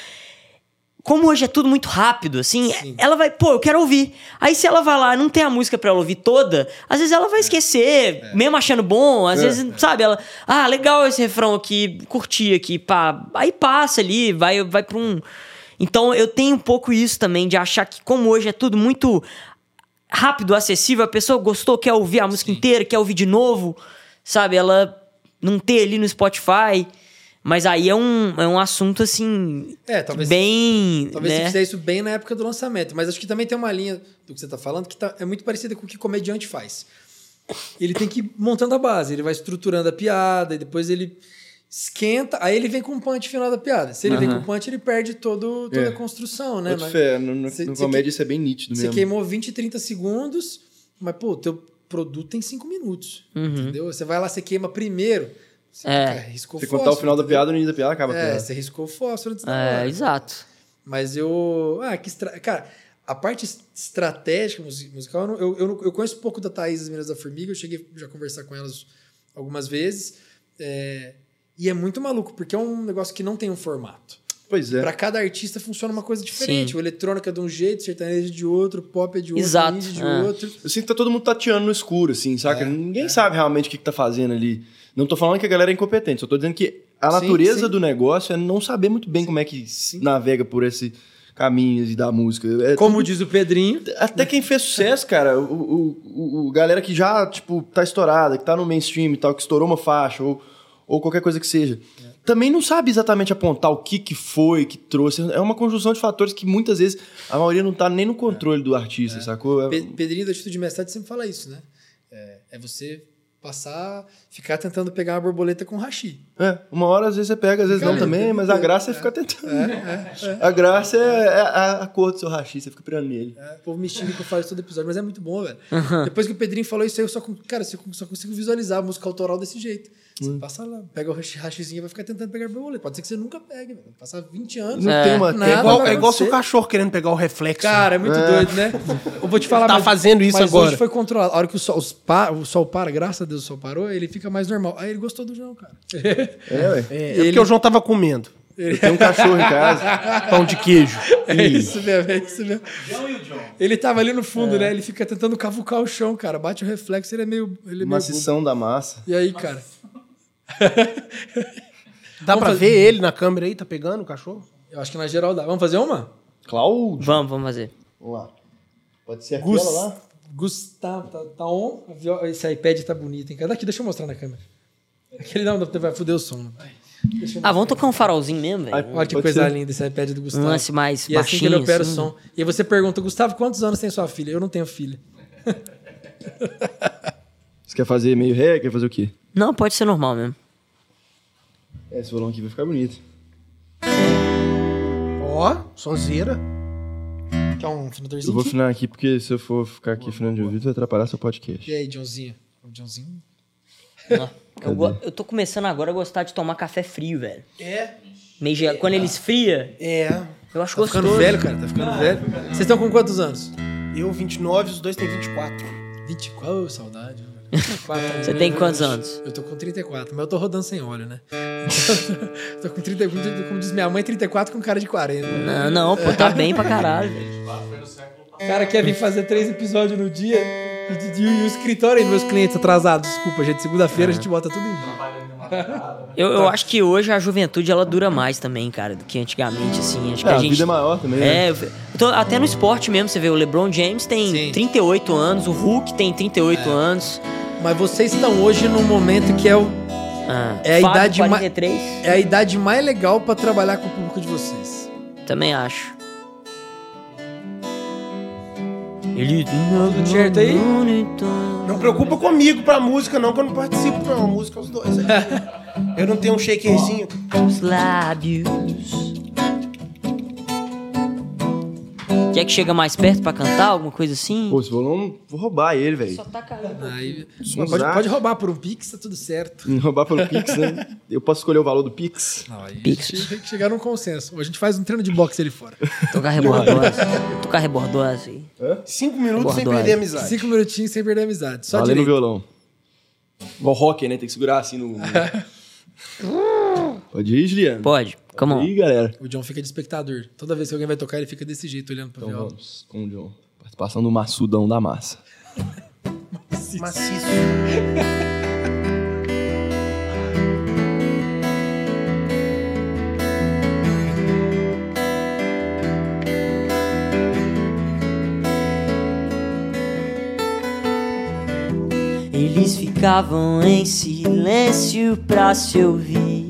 [SPEAKER 3] como hoje é tudo muito rápido, assim, ela vai, pô, eu quero ouvir. Aí se ela vai lá e não tem a música pra ela ouvir toda, às vezes ela vai esquecer, mesmo achando bom, às vezes, sabe, ela, ah, legal esse refrão aqui, curti aqui, pá. Aí passa ali, vai, vai pra um. Então eu tenho um pouco isso também, de achar que, como hoje é tudo muito rápido, acessível, a pessoa gostou, quer ouvir a música inteira, quer ouvir de novo, sabe? Ela não ter ali no Spotify. Mas aí é um, é um assunto, assim,
[SPEAKER 1] É, talvez-
[SPEAKER 3] bem.
[SPEAKER 1] Talvez
[SPEAKER 3] né?
[SPEAKER 1] você fizesse isso bem na época do lançamento, mas acho que também tem uma linha do que você tá falando que tá- é muito parecida com o que o comediante faz. Ele tem que ir montando a base, ele vai estruturando a piada, e depois ele esquenta, aí ele vem com o punch final da piada. Se ele vem com o punch, ele perde todo, toda
[SPEAKER 2] É.
[SPEAKER 1] a construção, né? Mas
[SPEAKER 2] fé, no, no,
[SPEAKER 1] Cê-
[SPEAKER 2] no comédia
[SPEAKER 1] que-
[SPEAKER 2] isso é bem nítido
[SPEAKER 1] Você
[SPEAKER 2] mesmo.
[SPEAKER 1] queimou 20, 30 segundos, mas, pô, o teu produto tem 5 minutos, entendeu? Você vai lá, você queima primeiro, você
[SPEAKER 3] É.
[SPEAKER 1] riscou
[SPEAKER 2] Você
[SPEAKER 1] fósforo.
[SPEAKER 2] contar o final da piada, no início da piada acaba
[SPEAKER 1] É, você riscou o fósforo antes da
[SPEAKER 3] É,
[SPEAKER 1] hora.
[SPEAKER 3] exato.
[SPEAKER 1] Mas eu. Ah, que estra... Cara, a parte es- estratégica musi- musical, eu, eu, eu, conheço pouco da Thaís das Meninas da Formiga, eu cheguei já a conversar com elas algumas vezes. é, E é muito maluco, porque é um negócio que não tem um formato.
[SPEAKER 2] Pois é.
[SPEAKER 1] Pra cada artista funciona uma coisa diferente.
[SPEAKER 3] Sim.
[SPEAKER 1] O eletrônico é de um jeito, o sertanejo de outro, o pop é de outro,
[SPEAKER 3] Exato,
[SPEAKER 1] indie de
[SPEAKER 3] é.
[SPEAKER 1] outro.
[SPEAKER 2] Eu sinto que tá todo mundo tateando no escuro, assim, saca? Ninguém sabe realmente o que, que tá fazendo ali. Não tô falando que a galera é incompetente, só tô dizendo que a
[SPEAKER 1] Sim,
[SPEAKER 2] natureza
[SPEAKER 1] sim.
[SPEAKER 2] do negócio é não saber muito bem como é que se navega por esse caminho e da música. É
[SPEAKER 1] Como diz o Pedrinho.
[SPEAKER 2] Até quem fez sucesso, cara, o, o, o- o galera que já, tipo, tá estourada, que tá no mainstream e tal, que estourou uma faixa, ou, ou qualquer coisa que seja, também não sabe exatamente apontar o que que foi, que trouxe. É uma conjunção de fatores que muitas vezes a maioria não tá nem no controle do artista, sacou? É-
[SPEAKER 1] Pe- Pedrinho da Atitude Mestre sempre fala isso, né? É, é você passar, ficar tentando pegar uma borboleta com hashi.
[SPEAKER 2] É, uma hora às vezes você pega, às vezes não também, mas a graça é ficar tentando. A graça é, é a, a cor do seu rachi, você fica pirando nele.
[SPEAKER 1] É, o povo me xinga que eu falo isso todo episódio, mas é muito bom, velho. Depois que o Pedrinho falou isso aí, eu só, cara, eu só consigo visualizar a música autoral desse jeito. Você
[SPEAKER 2] Hum.
[SPEAKER 1] passa lá, pega o hashizinho e vai ficar tentando pegar borboleta. Pode ser que você nunca pegue, velho. Passar 20 anos.
[SPEAKER 2] Não
[SPEAKER 3] É.
[SPEAKER 2] tem uma
[SPEAKER 1] Nada,
[SPEAKER 4] É igual, é igual seu cachorro querendo pegar o reflexo.
[SPEAKER 1] Cara, é muito doido, né? Eu vou te falar
[SPEAKER 4] Tá
[SPEAKER 1] mas-
[SPEAKER 4] fazendo isso
[SPEAKER 1] mas
[SPEAKER 4] agora.
[SPEAKER 1] hoje foi controlado. A hora que o sol, os pa- o sol para, graças a Deus o sol parou, ele fica mais normal. Aí ele gostou do João, cara.
[SPEAKER 2] É, ué.
[SPEAKER 4] é, é
[SPEAKER 1] Ele-
[SPEAKER 4] porque o João tava comendo.
[SPEAKER 2] Eu tenho um cachorro em casa.
[SPEAKER 4] Pão de queijo.
[SPEAKER 1] É isso mesmo, é isso mesmo.
[SPEAKER 5] João e o John.
[SPEAKER 1] Ele tava ali no fundo, né? Ele fica tentando cavucar o chão, cara. Bate o reflexo, ele é meio. Ele é meio.
[SPEAKER 2] Macição da massa.
[SPEAKER 1] E aí, cara?
[SPEAKER 4] Dá
[SPEAKER 1] Vamos
[SPEAKER 4] pra
[SPEAKER 1] fazer-
[SPEAKER 4] ver ele na câmera aí? Tá pegando o cachorro?
[SPEAKER 1] Eu acho que na geral dá. Vamos fazer uma?
[SPEAKER 2] Cláudio.
[SPEAKER 3] Vamos, vamos fazer.
[SPEAKER 2] Vamos lá. Pode ser
[SPEAKER 1] Gus...
[SPEAKER 2] aquela lá?
[SPEAKER 1] Gustavo, tá, tá on. Esse iPad tá bonito, hein? Daqui, deixa eu mostrar na câmera. Aquele não, vai foder o som. né?
[SPEAKER 3] Ah, vamos tocar um farolzinho mesmo, velho.
[SPEAKER 1] Olha que coisa
[SPEAKER 2] ser.
[SPEAKER 1] linda esse iPad do Gustavo.
[SPEAKER 3] Um lance mais
[SPEAKER 1] E assim que ele
[SPEAKER 3] baixinho,
[SPEAKER 1] opera
[SPEAKER 3] assim.
[SPEAKER 1] o som. E aí você pergunta, Gustavo, quantos anos tem sua filha? Eu não tenho filha.
[SPEAKER 2] Você quer fazer meio ré? Quer fazer o quê?
[SPEAKER 3] Não, pode ser normal mesmo.
[SPEAKER 2] É, esse violão aqui vai ficar bonito.
[SPEAKER 4] Ó, sonzeira.
[SPEAKER 1] Quer um
[SPEAKER 2] Eu
[SPEAKER 1] afinadorzinho?
[SPEAKER 2] vou afinar aqui porque se eu for ficar aqui afinando de ouvido vai atrapalhar seu podcast.
[SPEAKER 1] E aí, Johnzinho? O Johnzinho?
[SPEAKER 3] Eu, go- eu tô começando agora a gostar de tomar café frio, velho.
[SPEAKER 4] É.
[SPEAKER 3] Meio Quando ele esfria,
[SPEAKER 4] É.
[SPEAKER 3] eu acho
[SPEAKER 1] Tá
[SPEAKER 3] gostoso.
[SPEAKER 1] ficando velho, cara. Tá ficando velho. Vocês estão com quantos anos?
[SPEAKER 4] Eu, 29, os dois têm 24.
[SPEAKER 1] 24, oh, saudade. 24
[SPEAKER 3] Você tem quantos anos?
[SPEAKER 1] Eu tô com 34, mas eu tô rodando sem óleo, né? tô com 30, como diz minha mãe, 34 com cara de 40.
[SPEAKER 3] Não, não, pô, tá bem pra caralho.
[SPEAKER 1] O cara quer vir fazer três episódios no dia e, e- e o escritório aí, meus clientes atrasados. Desculpa, gente. Segunda-feira a gente bota tudo em dia.
[SPEAKER 3] Eu, eu acho que hoje a juventude ela dura mais também, cara, do que antigamente, assim. Acho que
[SPEAKER 2] É,
[SPEAKER 3] a
[SPEAKER 2] a
[SPEAKER 3] gente.
[SPEAKER 2] vida é maior também, né?
[SPEAKER 3] É, eu tô- até no esporte mesmo, você vê, o LeBron James tem
[SPEAKER 1] Sim.
[SPEAKER 3] 38 anos, o Hulk tem 38 anos.
[SPEAKER 1] Mas vocês estão hoje num momento que é, o,
[SPEAKER 3] Ah,
[SPEAKER 1] É a
[SPEAKER 3] Fábio,
[SPEAKER 1] idade ma-
[SPEAKER 3] 43,
[SPEAKER 1] é a idade mais legal pra trabalhar com o público de vocês.
[SPEAKER 3] também acho. Ele...
[SPEAKER 1] Tudo certo aí?
[SPEAKER 4] Não preocupa comigo pra música, não, que eu não participo, não. A música é os dois. Eu não tenho um shakerzinho.
[SPEAKER 3] Os lábios. Quer que chega mais perto pra cantar, alguma coisa assim?
[SPEAKER 2] Pô, esse violão, vou roubar ele, velho.
[SPEAKER 3] Só taca ali.
[SPEAKER 1] Aí, pode, pode roubar por um Pix, tá tudo certo.
[SPEAKER 2] Roubar pelo Pix, né? Eu posso escolher o valor do Pix?
[SPEAKER 1] Não, aí
[SPEAKER 3] Pix.
[SPEAKER 1] a gente tem que chegar num consenso. A gente faz um treino de boxe ali fora.
[SPEAKER 3] Tocar rebordose. Tocar rebordose aí.
[SPEAKER 4] Cinco minutos sem perder a amizade.
[SPEAKER 1] Cinco minutinhos sem perder a amizade. Só
[SPEAKER 2] Valendo o
[SPEAKER 1] direito.
[SPEAKER 2] violão. Igual hockey, né? Tem que segurar assim no... Pode ir, Juliano?
[SPEAKER 3] Pode, come
[SPEAKER 2] Pode
[SPEAKER 3] on.
[SPEAKER 2] ir, galera.
[SPEAKER 1] O John fica de espectador. Toda vez que alguém vai tocar, ele fica desse jeito, olhando pra
[SPEAKER 2] Então
[SPEAKER 1] viola.
[SPEAKER 2] vamos com o John. Participação do maçudão da massa.
[SPEAKER 4] Maciço.
[SPEAKER 3] Eles ficavam em silêncio pra se ouvir.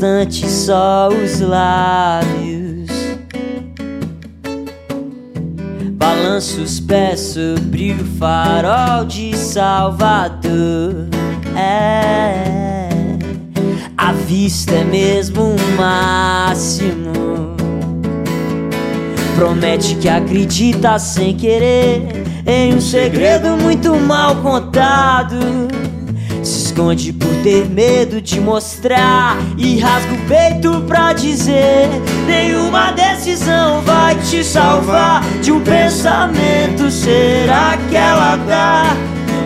[SPEAKER 3] Só os lábios. Balanço os pés sobre o farol de Salvador. É, a vista é mesmo o máximo. Promete que acredita sem querer em um segredo muito mal contado. Esconde por ter medo de mostrar e rasga o peito pra dizer: Nenhuma decisão vai te salvar de um pensamento. Será que ela dá?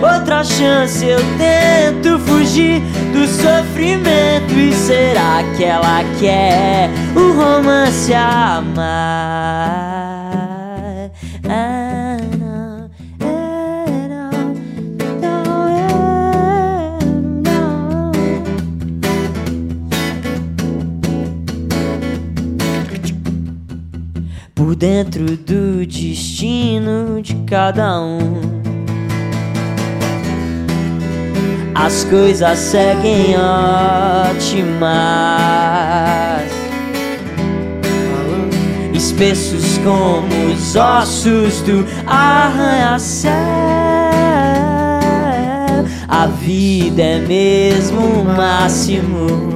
[SPEAKER 3] Outra chance eu tento fugir do sofrimento E será que ela quer o romance amar? Ah, dentro do destino de cada um as coisas seguem ótimas, espessos como os ossos do arranha-céu. A vida é mesmo o máximo.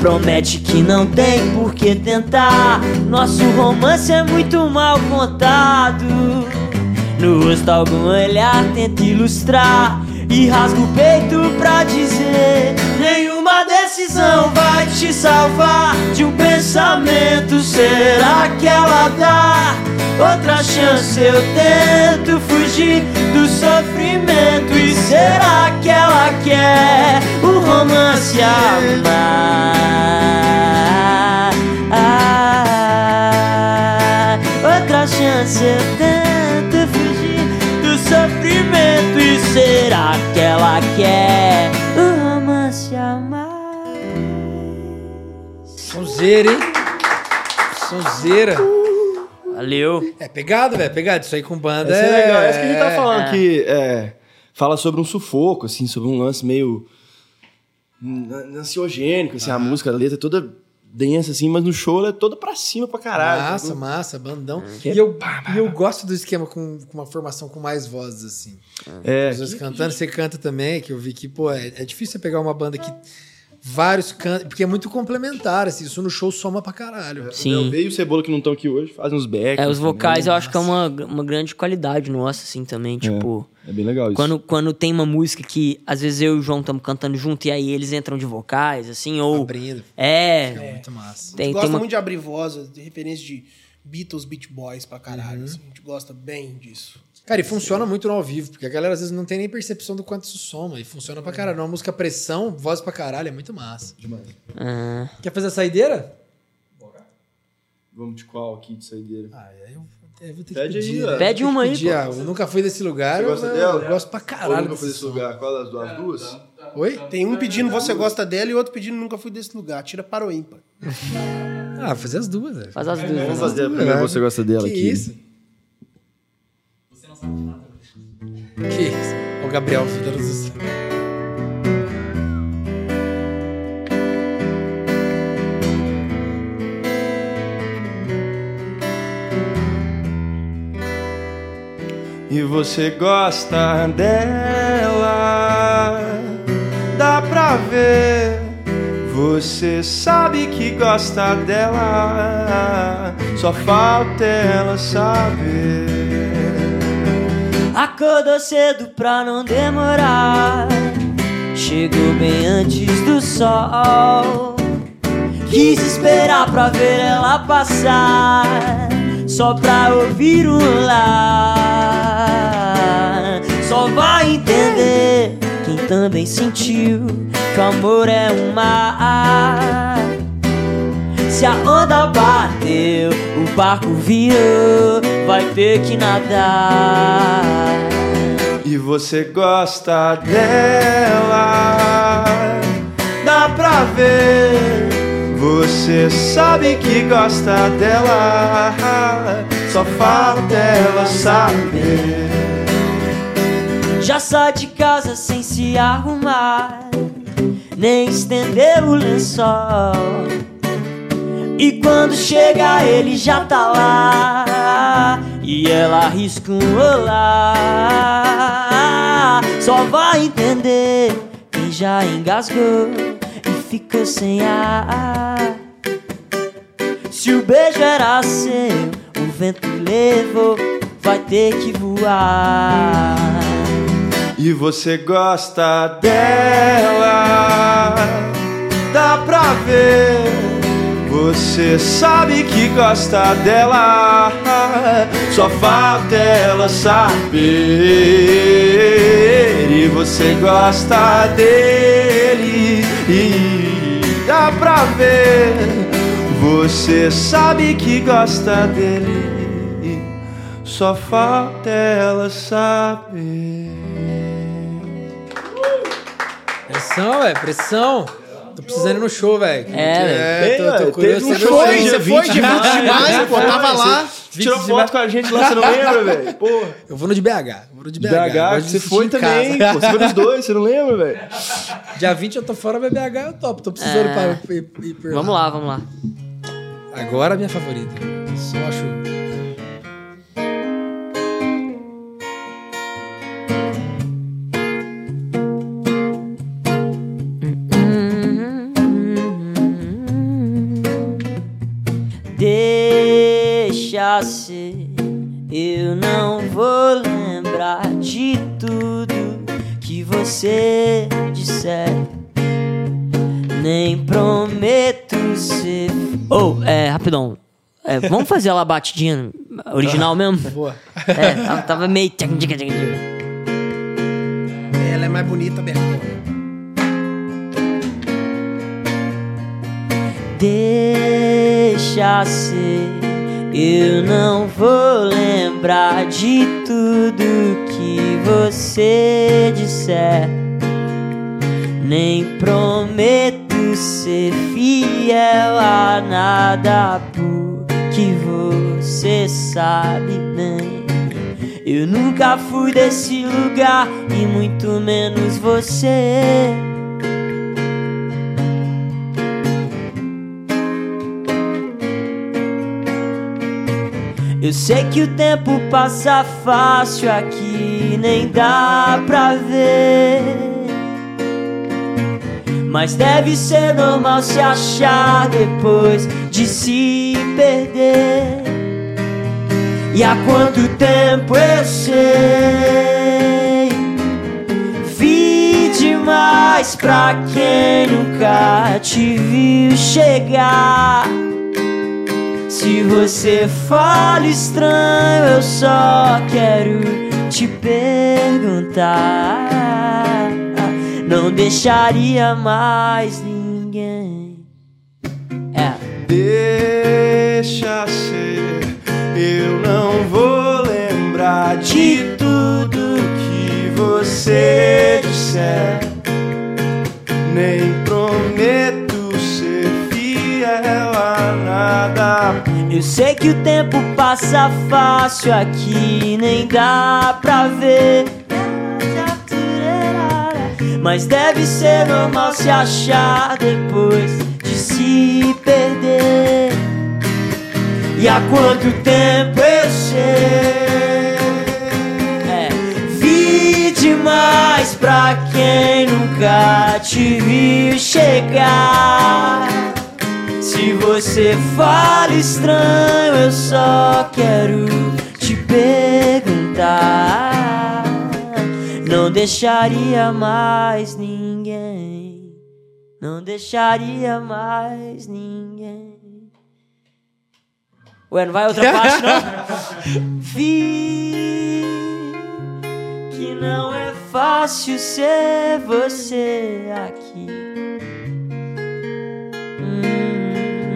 [SPEAKER 3] Promete que não tem por que tentar. Nosso romance é muito mal contado. No rosto algum olhar tenta ilustrar E rasga o peito pra dizer Nenhuma decisão vai te salvar De um pensamento Será que ela dá outra chance? Eu tento fugir do sofrimento E será que ela quer o romance amar? Chance eu tento fugir do sofrimento E será que ela quer o romance amar?
[SPEAKER 1] Sonzeira, hein? Sonzeira.
[SPEAKER 3] Valeu.
[SPEAKER 1] É pegado, velho. Pegado. Isso aí com banda
[SPEAKER 2] Essa é legal. Essa que a gente tá falando
[SPEAKER 3] é.
[SPEAKER 2] que é, fala sobre um sufoco, assim, sobre um lance meio an- ansiogênico, assim, a música, a letra é toda densa, assim, mas no show ela é toda pra cima pra caralho.
[SPEAKER 1] Massa, massa, bandão.
[SPEAKER 2] É
[SPEAKER 1] E eu, e eu gosto do esquema com, com uma formação com mais vozes, assim.
[SPEAKER 2] É,
[SPEAKER 1] As pessoas cantando, você canta também, que eu vi que, pô, é, é difícil você pegar uma banda que vários cantam, porque é muito complementar, assim, isso no show soma pra caralho.
[SPEAKER 3] Sim.
[SPEAKER 2] Veio o Cebola que não estão aqui hoje, fazem uns backs.
[SPEAKER 3] É, os vocais eu
[SPEAKER 1] Nossa.
[SPEAKER 3] acho que é uma, uma grande qualidade nossa, assim, também. Tipo,
[SPEAKER 2] É bem legal isso.
[SPEAKER 3] quando, quando tem uma música que às vezes eu e o João estamos cantando junto e aí eles entram de vocais, assim, ou.
[SPEAKER 1] Abrindo.
[SPEAKER 3] É.
[SPEAKER 1] É muito massa.
[SPEAKER 3] Tem,
[SPEAKER 4] gosta
[SPEAKER 3] tem uma...
[SPEAKER 4] muito de abrir vozes, de referência de Beatles, Beach Boys pra caralho. assim. a gente gosta bem disso.
[SPEAKER 1] Cara, e funciona muito no ao vivo, porque a galera às vezes não tem nem percepção do quanto isso soma, e funciona pra caralho. Uma música pressão, voz pra caralho, é muito massa.
[SPEAKER 3] Ah,
[SPEAKER 1] Quer fazer a saideira?
[SPEAKER 2] Vamos de qual aqui de saideira?
[SPEAKER 1] Ah, eu, eu vou ter
[SPEAKER 2] Pede
[SPEAKER 1] que
[SPEAKER 2] aí,
[SPEAKER 1] pedir.
[SPEAKER 2] ó.
[SPEAKER 1] né?
[SPEAKER 3] Pede uma
[SPEAKER 1] que
[SPEAKER 3] aí,
[SPEAKER 1] pedir.
[SPEAKER 3] pô.
[SPEAKER 1] Ah, Eu nunca fui desse lugar,
[SPEAKER 2] Você
[SPEAKER 1] eu,
[SPEAKER 2] gosta dela?
[SPEAKER 1] eu gosto pra caralho
[SPEAKER 2] nunca foi
[SPEAKER 1] desse
[SPEAKER 2] lugar? Qual das duas? duas?
[SPEAKER 1] Oi?
[SPEAKER 4] Tem um pedindo você gosta dela e outro pedindo nunca fui desse lugar. Tira para o ímpar.
[SPEAKER 1] Ah, fazer as duas, velho.
[SPEAKER 3] faz as duas.
[SPEAKER 2] Vamos
[SPEAKER 3] né?
[SPEAKER 2] fazer a primeira Você Gosta Dela
[SPEAKER 1] que
[SPEAKER 2] aqui.
[SPEAKER 1] isso? Que isso? O Gabriel, filho do
[SPEAKER 2] E você gosta dela, dá pra ver. Você sabe que gosta dela, só falta ela saber.
[SPEAKER 3] Acordou cedo pra não demorar. Chegou bem antes do sol. Quis esperar pra ver ela passar. Só pra ouvir um lá. Só vai entender quem também sentiu que o amor é um mar. Se a onda bateu, o barco virou, vai ter que nadar.
[SPEAKER 2] E você gosta dela, dá pra ver. Você sabe que gosta dela, só falta ela saber.
[SPEAKER 3] Já sai de casa sem se arrumar, nem estender o lençol. E quando chega ele já tá lá E ela arrisca um olá. Só vai entender quem já engasgou E ficou sem ar. Se o beijo era seu, o vento levou Vai ter que voar
[SPEAKER 2] E você gosta dela, dá pra ver. Você sabe que gosta dela, só falta ela saber. E você gosta dele, e dá pra ver. Você sabe que gosta dele, só falta ela saber.
[SPEAKER 1] Pressão, velho, pressão. Tô precisando ir no show, velho.
[SPEAKER 3] É,
[SPEAKER 1] é tô, tô
[SPEAKER 2] Teve
[SPEAKER 1] curioso.
[SPEAKER 2] um show aí,
[SPEAKER 4] Você foi de
[SPEAKER 2] 20
[SPEAKER 4] muito demais, pô, tava lá.
[SPEAKER 2] Tirou foto com a gente lá, você não lembra, velho? Porra.
[SPEAKER 1] Eu vou no de BH. Vou no de BH.
[SPEAKER 2] BH, você foi também, pô. Você foi nos dois, você não lembra, velho?
[SPEAKER 1] Dia 20 eu tô fora, mas BH eu topo. Tô precisando
[SPEAKER 3] É.
[SPEAKER 1] pra ir, ir por
[SPEAKER 3] Vamos lá, vamos lá.
[SPEAKER 1] Agora a minha favorita. Só acho.
[SPEAKER 3] Eu não vou lembrar de tudo que você disser. Nem prometo ser. Oh, é, rapidão. É, vamos fazer ela batidinha original mesmo?
[SPEAKER 1] Boa.
[SPEAKER 3] É, tava, meio.
[SPEAKER 4] Ela é mais bonita, Bertona.
[SPEAKER 3] Deixa ser, eu não vou lembrar de tudo que você disser. Nem prometo ser fiel a nada, porque você sabe bem. Eu nunca fui desse lugar e muito menos você. Eu sei que o tempo passa fácil aqui, nem dá pra ver. Mas deve ser normal se achar depois de se perder. E há quanto tempo eu sei? Vi demais pra quem nunca te viu chegar. Se você fala estranho, eu só quero te perguntar. Não deixaria mais ninguém. É.
[SPEAKER 2] Deixa ser, eu não vou lembrar de tudo que você disser.
[SPEAKER 3] Eu sei que o tempo passa fácil aqui, nem dá pra ver. Mas deve ser normal se achar depois de se perder. E há quanto tempo eu sei? É, vi demais pra quem nunca te viu chegar. Se você fala estranho, eu só quero te perguntar. Não deixaria mais ninguém. Não deixaria mais ninguém. Ué, não vai outra parte, não? Vi que não é fácil ser você aqui. Hum,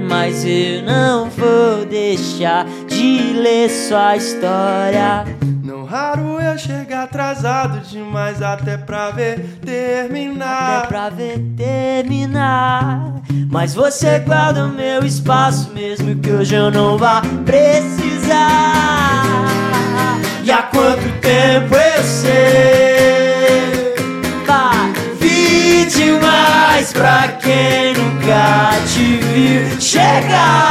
[SPEAKER 3] mas eu não vou deixar de ler sua história.
[SPEAKER 2] Não raro eu chegar atrasado demais até pra ver terminar.
[SPEAKER 3] Até pra ver terminar. Mas você guarda o meu espaço, mesmo que hoje eu não vá precisar. E há quanto tempo eu sei? Demais pra quem nunca te viu chegar.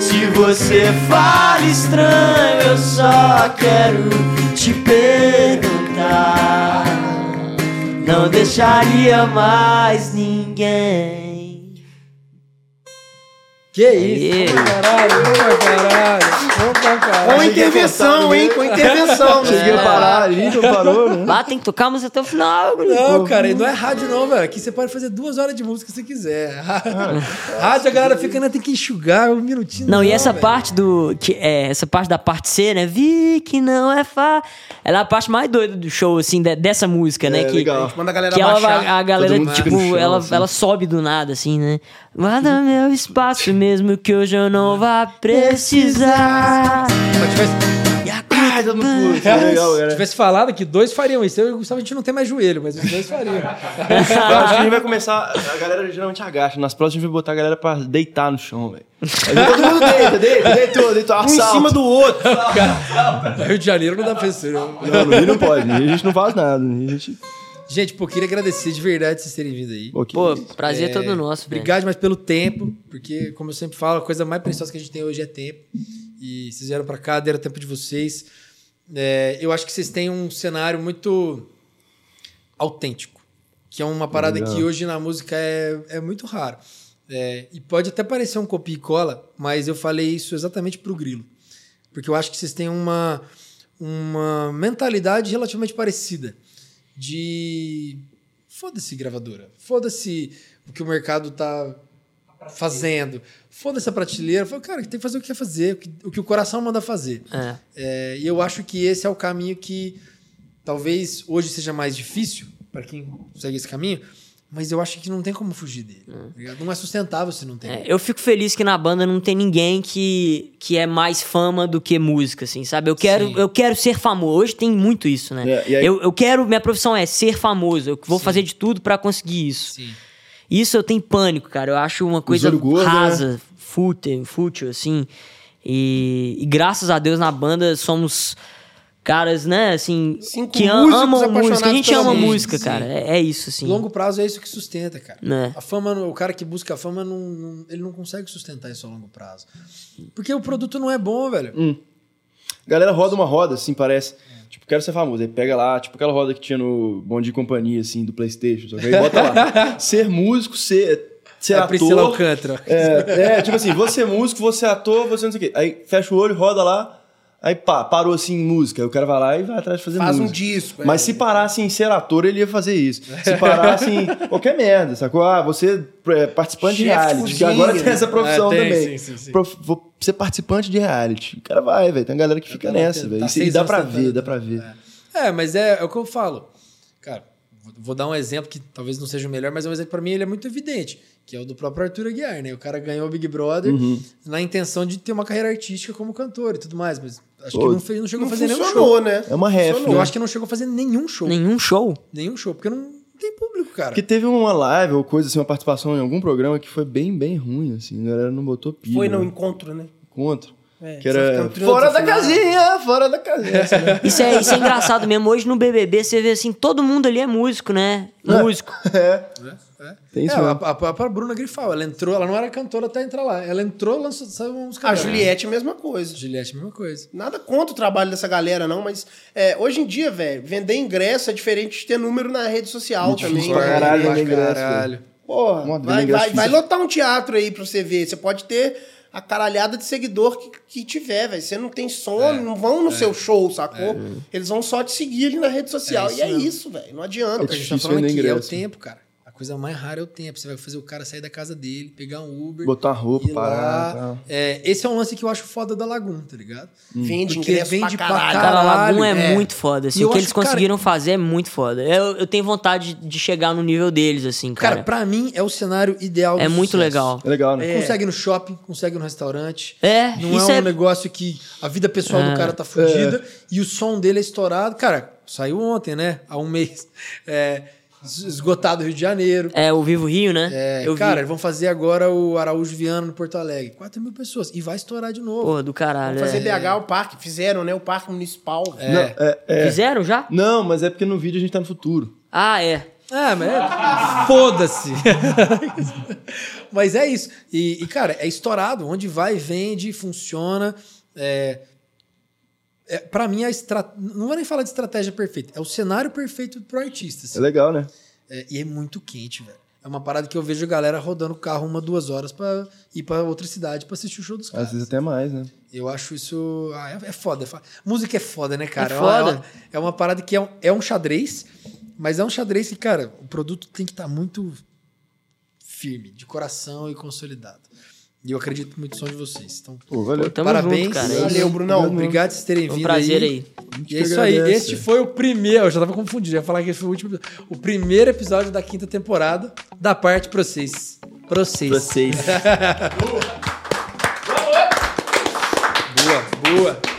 [SPEAKER 3] Se você fala estranho, eu só quero te perguntar. Não deixaria mais ninguém.
[SPEAKER 1] Que isso? Pra caralho, pra caralho. Bom pra caralho.
[SPEAKER 4] Com intervenção, hein? Com intervenção.
[SPEAKER 2] Cheguei a parar ali, não parou, né?
[SPEAKER 3] Lá tem que tocar a música até o final.
[SPEAKER 1] Não, cara, e não é rádio não, velho. Aqui você pode fazer duas horas de música se quiser. rádio a galera fica, né, tem que enxugar um minutinho.
[SPEAKER 3] Não, e essa
[SPEAKER 1] velho.
[SPEAKER 3] parte do. Que, é, essa parte da parte C, né? Vi que não é fá. Ela é a parte mais doida do show, assim, de- dessa música, né?
[SPEAKER 2] É,
[SPEAKER 3] que,
[SPEAKER 2] legal.
[SPEAKER 4] Manda a galera
[SPEAKER 3] que ela,
[SPEAKER 4] baixar.
[SPEAKER 3] vai- a galera, tipo,
[SPEAKER 2] chão,
[SPEAKER 3] ela,
[SPEAKER 2] assim.
[SPEAKER 3] ela sobe do nada, assim, né? Guarda meu espaço, mesmo que hoje eu não vá precisar.
[SPEAKER 1] Se tivesse,
[SPEAKER 2] Ai, todo mundo pula. É legal,
[SPEAKER 1] se
[SPEAKER 2] cara.
[SPEAKER 1] tivesse falado que dois fariam isso, eu e o Gustavo a gente não tem mais joelho, mas os dois fariam.
[SPEAKER 2] Eu acho que a gente vai começar. A galera geralmente agacha. Nas próximas a gente vai botar a galera pra deitar no chão, velho. Todo mundo deita, deita, deitou, deitou.
[SPEAKER 4] Um em cima do outro.
[SPEAKER 1] Rio de Janeiro não dá pra isso. não.
[SPEAKER 2] Não, no Rio não pode. A gente não faz nada. A gente.
[SPEAKER 1] Gente, pô, queria agradecer de verdade vocês terem vindo aí.
[SPEAKER 2] Pô, que
[SPEAKER 3] Pô, prazer é todo nosso, velho.
[SPEAKER 1] Obrigado mais pelo tempo, porque, como eu sempre falo, a coisa mais preciosa que a gente tem hoje é tempo. E vocês vieram pra cá, deram tempo de vocês. É, eu acho que vocês têm um cenário muito autêntico, que é uma parada
[SPEAKER 2] Legal.
[SPEAKER 1] que hoje na música é, é muito raro. É, e pode até parecer um copia e cola, mas eu falei isso exatamente pro Grilo. Porque eu acho que vocês têm uma, uma mentalidade relativamente parecida. De. Foda-se gravadora. Foda-se o que o mercado tá fazendo. Foda-se a prateleira. Fala, cara, tem que fazer o que quer fazer, o que o, que o coração manda fazer.
[SPEAKER 3] É.
[SPEAKER 1] É, e eu acho que esse é o caminho que talvez hoje seja mais difícil para quem segue esse caminho, mas eu acho que não tem como fugir dele. tá ligado? Não é sustentável se não tem.
[SPEAKER 3] É, eu fico feliz que na banda não tem ninguém que, que é mais fama do que música, assim, sabe? Eu quero,
[SPEAKER 1] Sim.
[SPEAKER 3] eu quero ser famoso. Hoje tem muito isso, né?
[SPEAKER 2] É, aí-
[SPEAKER 3] eu, eu quero, minha profissão é ser famoso. Eu vou fazer de tudo pra conseguir isso.
[SPEAKER 1] Sim.
[SPEAKER 3] Isso eu tenho pânico, cara. Eu acho uma coisa
[SPEAKER 2] gordo,
[SPEAKER 3] rasa, fútil, fútil, assim. E, e graças a Deus na banda somos caras, né, assim,
[SPEAKER 4] Cinco
[SPEAKER 3] que amam música. A gente ama
[SPEAKER 1] música,
[SPEAKER 3] música,
[SPEAKER 1] sim.
[SPEAKER 3] cara. É, é isso, assim.
[SPEAKER 1] Longo prazo é isso que sustenta, cara.
[SPEAKER 3] Né?
[SPEAKER 1] A fama, o cara que busca a fama, não, não- ele não consegue sustentar isso a longo prazo. Porque o produto não é bom, velho.
[SPEAKER 2] A galera roda uma roda, assim, parece. Tipo, quero ser famoso. Aí pega lá, tipo aquela roda que tinha no Bom de Companhia, assim, do Playstation. Só que aí bota lá. ser músico, ser, ser
[SPEAKER 1] É a
[SPEAKER 2] ator.
[SPEAKER 1] Priscila Alcântara.
[SPEAKER 2] É, é, tipo assim, você é músico, você é ator, você não sei o quê. Aí fecha o olho, roda lá, aí pá, parou assim em música. Aí o cara vai lá e vai atrás de fazer
[SPEAKER 4] Faz um
[SPEAKER 2] música.
[SPEAKER 4] disco. é.
[SPEAKER 2] Mas se parasse em ser ator, ele ia fazer isso. Se parasse em qualquer merda, sacou? Ah, você é participante de
[SPEAKER 4] Chefe de
[SPEAKER 2] reality, que
[SPEAKER 4] cozinha.
[SPEAKER 2] agora tem essa profissão
[SPEAKER 1] É, tem,
[SPEAKER 2] também.
[SPEAKER 1] sim, sim, sim.
[SPEAKER 2] Prof- vou ser participante de reality. O cara vai, velho. Tem galera que fica
[SPEAKER 1] tá
[SPEAKER 2] nessa, velho.
[SPEAKER 1] tá
[SPEAKER 2] E dá pra
[SPEAKER 1] tentando.
[SPEAKER 2] ver, dá pra ver.
[SPEAKER 1] É, mas é, é o que eu falo. Cara, vou- vou dar um exemplo que talvez não seja o melhor, mas é um exemplo que pra mim ele é muito evidente, que é o do próprio Arthur Aguiar, né? O cara ganhou o Big Brother
[SPEAKER 2] Uhum.
[SPEAKER 1] na intenção de ter uma carreira artística como cantor e tudo mais, mas acho
[SPEAKER 2] Pô,
[SPEAKER 1] que não, fez, não chegou
[SPEAKER 4] Não
[SPEAKER 1] a fazer nenhum show.
[SPEAKER 4] né?
[SPEAKER 2] É uma ref,
[SPEAKER 4] Funcionou.
[SPEAKER 1] Eu
[SPEAKER 2] né?
[SPEAKER 1] acho que não chegou a fazer nenhum show.
[SPEAKER 3] Nenhum show.
[SPEAKER 1] Nenhum show, porque não tem público, cara.
[SPEAKER 2] Porque teve uma live ou coisa assim, uma participação em algum programa que foi bem, bem ruim, assim. A galera não botou pilha.
[SPEAKER 4] Foi no
[SPEAKER 2] né?
[SPEAKER 4] encontro, né?
[SPEAKER 2] Encontro.
[SPEAKER 4] É,
[SPEAKER 2] Que era fora da casinha, fora da casinha. Né?
[SPEAKER 3] Isso é, isso é engraçado mesmo. Hoje no BBB você vê assim, todo mundo ali é músico, né? Músico.
[SPEAKER 2] é.
[SPEAKER 1] É.
[SPEAKER 2] Tem isso
[SPEAKER 1] É, a,
[SPEAKER 2] mesmo.
[SPEAKER 1] a, a própria Bruna Grifal, ela entrou, ela não era cantora até entrar lá. Ela entrou, lançou, saiu uma música
[SPEAKER 4] A
[SPEAKER 1] dela.
[SPEAKER 4] Juliette é a mesma coisa.
[SPEAKER 1] Juliette, mesma coisa.
[SPEAKER 4] Nada contra o trabalho dessa galera, não, mas é, hoje em dia, velho, vender ingresso é diferente de ter número na rede social
[SPEAKER 2] Muito
[SPEAKER 4] também.
[SPEAKER 2] difícil pra caralho, vender ingresso,
[SPEAKER 1] caralho.
[SPEAKER 4] Porra, vai, vai, vai lotar um teatro aí pra você ver. Você pode ter a caralhada de seguidor que, que tiver, velho. Você não tem som,
[SPEAKER 1] É,
[SPEAKER 4] não vão no seu show, sacou? Eles vão só te seguir ali na rede social.
[SPEAKER 1] É
[SPEAKER 4] e é
[SPEAKER 1] mesmo.
[SPEAKER 4] isso, velho. Não adianta.
[SPEAKER 1] O que a gente tá falando aqui é o tempo, cara. A coisa mais rara é o tempo. Você vai fazer o cara sair da casa dele, pegar um Uber.
[SPEAKER 2] Botar roupa, parar
[SPEAKER 1] lá.
[SPEAKER 2] tal.
[SPEAKER 1] É, esse é um lance que eu acho foda da Lagoon, tá ligado?
[SPEAKER 4] Vende
[SPEAKER 1] Porque vende
[SPEAKER 4] pra
[SPEAKER 1] pra
[SPEAKER 4] caralho.
[SPEAKER 3] Cara, a
[SPEAKER 1] Caralho,
[SPEAKER 3] Lagoon é,
[SPEAKER 1] é.
[SPEAKER 3] muito foda, assim. O que eles
[SPEAKER 1] acho, cara-
[SPEAKER 3] conseguiram fazer é muito foda. Eu, eu tenho vontade de chegar no nível deles, assim,
[SPEAKER 1] Cara,
[SPEAKER 3] cara.
[SPEAKER 1] pra mim é o cenário ideal do
[SPEAKER 3] É muito
[SPEAKER 1] sucesso.
[SPEAKER 3] legal.
[SPEAKER 2] É legal, né?
[SPEAKER 1] Consegue no shopping, consegue no restaurante.
[SPEAKER 3] É,
[SPEAKER 1] Não
[SPEAKER 3] isso
[SPEAKER 1] é um
[SPEAKER 3] é-
[SPEAKER 1] negócio que a vida pessoal
[SPEAKER 3] É.
[SPEAKER 1] do cara tá fodida e o som dele é estourado. Cara, saiu ontem, né? Há um mês. É, esgotado Rio de Janeiro.
[SPEAKER 3] É o Vivo Rio, né?
[SPEAKER 1] É,
[SPEAKER 3] eu
[SPEAKER 1] cara,
[SPEAKER 3] vi.
[SPEAKER 1] eles vão fazer agora o Araújo Viana no Porto Alegre. 4 mil pessoas. E vai estourar de novo.
[SPEAKER 3] Porra, do caralho.
[SPEAKER 4] Vamos fazer
[SPEAKER 3] é.
[SPEAKER 4] BH o parque. Fizeram, né? O parque municipal.
[SPEAKER 1] É.
[SPEAKER 2] Não, é, é.
[SPEAKER 3] Fizeram já?
[SPEAKER 2] Não, mas é porque no vídeo a gente tá no futuro.
[SPEAKER 3] Ah, é.
[SPEAKER 1] Ah, mas é- foda-se. mas é isso. E, e, cara, é estourado. Onde vai, vende, funciona. É, é, para mim, a estra... não vou nem falar de estratégia perfeita. É o cenário perfeito pro artista. assim.
[SPEAKER 2] É legal, né?
[SPEAKER 1] É, e é muito quente, velho. É uma parada que eu vejo a galera rodando o carro uma, duas horas pra ir pra outra cidade pra assistir o show dos caras.
[SPEAKER 2] Às vezes até mais, né?
[SPEAKER 1] Eu acho isso. Ah, é, é foda, é foda. Música é foda, né, cara?
[SPEAKER 3] É
[SPEAKER 1] uma-
[SPEAKER 3] foda.
[SPEAKER 1] uma, é uma parada que é um, é um xadrez, mas é um xadrez que, cara, o produto tem que estar muito firme, de coração e consolidado. E eu acredito muito no som de vocês. Então,
[SPEAKER 2] Pô, valeu.
[SPEAKER 3] Pô,
[SPEAKER 1] parabéns.
[SPEAKER 3] junto, cara. É
[SPEAKER 1] Valeu. Brunão. Obrigado por vocês terem
[SPEAKER 3] um
[SPEAKER 1] vindo.
[SPEAKER 3] prazer aí.
[SPEAKER 1] E é isso aí.
[SPEAKER 2] agradece.
[SPEAKER 1] Este foi o primeiro. Eu já tava confundido. Eu ia falar que esse foi o último. O primeiro episódio da quinta temporada da parte pra vocês. Pra vocês.
[SPEAKER 2] Pra vocês.
[SPEAKER 1] Boa, boa.